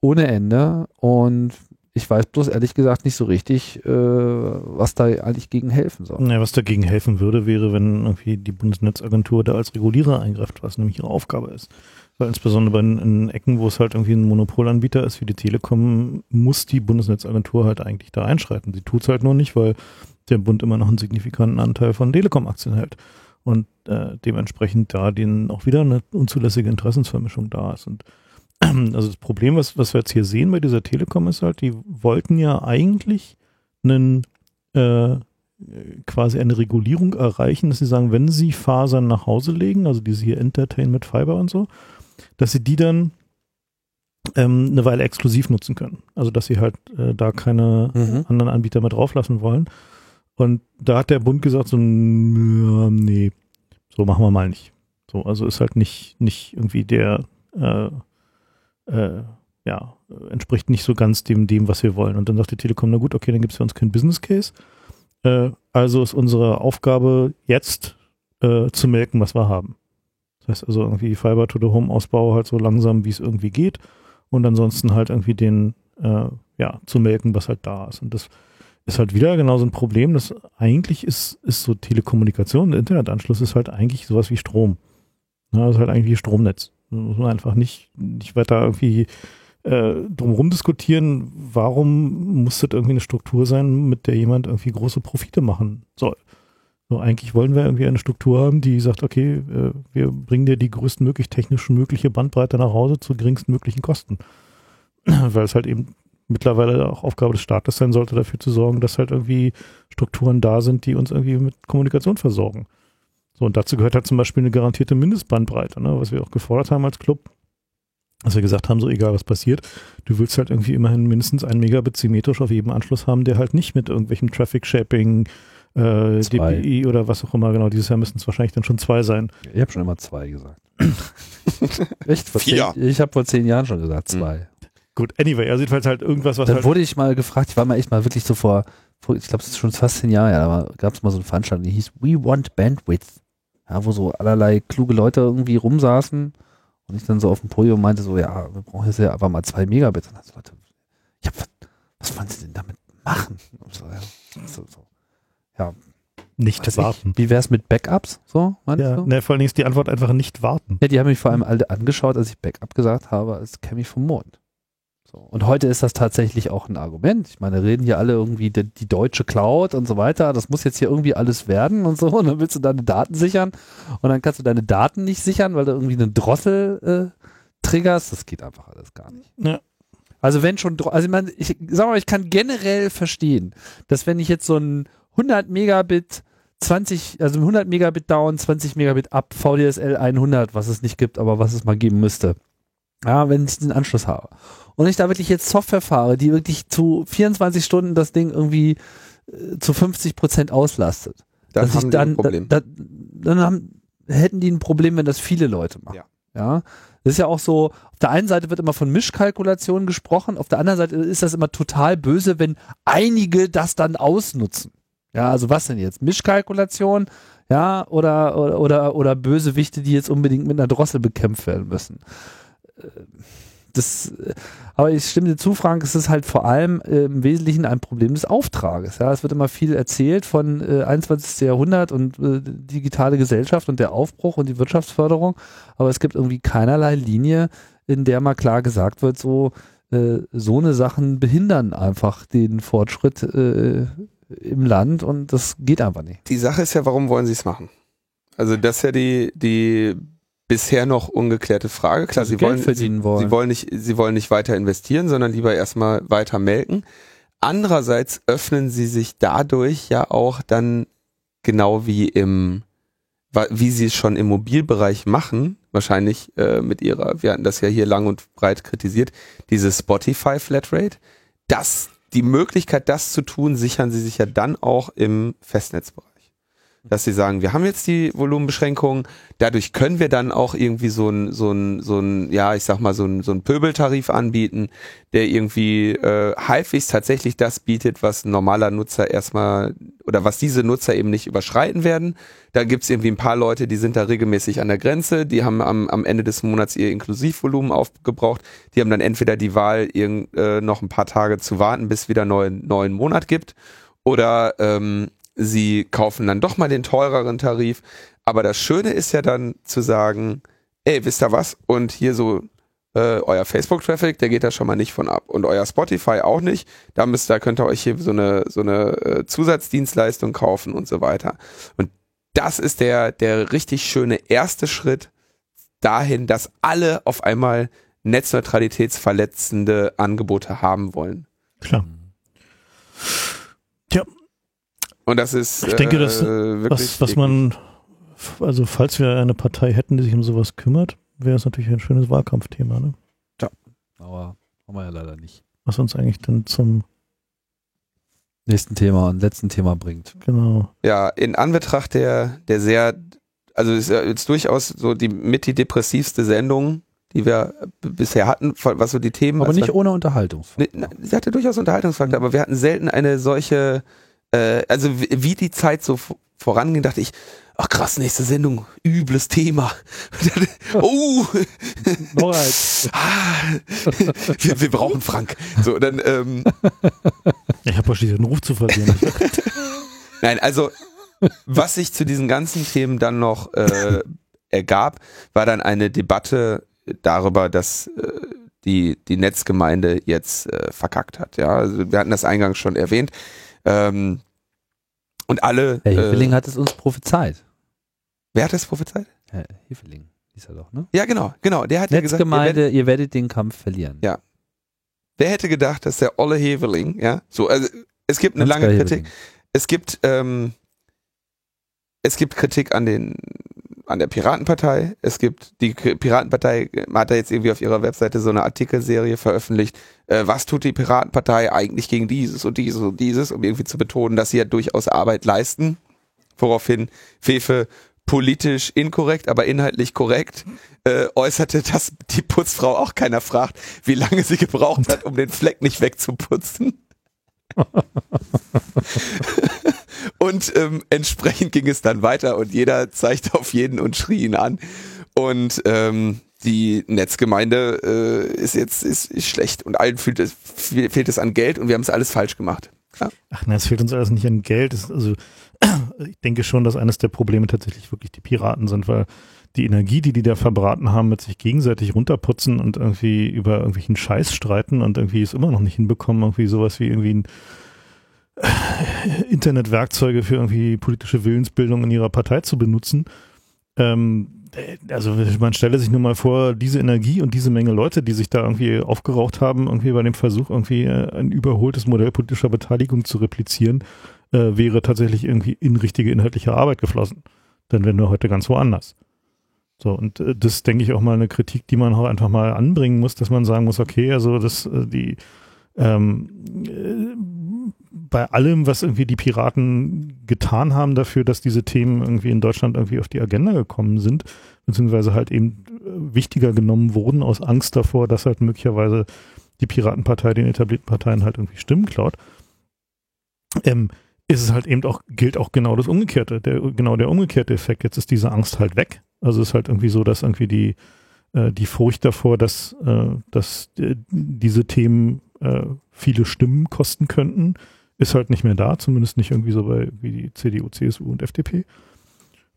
ohne Ende und ich weiß bloß ehrlich gesagt nicht so richtig, äh, was da eigentlich gegen helfen soll. Ja, was dagegen helfen würde, wäre, wenn irgendwie die Bundesnetzagentur da als Regulierer eingreift, was nämlich ihre Aufgabe ist. Weil insbesondere bei in, Ecken, wo es halt irgendwie ein Monopolanbieter ist wie die Telekom, muss die Bundesnetzagentur halt eigentlich da einschreiten. Sie tut's halt nur nicht, weil der Bund immer noch einen signifikanten Anteil von Telekom-Aktien hält. Und äh, dementsprechend da denen auch wieder eine unzulässige Interessensvermischung da ist. Und also das Problem, was, was wir jetzt hier sehen bei dieser Telekom, ist halt, die wollten ja eigentlich einen äh, quasi eine Regulierung erreichen, dass sie sagen, wenn sie Fasern nach Hause legen, also diese hier Entertain mit Fiber und so, dass sie die dann ähm, eine Weile exklusiv nutzen können. Also dass sie halt äh, da keine Mhm. anderen Anbieter mehr drauflassen wollen. Und da hat der Bund gesagt, so, nee, so machen wir mal nicht. So, also ist halt nicht, nicht irgendwie der, äh, äh, ja, entspricht nicht so ganz dem, dem, was wir wollen. Und dann sagt die Telekom, na gut, okay, dann gibt es für uns keinen Business Case. Äh, also ist unsere Aufgabe jetzt äh, zu melken, was wir haben. Das heißt also irgendwie Fiber to the Home Ausbau halt so langsam, wie es irgendwie geht. Und ansonsten halt irgendwie den, äh, ja, zu melken, was halt da ist. Und das ist halt wieder genau so ein Problem, dass eigentlich ist, ist so Telekommunikation, Internetanschluss ist halt eigentlich sowas wie Strom. Ja, das ist halt eigentlich wie Stromnetz. Muss man einfach nicht, nicht weiter irgendwie äh, drumherum diskutieren, warum muss das irgendwie eine Struktur sein, mit der jemand irgendwie große Profite machen soll. So, eigentlich wollen wir irgendwie eine Struktur haben, die sagt, okay, äh, wir bringen dir die größtmöglich technisch mögliche Bandbreite nach Hause zu geringsten möglichen Kosten. [CLEARS THROAT] Weil es halt eben mittlerweile auch Aufgabe des Staates sein sollte, dafür zu sorgen, dass halt irgendwie Strukturen da sind, die uns irgendwie mit Kommunikation versorgen. So, und dazu gehört halt zum Beispiel eine garantierte Mindestbandbreite, ne, was wir auch gefordert haben als Club. Dass wir gesagt haben, so egal was passiert, du willst halt irgendwie immerhin mindestens ein Megabit symmetrisch auf jedem Anschluss haben, der halt nicht mit irgendwelchen Traffic Shaping, äh, Zwei. DPI oder was auch immer, genau, dieses Jahr müssten es wahrscheinlich dann schon zwei sein. Ich habe schon immer zwei gesagt. [LAUGHS] Echt? Vor Vier. Zehn, ich habe vor zehn Jahren schon gesagt zwei. Gut, anyway, also jedenfalls halt irgendwas, was Dann halt, wurde ich mal gefragt, ich war mal echt mal wirklich so vor, vor ich glaube, es ist schon fast zehn Jahre, ja, da gab es mal so eine Veranstaltung, die hieß We Want Bandwidth. Ja, wo so allerlei kluge Leute irgendwie rumsaßen und ich dann so auf dem Podium meinte so, ja, wir brauchen jetzt ja einfach mal zwei Megabit. Und dann so Leute, ja, was, was wollen sie denn damit machen? So, ja, so, so. ja nicht weiß warten. Ich, wie wär's mit Backups? So, meinst Ja, du? ne, vor allen Dingen ist die Antwort einfach nicht warten. Ja, die haben mich vor allem alle angeschaut, als ich Backup gesagt habe, als käme ich vom Mond. So. Und heute ist das tatsächlich auch ein Argument. Ich meine, reden hier alle irgendwie die, die deutsche Cloud und so weiter. Das muss jetzt hier irgendwie alles werden und so. [LAUGHS] Und dann willst du deine Daten sichern und dann kannst du deine Daten nicht sichern, weil du irgendwie einen Drossel äh, triggerst. Das geht einfach alles gar nicht. Ja. Also wenn schon, also ich, meine, ich sag mal, ich kann generell verstehen, dass wenn ich jetzt so ein 100 Megabit 20, also 100 Megabit down, 20 Megabit up, VDSL 100, was es nicht gibt, aber was es mal geben müsste. Ja, wenn ich den Anschluss habe. Und ich da wirklich jetzt Software fahre, die wirklich zu 24 Stunden das Ding irgendwie äh, zu 50 Prozent auslastet. Dann haben dann, ein Problem. Da, da, dann haben, hätten die ein Problem, wenn das viele Leute machen. Ja. ja. Das ist ja auch so, auf der einen Seite wird immer von Mischkalkulationen gesprochen, auf der anderen Seite ist das immer total böse, wenn einige das dann ausnutzen. Ja, also was denn jetzt? Mischkalkulation, ja, oder, oder, oder, oder Bösewichte, die jetzt unbedingt mit einer Drossel bekämpft werden müssen. Das, aber ich stimme dir zu, Frank, es ist halt vor allem äh, im Wesentlichen ein Problem des Auftrages. Ja, es wird immer viel erzählt von äh, 21. Jahrhundert und äh, digitale Gesellschaft und der Aufbruch und die Wirtschaftsförderung, aber es gibt irgendwie keinerlei Linie, in der mal klar gesagt wird, so äh, so eine Sachen behindern einfach den Fortschritt äh, im Land und das geht einfach nicht. Die Sache ist ja, warum wollen sie es machen? Also das ist ja die, die bisher noch ungeklärte Frage. Klar, Also sie wollen, sie, wollen. sie wollen nicht, sie wollen nicht weiter investieren, sondern lieber erstmal weiter melken. Andererseits öffnen sie sich dadurch ja auch dann genau wie im, wie sie es schon im Mobilbereich machen, wahrscheinlich äh, mit ihrer, wir hatten das ja hier lang und breit kritisiert, diese Spotify Flatrate, das, die Möglichkeit, das zu tun, sichern sie sich ja dann auch im Festnetzbereich. Dass sie sagen, wir haben jetzt die Volumenbeschränkungen, dadurch können wir dann auch irgendwie so ein, so ein, so ein, ja, ich sag mal, so ein, so ein Pöbeltarif anbieten, der irgendwie äh, halbwegs tatsächlich das bietet, was ein normaler Nutzer erstmal oder was diese Nutzer eben nicht überschreiten werden. Da gibt's irgendwie ein paar Leute, die sind da regelmäßig an der Grenze, die haben am, am Ende des Monats ihr Inklusivvolumen aufgebraucht, die haben dann entweder die Wahl, irgend, äh, noch ein paar Tage zu warten, bis wieder neuen, neuen Monat gibt, oder ähm, sie kaufen dann doch mal den teureren Tarif. Aber das Schöne ist ja dann zu sagen, ey, wisst ihr was? Und hier so äh, euer Facebook-Traffic, der geht da schon mal nicht von ab. Und euer Spotify auch nicht. Da müsst, da könnt ihr euch hier so eine, so eine äh, Zusatzdienstleistung kaufen und so weiter. Und das ist der, der richtig schöne erste Schritt dahin, dass alle auf einmal netzneutralitätsverletzende Angebote haben wollen. Klar. Tja, Und das ist Ich denke, das- äh, wirklich was, was man, also falls wir eine Partei hätten, die sich um sowas kümmert, wäre es natürlich ein schönes Wahlkampfthema, ne? Aber haben wir ja leider nicht. Was uns eigentlich dann zum, Nächsten Thema und letzten Thema bringt. genau, Ja, in Anbetracht der, der sehr, also es ist ja jetzt durchaus so die mit die depressivste Sendung, die wir bisher hatten, was so die Themen. Aber nicht ohne Unterhaltung. Nee, na, sie hatte durchaus Unterhaltungsfaktor, aber wir hatten selten eine solche, äh, also wie, wie die Zeit so voranging, dachte ich, ach krass, nächste Sendung, übles Thema. [LAUGHS] oh, [LAUGHS] ah, wir, wir brauchen Frank. So, dann, ähm, ich habe schließlich einen Ruf zu verlieren. [LAUGHS] Nein, also was sich zu diesen ganzen Themen dann noch äh, ergab, war dann eine Debatte darüber, dass äh, die, die Netzgemeinde jetzt äh, verkackt hat. Ja, also wir hatten das eingangs schon erwähnt. Ähm, und alle. Herr äh, Hefeling hat es uns prophezeit. wer hat das prophezeit? Herr Hefeling, ist er doch, ne? Ja, genau, genau. Der hat ja gesagt, ihr werdet, ihr werdet den Kampf verlieren. Ja. wer hätte gedacht, dass der Olle Heveling, ja, so, also es gibt eine Ansgar lange Kritik. Heveling. es gibt, ähm, es gibt Kritik an den an der Piratenpartei. Es gibt die Piratenpartei hat da jetzt irgendwie auf ihrer Webseite so eine Artikelserie veröffentlicht. Äh, was tut die Piratenpartei eigentlich gegen dieses und dieses und dieses, um irgendwie zu betonen, dass sie ja durchaus Arbeit leisten. Woraufhin Fefe politisch inkorrekt, aber inhaltlich korrekt äh, äußerte, dass die Putzfrau auch keiner fragt, wie lange sie gebraucht hat, um den Fleck nicht wegzuputzen. [LAUGHS] und ähm, entsprechend ging es dann weiter und jeder zeigte auf jeden und schrie ihn an. Und ähm, die Netzgemeinde äh, ist jetzt ist, ist schlecht und allen fehlt es, fehlt es an Geld und wir haben es alles falsch gemacht. Ja. Ach nein, es fehlt uns alles nicht an Geld. Es, also [CLEARS THROAT] ich denke schon, dass eines der Probleme tatsächlich wirklich die Piraten sind, weil die Energie, die die da verbraten haben, mit sich gegenseitig runterputzen und irgendwie über irgendwelchen Scheiß streiten und irgendwie es immer noch nicht hinbekommen, irgendwie sowas wie irgendwie ein äh, Internetwerkzeuge für irgendwie politische Willensbildung in ihrer Partei zu benutzen. Ähm, also man stelle sich nur mal vor, diese Energie und diese Menge Leute, die sich da irgendwie aufgeraucht haben, irgendwie bei dem Versuch, irgendwie äh, ein überholtes Modell politischer Beteiligung zu replizieren, äh, wäre tatsächlich irgendwie in richtige inhaltliche Arbeit geflossen. Dann wären wir heute ganz woanders. So, und äh, das denke ich auch mal eine Kritik, die man auch einfach mal anbringen muss, dass man sagen muss, okay, also das, äh, die, ähm, äh, bei allem, was irgendwie die Piraten getan haben dafür, dass diese Themen irgendwie in Deutschland irgendwie auf die Agenda gekommen sind, beziehungsweise halt eben äh, wichtiger genommen wurden aus Angst davor, dass halt möglicherweise die Piratenpartei den etablierten Parteien halt irgendwie Stimmen klaut. Ähm, ist es halt eben auch, gilt auch genau das Umgekehrte, der, genau der umgekehrte Effekt. Jetzt ist diese Angst halt weg. Also es ist halt irgendwie so, dass irgendwie die, äh, die Furcht davor, dass, äh, dass äh, diese Themen äh, viele Stimmen kosten könnten, ist halt nicht mehr da, zumindest nicht irgendwie so bei wie die CDU, CSU und FDP.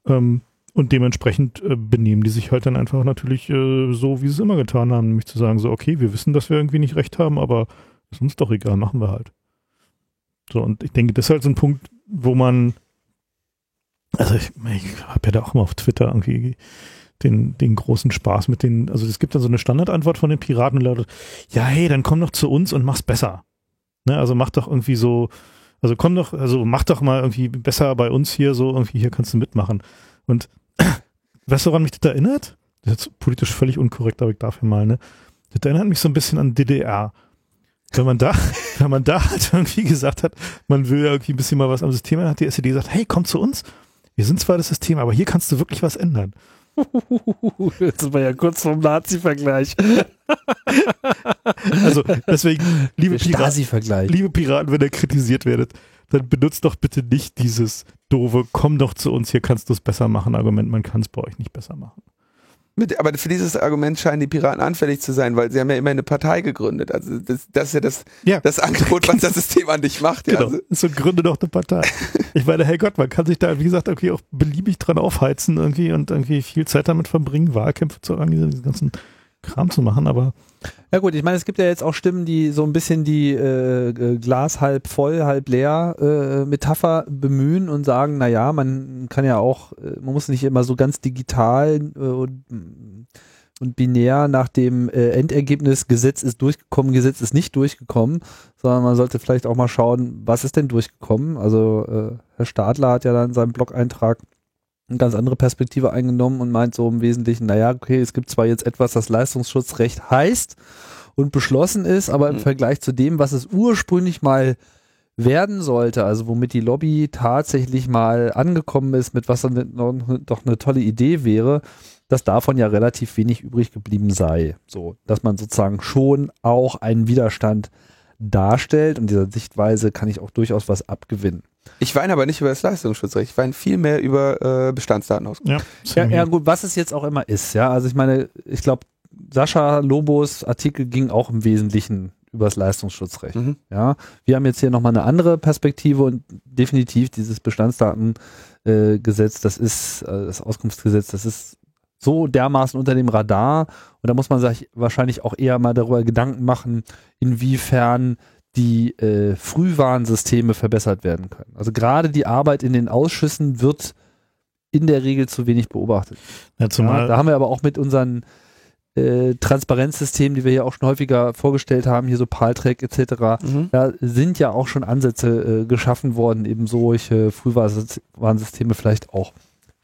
Ähm, und dementsprechend äh, benehmen die sich halt dann einfach natürlich äh, so, wie sie es immer getan haben, nämlich zu sagen, so, okay, wir wissen, dass wir irgendwie nicht recht haben, aber ist uns doch egal, machen wir halt. So, und ich denke, das ist halt so ein Punkt, wo man, also ich, ich habe ja da auch mal auf Twitter irgendwie den, den großen Spaß mit den, also es gibt dann so eine Standardantwort von den Piraten, lautet, ja, hey, dann komm doch zu uns und mach's besser. Ne, also mach doch irgendwie so, also komm doch, also mach doch mal irgendwie besser bei uns hier so, irgendwie hier kannst du mitmachen. Und [CLEARS THROAT] weißt du, woran mich das erinnert? Das ist jetzt politisch völlig unkorrekt, aber ich darf ja mal, ne? Das erinnert mich so ein bisschen an DDR. Wenn man da, [LAUGHS] wenn man da halt irgendwie gesagt hat, man will irgendwie ein bisschen mal was am System, dann hat die SED gesagt, hey, komm zu uns. Wir sind zwar das System, aber hier kannst du wirklich was ändern. [LAUGHS] Jetzt sind wir ja kurz vom Nazi-Vergleich. [LAUGHS] also deswegen, liebe Piraten, liebe Piraten, wenn ihr kritisiert werdet, dann benutzt doch bitte nicht dieses doofe, komm doch zu uns, hier kannst du es besser machen Argument, man kann es bei euch nicht besser machen. Mit, aber für dieses Argument scheinen die Piraten anfällig zu sein, weil sie haben ja immer eine Partei gegründet. Also das, das ist ja das, ja. das Angebot, was das System an dich macht. Ja. Genau. Also. So gründe doch eine Partei. [LAUGHS] Ich meine, hey Gott, man kann sich da, wie gesagt, irgendwie auch beliebig dran aufheizen irgendwie und irgendwie viel Zeit damit verbringen, Wahlkämpfe zu organisieren, diesen ganzen Kram zu machen, aber. Ja gut, ich meine, es gibt ja jetzt auch Stimmen, die so ein bisschen die äh, äh, Glas halb voll, halb leer äh, Metapher bemühen und sagen, na ja, man kann ja auch, äh, man muss nicht immer so ganz digital äh, und, und binär nach dem äh, Endergebnis Gesetz ist durchgekommen, Gesetz ist nicht durchgekommen, sondern man sollte vielleicht auch mal schauen, was ist denn durchgekommen. Also äh, Herr Stadler hat ja dann in seinem Blog-Eintrag eine ganz andere Perspektive eingenommen und meint so im Wesentlichen, naja, okay, es gibt zwar jetzt etwas, das Leistungsschutzrecht heißt und beschlossen ist, aber im mhm. Vergleich zu dem, was es ursprünglich mal werden sollte, also womit die Lobby tatsächlich mal angekommen ist, mit was dann doch eine tolle Idee wäre, dass davon ja relativ wenig übrig geblieben sei. So, dass man sozusagen schon auch einen Widerstand darstellt und dieser Sichtweise kann ich auch durchaus was abgewinnen. Ich weine aber nicht über das Leistungsschutzrecht, ich weine viel mehr über äh, Bestandsdatenauskunft. Ja, ja, ja, gut, was es jetzt auch immer ist, ja. Also ich meine, ich glaube, Sascha Lobos Artikel ging auch im Wesentlichen über das Leistungsschutzrecht. Mhm. Ja, wir haben jetzt hier nochmal eine andere Perspektive und definitiv dieses Bestandsdatengesetz, äh, das ist äh, das Auskunftsgesetz, das ist so dermaßen unter dem Radar und da muss man sich wahrscheinlich auch eher mal darüber Gedanken machen, inwiefern die äh, Frühwarnsysteme verbessert werden können. Also gerade die Arbeit in den Ausschüssen wird in der Regel zu wenig beobachtet. Ja, ja, da haben wir aber auch mit unseren äh, Transparenzsystemen, die wir hier auch schon häufiger vorgestellt haben, hier so Paltrack etc., Mhm. da sind ja auch schon Ansätze äh, geschaffen worden, eben solche Frühwarnsysteme vielleicht auch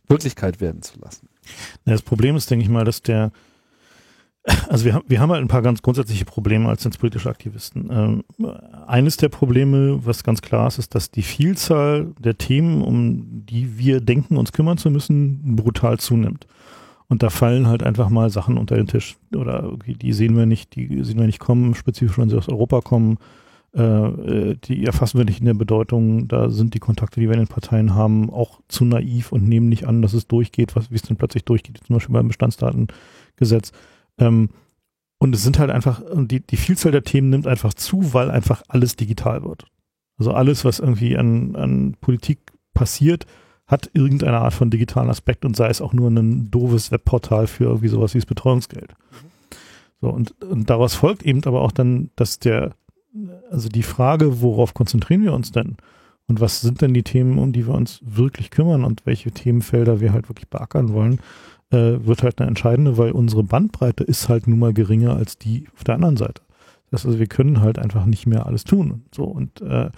Wirklichkeit werden zu lassen. Das Problem ist, denke ich mal, dass der, also wir haben, wir haben halt ein paar ganz grundsätzliche Probleme als politische Aktivisten. Ähm, eines der Probleme, was ganz klar ist, ist, dass die Vielzahl der Themen, um die wir denken, uns kümmern zu müssen, brutal zunimmt. Und da fallen halt einfach mal Sachen unter den Tisch. Oder irgendwie, die sehen wir nicht, die sehen wir nicht kommen, spezifisch wenn sie aus Europa kommen. Äh, äh, die erfassen wir nicht in der Bedeutung. Da sind die Kontakte, die wir in den Parteien haben, auch zu naiv und nehmen nicht an, dass es durchgeht, was, wie es denn plötzlich durchgeht, zum Beispiel beim Bestandsdatengesetz. Ähm, und es sind halt einfach, die, die Vielzahl der Themen nimmt einfach zu, weil einfach alles digital wird. Also alles, was irgendwie an, an Politik passiert, hat irgendeine Art von digitalen Aspekt und sei es auch nur ein doofes Webportal für irgendwie sowas wie das Betreuungsgeld. So, und, und daraus folgt eben aber auch dann, dass der, also die Frage, worauf konzentrieren wir uns denn? Und was sind denn die Themen, um die wir uns wirklich kümmern und welche Themenfelder wir halt wirklich beackern wollen, äh, wird halt eine entscheidende, weil unsere Bandbreite ist halt nun mal geringer als die auf der anderen Seite. Das heißt also, wir können halt einfach nicht mehr alles tun. Und so, und äh,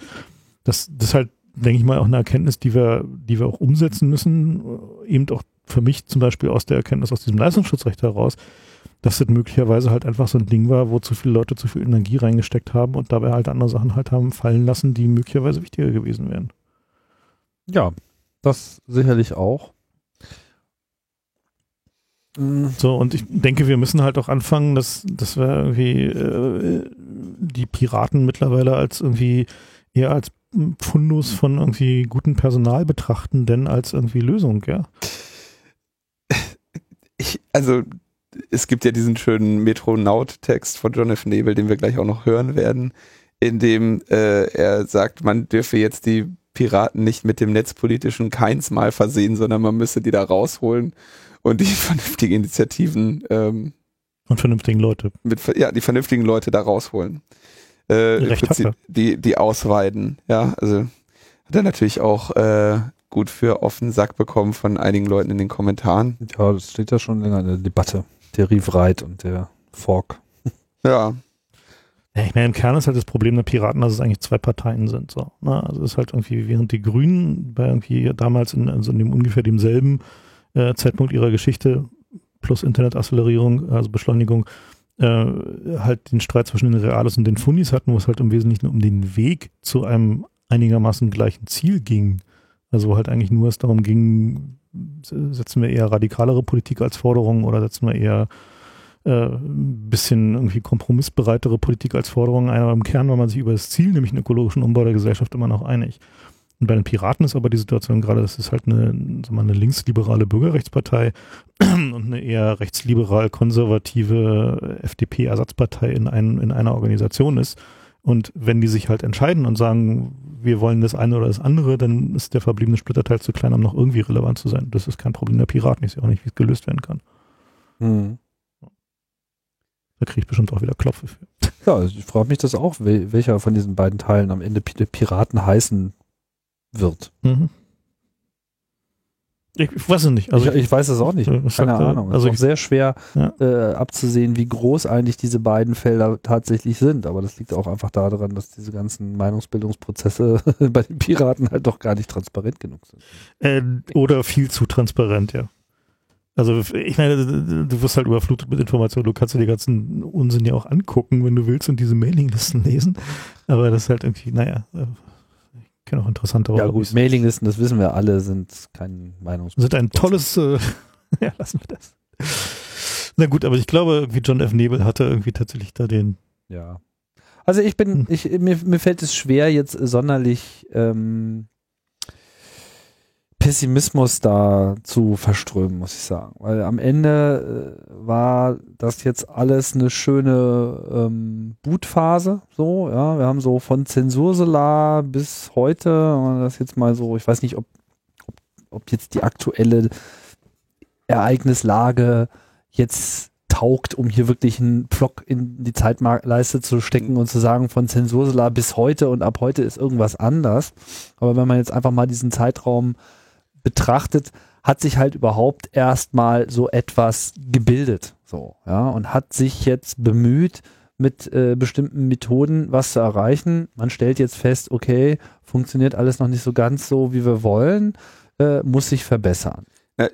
das, das ist halt, denke ich mal, auch eine Erkenntnis, die wir, die wir auch umsetzen müssen. Äh, Eben auch für mich zum Beispiel aus der Erkenntnis aus diesem Leistungsschutzrecht heraus, dass das möglicherweise halt einfach so ein Ding war, wo zu viele Leute zu viel Energie reingesteckt haben und dabei halt andere Sachen halt haben fallen lassen, die möglicherweise wichtiger gewesen wären. Ja, das sicherlich auch. So, und ich denke, wir müssen halt auch anfangen, dass, dass wir irgendwie äh, die Piraten mittlerweile als irgendwie eher als Fundus von irgendwie gutem Personal betrachten, denn als irgendwie Lösung, ja. [LAUGHS] Ich, also, es gibt ja diesen schönen Metronaut-Text von F. Nebel, den wir gleich auch noch hören werden, in dem äh, er sagt, man dürfe jetzt die Piraten nicht mit dem netzpolitischen Keins mal versehen, sondern man müsse die da rausholen und die [LAUGHS] vernünftigen Initiativen ähm, Und vernünftigen Leute. mit, ja, die vernünftigen Leute da rausholen. Äh, Recht hat Prinzip die, die ausweiden, ja, also hat er natürlich auch äh, gut für offenen Sack bekommen von einigen Leuten in den Kommentaren. Ja, das steht ja schon länger in der Debatte. Der Rief Reit und der Fork. Ja, Ja, ich meine, im Kern ist halt das Problem der Piraten, dass es eigentlich zwei Parteien sind. So, ne? Also es ist halt irgendwie, während die Grünen bei irgendwie damals in, also in dem ungefähr demselben äh, Zeitpunkt ihrer Geschichte plus Internetakcelerierung, also Beschleunigung, äh, halt den Streit zwischen den Reales und den Funis hatten, wo es halt im Wesentlichen um den Weg zu einem einigermaßen gleichen Ziel ging. Also wo halt eigentlich nur es darum ging, setzen wir eher radikalere Politik als Forderung oder setzen wir eher äh, ein bisschen irgendwie kompromissbereitere Politik als Forderung ein, aber im Kern war man sich über das Ziel, nämlich einen ökologischen Umbau der Gesellschaft, immer noch einig. Und bei den Piraten ist aber die Situation gerade, das ist halt eine, mal, eine linksliberale Bürgerrechtspartei [CLEARS THROAT] und eine eher rechtsliberal-konservative FDP-Ersatzpartei in, ein, in einer Organisation ist. Und wenn die sich halt entscheiden und sagen, wir wollen das eine oder das andere, dann ist der verbliebene Splitterteil zu klein, um noch irgendwie relevant zu sein. Das ist kein Problem der Piraten. Ich sehe auch nicht, wie es gelöst werden kann. Hm. Da kriege ich bestimmt auch wieder Klopfe für. Ja, ich frage mich das auch, wel welcher von diesen beiden Teilen am Ende Pi- Piraten heißen wird. Mhm. Ich, ich weiß es nicht. Also ich, ich weiß es auch nicht. ich Keine sagte- Ahnung. Es also ist auch sehr schwer Ja. äh, abzusehen, wie groß eigentlich diese beiden Felder tatsächlich sind. Aber das liegt auch einfach daran, dass diese ganzen Meinungsbildungsprozesse [LAUGHS] bei den Piraten halt doch gar nicht transparent genug sind. Äh, oder viel zu transparent, ja. Also ich meine, du wirst halt überflutet mit Informationen. Du kannst dir den ganzen Unsinn ja auch angucken, wenn du willst und diese Mailinglisten lesen. Aber das ist halt irgendwie, naja, äh, kenne auch interessantere Ja Hobbys. gut, Mailinglisten, das wissen wir alle, sind kein Meinungsbildungsprozess. sind ein tolles, äh, [LAUGHS] ja, lassen wir das. Na gut, aber ich glaube, irgendwie John F. Nebel hatte irgendwie tatsächlich da den, Ja. Also ich bin, Hm. ich, mir, mir fällt es schwer, jetzt sonderlich ähm, Pessimismus da zu verströmen, muss ich sagen. Weil am Ende äh, war das jetzt alles eine schöne ähm, Bootphase. So, ja, wir haben so von Zensursolar bis heute, das jetzt mal so, ich weiß nicht, ob, ob, ob jetzt die aktuelle Ereignislage jetzt taugt, um hier wirklich einen Block in die Zeitleiste zu stecken und zu sagen, von Zensursolar bis heute und ab heute ist irgendwas anders. Aber wenn man jetzt einfach mal diesen Zeitraum betrachtet, hat sich halt überhaupt erstmal so etwas gebildet. So, ja, und hat sich jetzt bemüht, mit äh, bestimmten Methoden was zu erreichen. Man stellt jetzt fest, okay, funktioniert alles noch nicht so ganz so, wie wir wollen, äh, muss sich verbessern.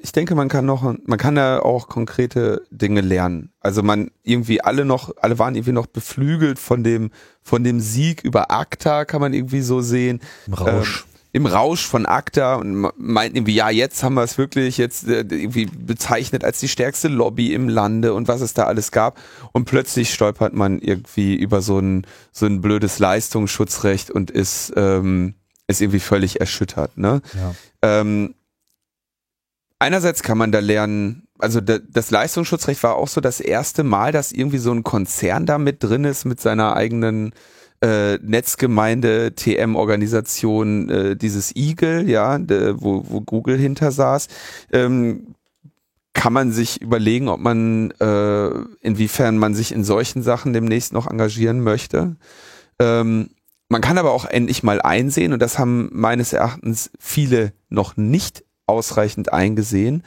Ich denke, man kann noch, man kann da auch konkrete Dinge lernen. Also man irgendwie alle noch, alle waren irgendwie noch beflügelt von dem, von dem Sieg über ACTA, kann man irgendwie so sehen. Im Rausch. Ähm, Im Rausch von ACTA und meinten irgendwie, ja, jetzt haben wir es wirklich jetzt äh, irgendwie bezeichnet als die stärkste Lobby im Lande und was es da alles gab. Und plötzlich stolpert man irgendwie über so ein, so ein blödes Leistungsschutzrecht und ist, ähm, ist irgendwie völlig erschüttert, ne? Ja. Ähm, einerseits kann man da lernen, also das Leistungsschutzrecht war auch so das erste Mal, dass irgendwie so ein Konzern da mit drin ist mit seiner eigenen äh, Netzgemeinde, TM-Organisation, äh, dieses Eagle, ja, de, wo, wo Google hinter saß. Ähm, kann man sich überlegen, ob man, äh, inwiefern man sich in solchen Sachen demnächst noch engagieren möchte. Ähm, man kann aber auch endlich mal einsehen, und das haben meines Erachtens viele noch nicht ausreichend eingesehen,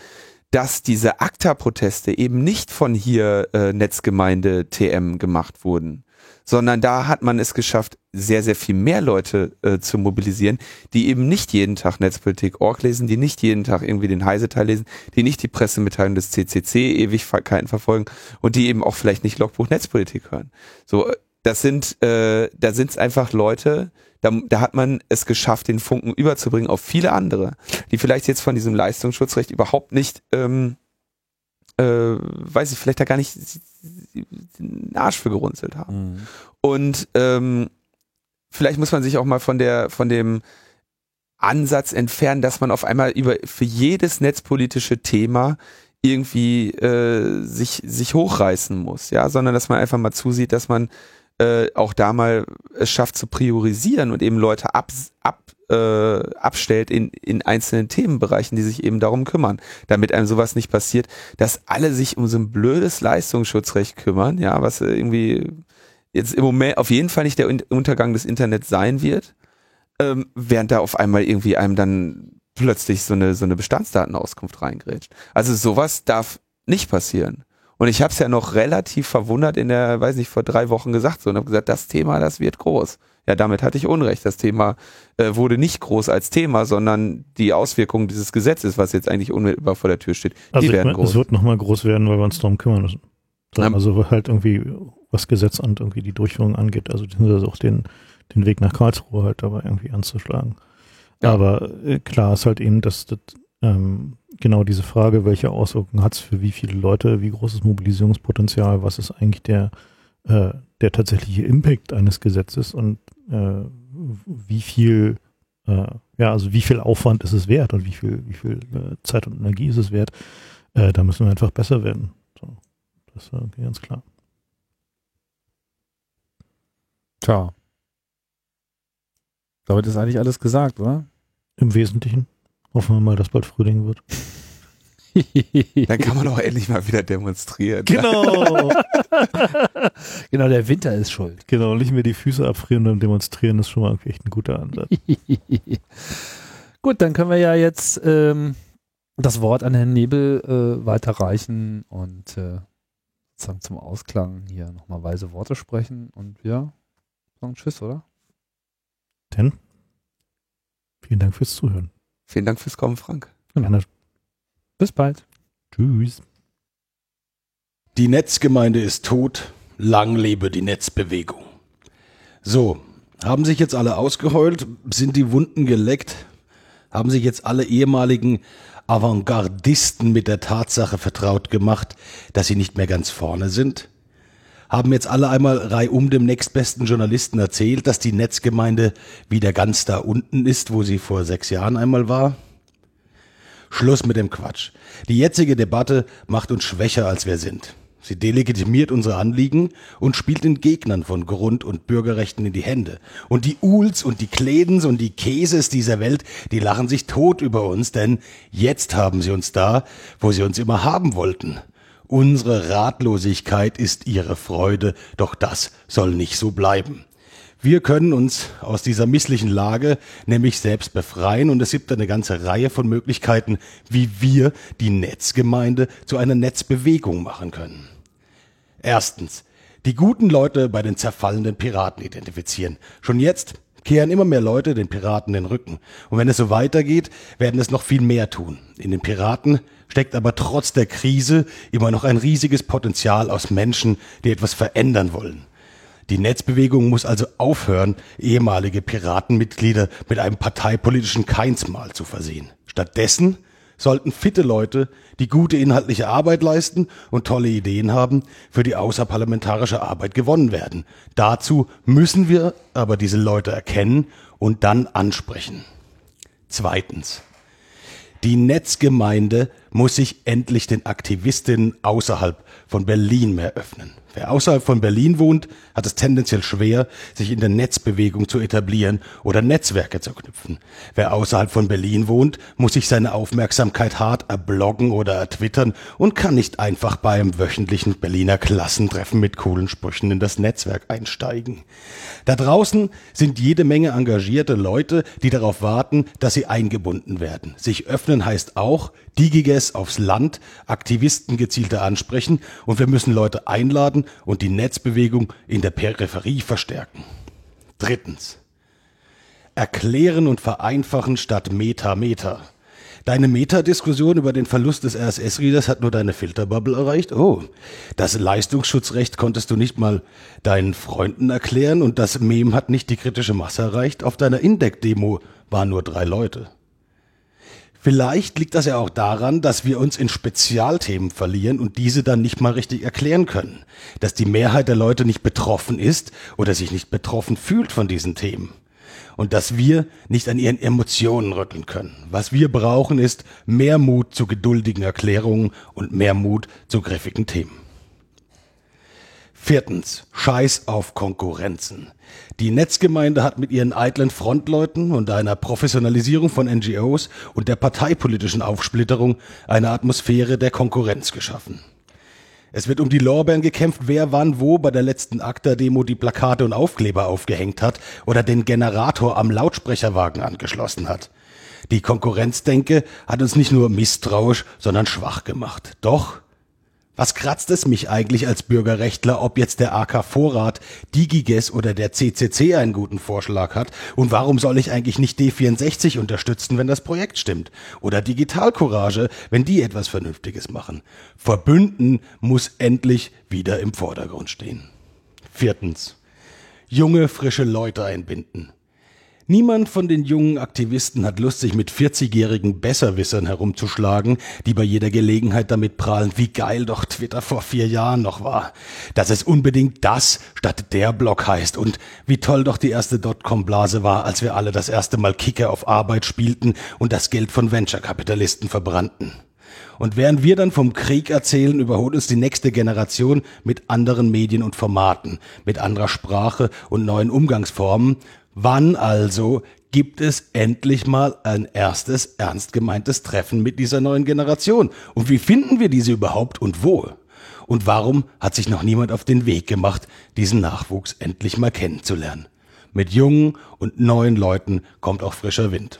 dass diese ACTA-Proteste eben nicht von hier äh, Netzgemeinde TM gemacht wurden, sondern da hat man es geschafft, sehr, sehr viel mehr Leute äh, zu mobilisieren, die eben nicht jeden Tag Netzpolitik.org lesen, die nicht jeden Tag irgendwie den Heise-Teil lesen, die nicht die Pressemitteilung des CCC Ewigkeiten verfolgen und die eben auch vielleicht nicht Logbuch Netzpolitik hören. So, das sind, äh, da sind es einfach Leute, da, da hat man es geschafft, den Funken überzubringen auf viele andere, die vielleicht jetzt von diesem Leistungsschutzrecht überhaupt nicht, ähm, äh, weiß ich, vielleicht da gar nicht den Arsch für gerunzelt haben. Mhm. Und ähm, vielleicht muss man sich auch mal von der, von dem Ansatz entfernen, dass man auf einmal über für jedes netzpolitische Thema irgendwie äh, sich sich hochreißen muss, ja, sondern dass man einfach mal zusieht, dass man äh, auch da mal es schafft zu priorisieren und eben Leute ab, ab, äh, abstellt in, in einzelnen Themenbereichen, die sich eben darum kümmern, damit einem sowas nicht passiert, dass alle sich um so ein blödes Leistungsschutzrecht kümmern, ja, was irgendwie jetzt im Moment auf jeden Fall nicht der Untergang des Internets sein wird, ähm, während da auf einmal irgendwie einem dann plötzlich so eine so eine Bestandsdatenauskunft reingrätscht. Also sowas darf nicht passieren. Und ich habe es ja noch relativ verwundert in der, weiß nicht, vor drei Wochen gesagt so und habe gesagt, das Thema, das wird groß. Ja, damit hatte ich Unrecht. Das Thema äh, wurde nicht groß als Thema, sondern die Auswirkungen dieses Gesetzes, was jetzt eigentlich unmittelbar vor der Tür steht, also die werden mein, groß. Es wird nochmal groß werden, weil wir uns darum kümmern müssen. Also halt irgendwie, was Gesetz und irgendwie die Durchführung angeht, also auch den, den Weg nach Karlsruhe halt dabei irgendwie anzuschlagen. Ja. Aber äh, klar ist halt eben, dass das ähm, genau diese Frage, welche Auswirkungen hat es für wie viele Leute, wie großes Mobilisierungspotenzial, was ist eigentlich der, äh, der tatsächliche Impact eines Gesetzes und äh, wie viel, äh, ja, also wie viel Aufwand ist es wert und wie viel, wie viel äh, Zeit und Energie ist es wert, äh, da müssen wir einfach besser werden. So, das ist äh, ganz klar. Tja. Damit ist eigentlich alles gesagt, oder? Im Wesentlichen. Hoffen wir mal, dass bald Frühling wird. Dann kann man auch endlich mal wieder demonstrieren. Genau. [LAUGHS] genau, der Winter ist schuld. Genau, nicht mehr die Füße abfrieren und demonstrieren ist schon mal echt ein guter Ansatz. [LAUGHS] Gut, dann können wir ja jetzt ähm, das Wort an Herrn Nebel äh, weiterreichen und äh, sozusagen zum Ausklang hier nochmal weise Worte sprechen und wir sagen Tschüss, oder? Denn vielen Dank fürs Zuhören. Vielen Dank fürs Kommen, Frank. Gerne. Bis bald. Tschüss. Die Netzgemeinde ist tot. Lang lebe die Netzbewegung. So, haben sich jetzt alle ausgeheult? Sind die Wunden geleckt? Haben sich jetzt alle ehemaligen Avantgardisten mit der Tatsache vertraut gemacht, dass sie nicht mehr ganz vorne sind? Haben jetzt alle einmal reihum dem nächstbesten Journalisten erzählt, dass die Netzgemeinde wieder ganz da unten ist, wo sie vor sechs Jahren einmal war? Schluss mit dem Quatsch. Die jetzige Debatte macht uns schwächer, als wir sind. Sie delegitimiert unsere Anliegen und spielt den Gegnern von Grund- und Bürgerrechten in die Hände. Und die Uhls und die Kledens und die Käses dieser Welt, die lachen sich tot über uns, denn jetzt haben sie uns da, wo sie uns immer haben wollten. Unsere Ratlosigkeit ist ihre Freude, doch das soll nicht so bleiben. Wir können uns aus dieser misslichen Lage nämlich selbst befreien und es gibt eine ganze Reihe von Möglichkeiten, wie wir die Netzgemeinde zu einer Netzbewegung machen können. Erstens, die guten Leute bei den zerfallenden Piraten identifizieren. Schon jetzt kehren immer mehr Leute den Piraten den Rücken. Und wenn es so weitergeht, werden es noch viel mehr tun. In den Piraten steckt aber trotz der Krise immer noch ein riesiges Potenzial aus Menschen, die etwas verändern wollen. Die Netzbewegung muss also aufhören, ehemalige Piratenmitglieder mit einem parteipolitischen Keinsmal zu versehen. Stattdessen sollten fitte Leute, die gute inhaltliche Arbeit leisten und tolle Ideen haben, für die außerparlamentarische Arbeit gewonnen werden. Dazu müssen wir aber diese Leute erkennen und dann ansprechen. Zweitens. Die Netzgemeinde muss sich endlich den Aktivistinnen außerhalb von Berlin mehr öffnen. Wer außerhalb von Berlin wohnt, hat es tendenziell schwer, sich in der Netzbewegung zu etablieren oder Netzwerke zu knüpfen. Wer außerhalb von Berlin wohnt, muss sich seine Aufmerksamkeit hart erbloggen oder ertwittern und kann nicht einfach beim wöchentlichen Berliner Klassentreffen mit coolen Sprüchen in das Netzwerk einsteigen. Da draußen sind jede Menge engagierte Leute, die darauf warten, dass sie eingebunden werden. Sich öffnen heißt auch, Digiges aufs Land, Aktivisten gezielter ansprechen und wir müssen Leute einladen und die Netzbewegung in der Peripherie verstärken. Drittens. Erklären und vereinfachen statt Meta-Meta. Deine Metadiskussion über den Verlust des RSS-Readers hat nur deine Filterbubble erreicht. Oh, das Leistungsschutzrecht konntest du nicht mal deinen Freunden erklären und das Mem hat nicht die kritische Masse erreicht. Auf deiner Indeck-Demo waren nur drei Leute. Vielleicht liegt das ja auch daran, dass wir uns in Spezialthemen verlieren und diese dann nicht mal richtig erklären können. Dass die Mehrheit der Leute nicht betroffen ist oder sich nicht betroffen fühlt von diesen Themen. Und dass wir nicht an ihren Emotionen rütteln können. Was wir brauchen ist mehr Mut zu geduldigen Erklärungen und mehr Mut zu griffigen Themen. Viertens, Scheiß auf Konkurrenzen. Die Netzgemeinde hat mit ihren eitlen Frontleuten und einer Professionalisierung von NGOs und der parteipolitischen Aufsplitterung eine Atmosphäre der Konkurrenz geschaffen. Es wird um die Lorbeeren gekämpft, wer wann wo bei der letzten ACTA-Demo die Plakate und Aufkleber aufgehängt hat oder den Generator am Lautsprecherwagen angeschlossen hat. Die Konkurrenzdenke hat uns nicht nur misstrauisch, sondern schwach gemacht. Doch was kratzt es mich eigentlich als Bürgerrechtler, ob jetzt der AK Vorrat, DigiGes oder der CCC einen guten Vorschlag hat? Und warum soll ich eigentlich nicht D64 unterstützen, wenn das Projekt stimmt? Oder Digitalcourage, wenn die etwas Vernünftiges machen? Verbünden muss endlich wieder im Vordergrund stehen. Viertens. Junge, frische Leute einbinden. Niemand von den jungen Aktivisten hat Lust, sich mit 40-jährigen Besserwissern herumzuschlagen, die bei jeder Gelegenheit damit prahlen, wie geil doch Twitter vor vier Jahren noch war. Dass es unbedingt das statt der Blog heißt und wie toll doch die erste Dotcom-Blase war, als wir alle das erste Mal Kicker auf Arbeit spielten und das Geld von Venture-Kapitalisten verbrannten. Und während wir dann vom Krieg erzählen, überholt uns die nächste Generation mit anderen Medien und Formaten, mit anderer Sprache und neuen Umgangsformen, Wann also gibt es endlich mal ein erstes ernst gemeintes Treffen mit dieser neuen Generation? Und wie finden wir diese überhaupt und wo? Und warum hat sich noch niemand auf den Weg gemacht, diesen Nachwuchs endlich mal kennenzulernen? Mit jungen und neuen Leuten kommt auch frischer Wind.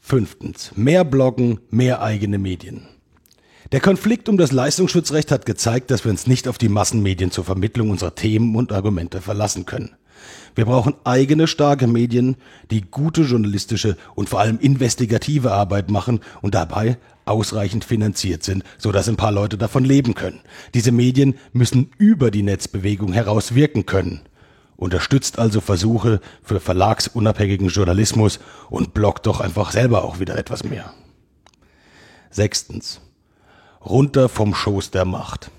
Fünftens. Mehr Bloggen, mehr eigene Medien. Der Konflikt um das Leistungsschutzrecht hat gezeigt, dass wir uns nicht auf die Massenmedien zur Vermittlung unserer Themen und Argumente verlassen können. Wir brauchen eigene starke Medien, die gute journalistische und vor allem investigative Arbeit machen und dabei ausreichend finanziert sind, so dass ein paar Leute davon leben können. Diese Medien müssen über die Netzbewegung heraus wirken können. Unterstützt also Versuche für verlagsunabhängigen Journalismus und blockt doch einfach selber auch wieder etwas mehr. Sechstens. Runter vom Schoß der Macht.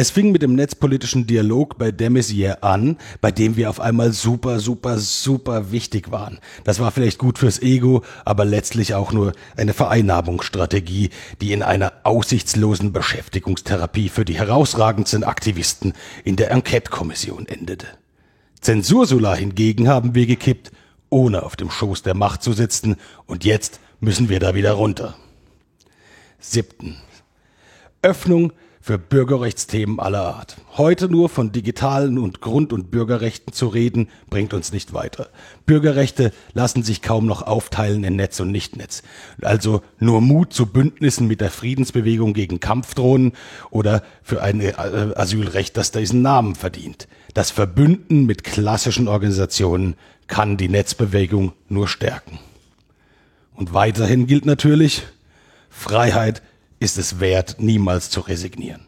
Es fing mit dem netzpolitischen Dialog bei Demisier an, bei dem wir auf einmal super, super, super wichtig waren. Das war vielleicht gut fürs Ego, aber letztlich auch nur eine Vereinnahmungsstrategie, die in einer aussichtslosen Beschäftigungstherapie für die herausragendsten Aktivisten in der Enquete-Kommission endete. Zensursula hingegen haben wir gekippt, ohne auf dem Schoß der Macht zu sitzen, und jetzt müssen wir da wieder runter. Siebten. Öffnung für Bürgerrechtsthemen aller Art. Heute nur von digitalen und Grund- und Bürgerrechten zu reden, bringt uns nicht weiter. Bürgerrechte lassen sich kaum noch aufteilen in Netz und Nichtnetz. Also nur Mut zu Bündnissen mit der Friedensbewegung gegen Kampfdrohnen oder für ein äh, Asylrecht, das diesen Namen verdient. Das Verbünden mit klassischen Organisationen kann die Netzbewegung nur stärken. Und weiterhin gilt natürlich, Freiheit ist es wert, niemals zu resignieren.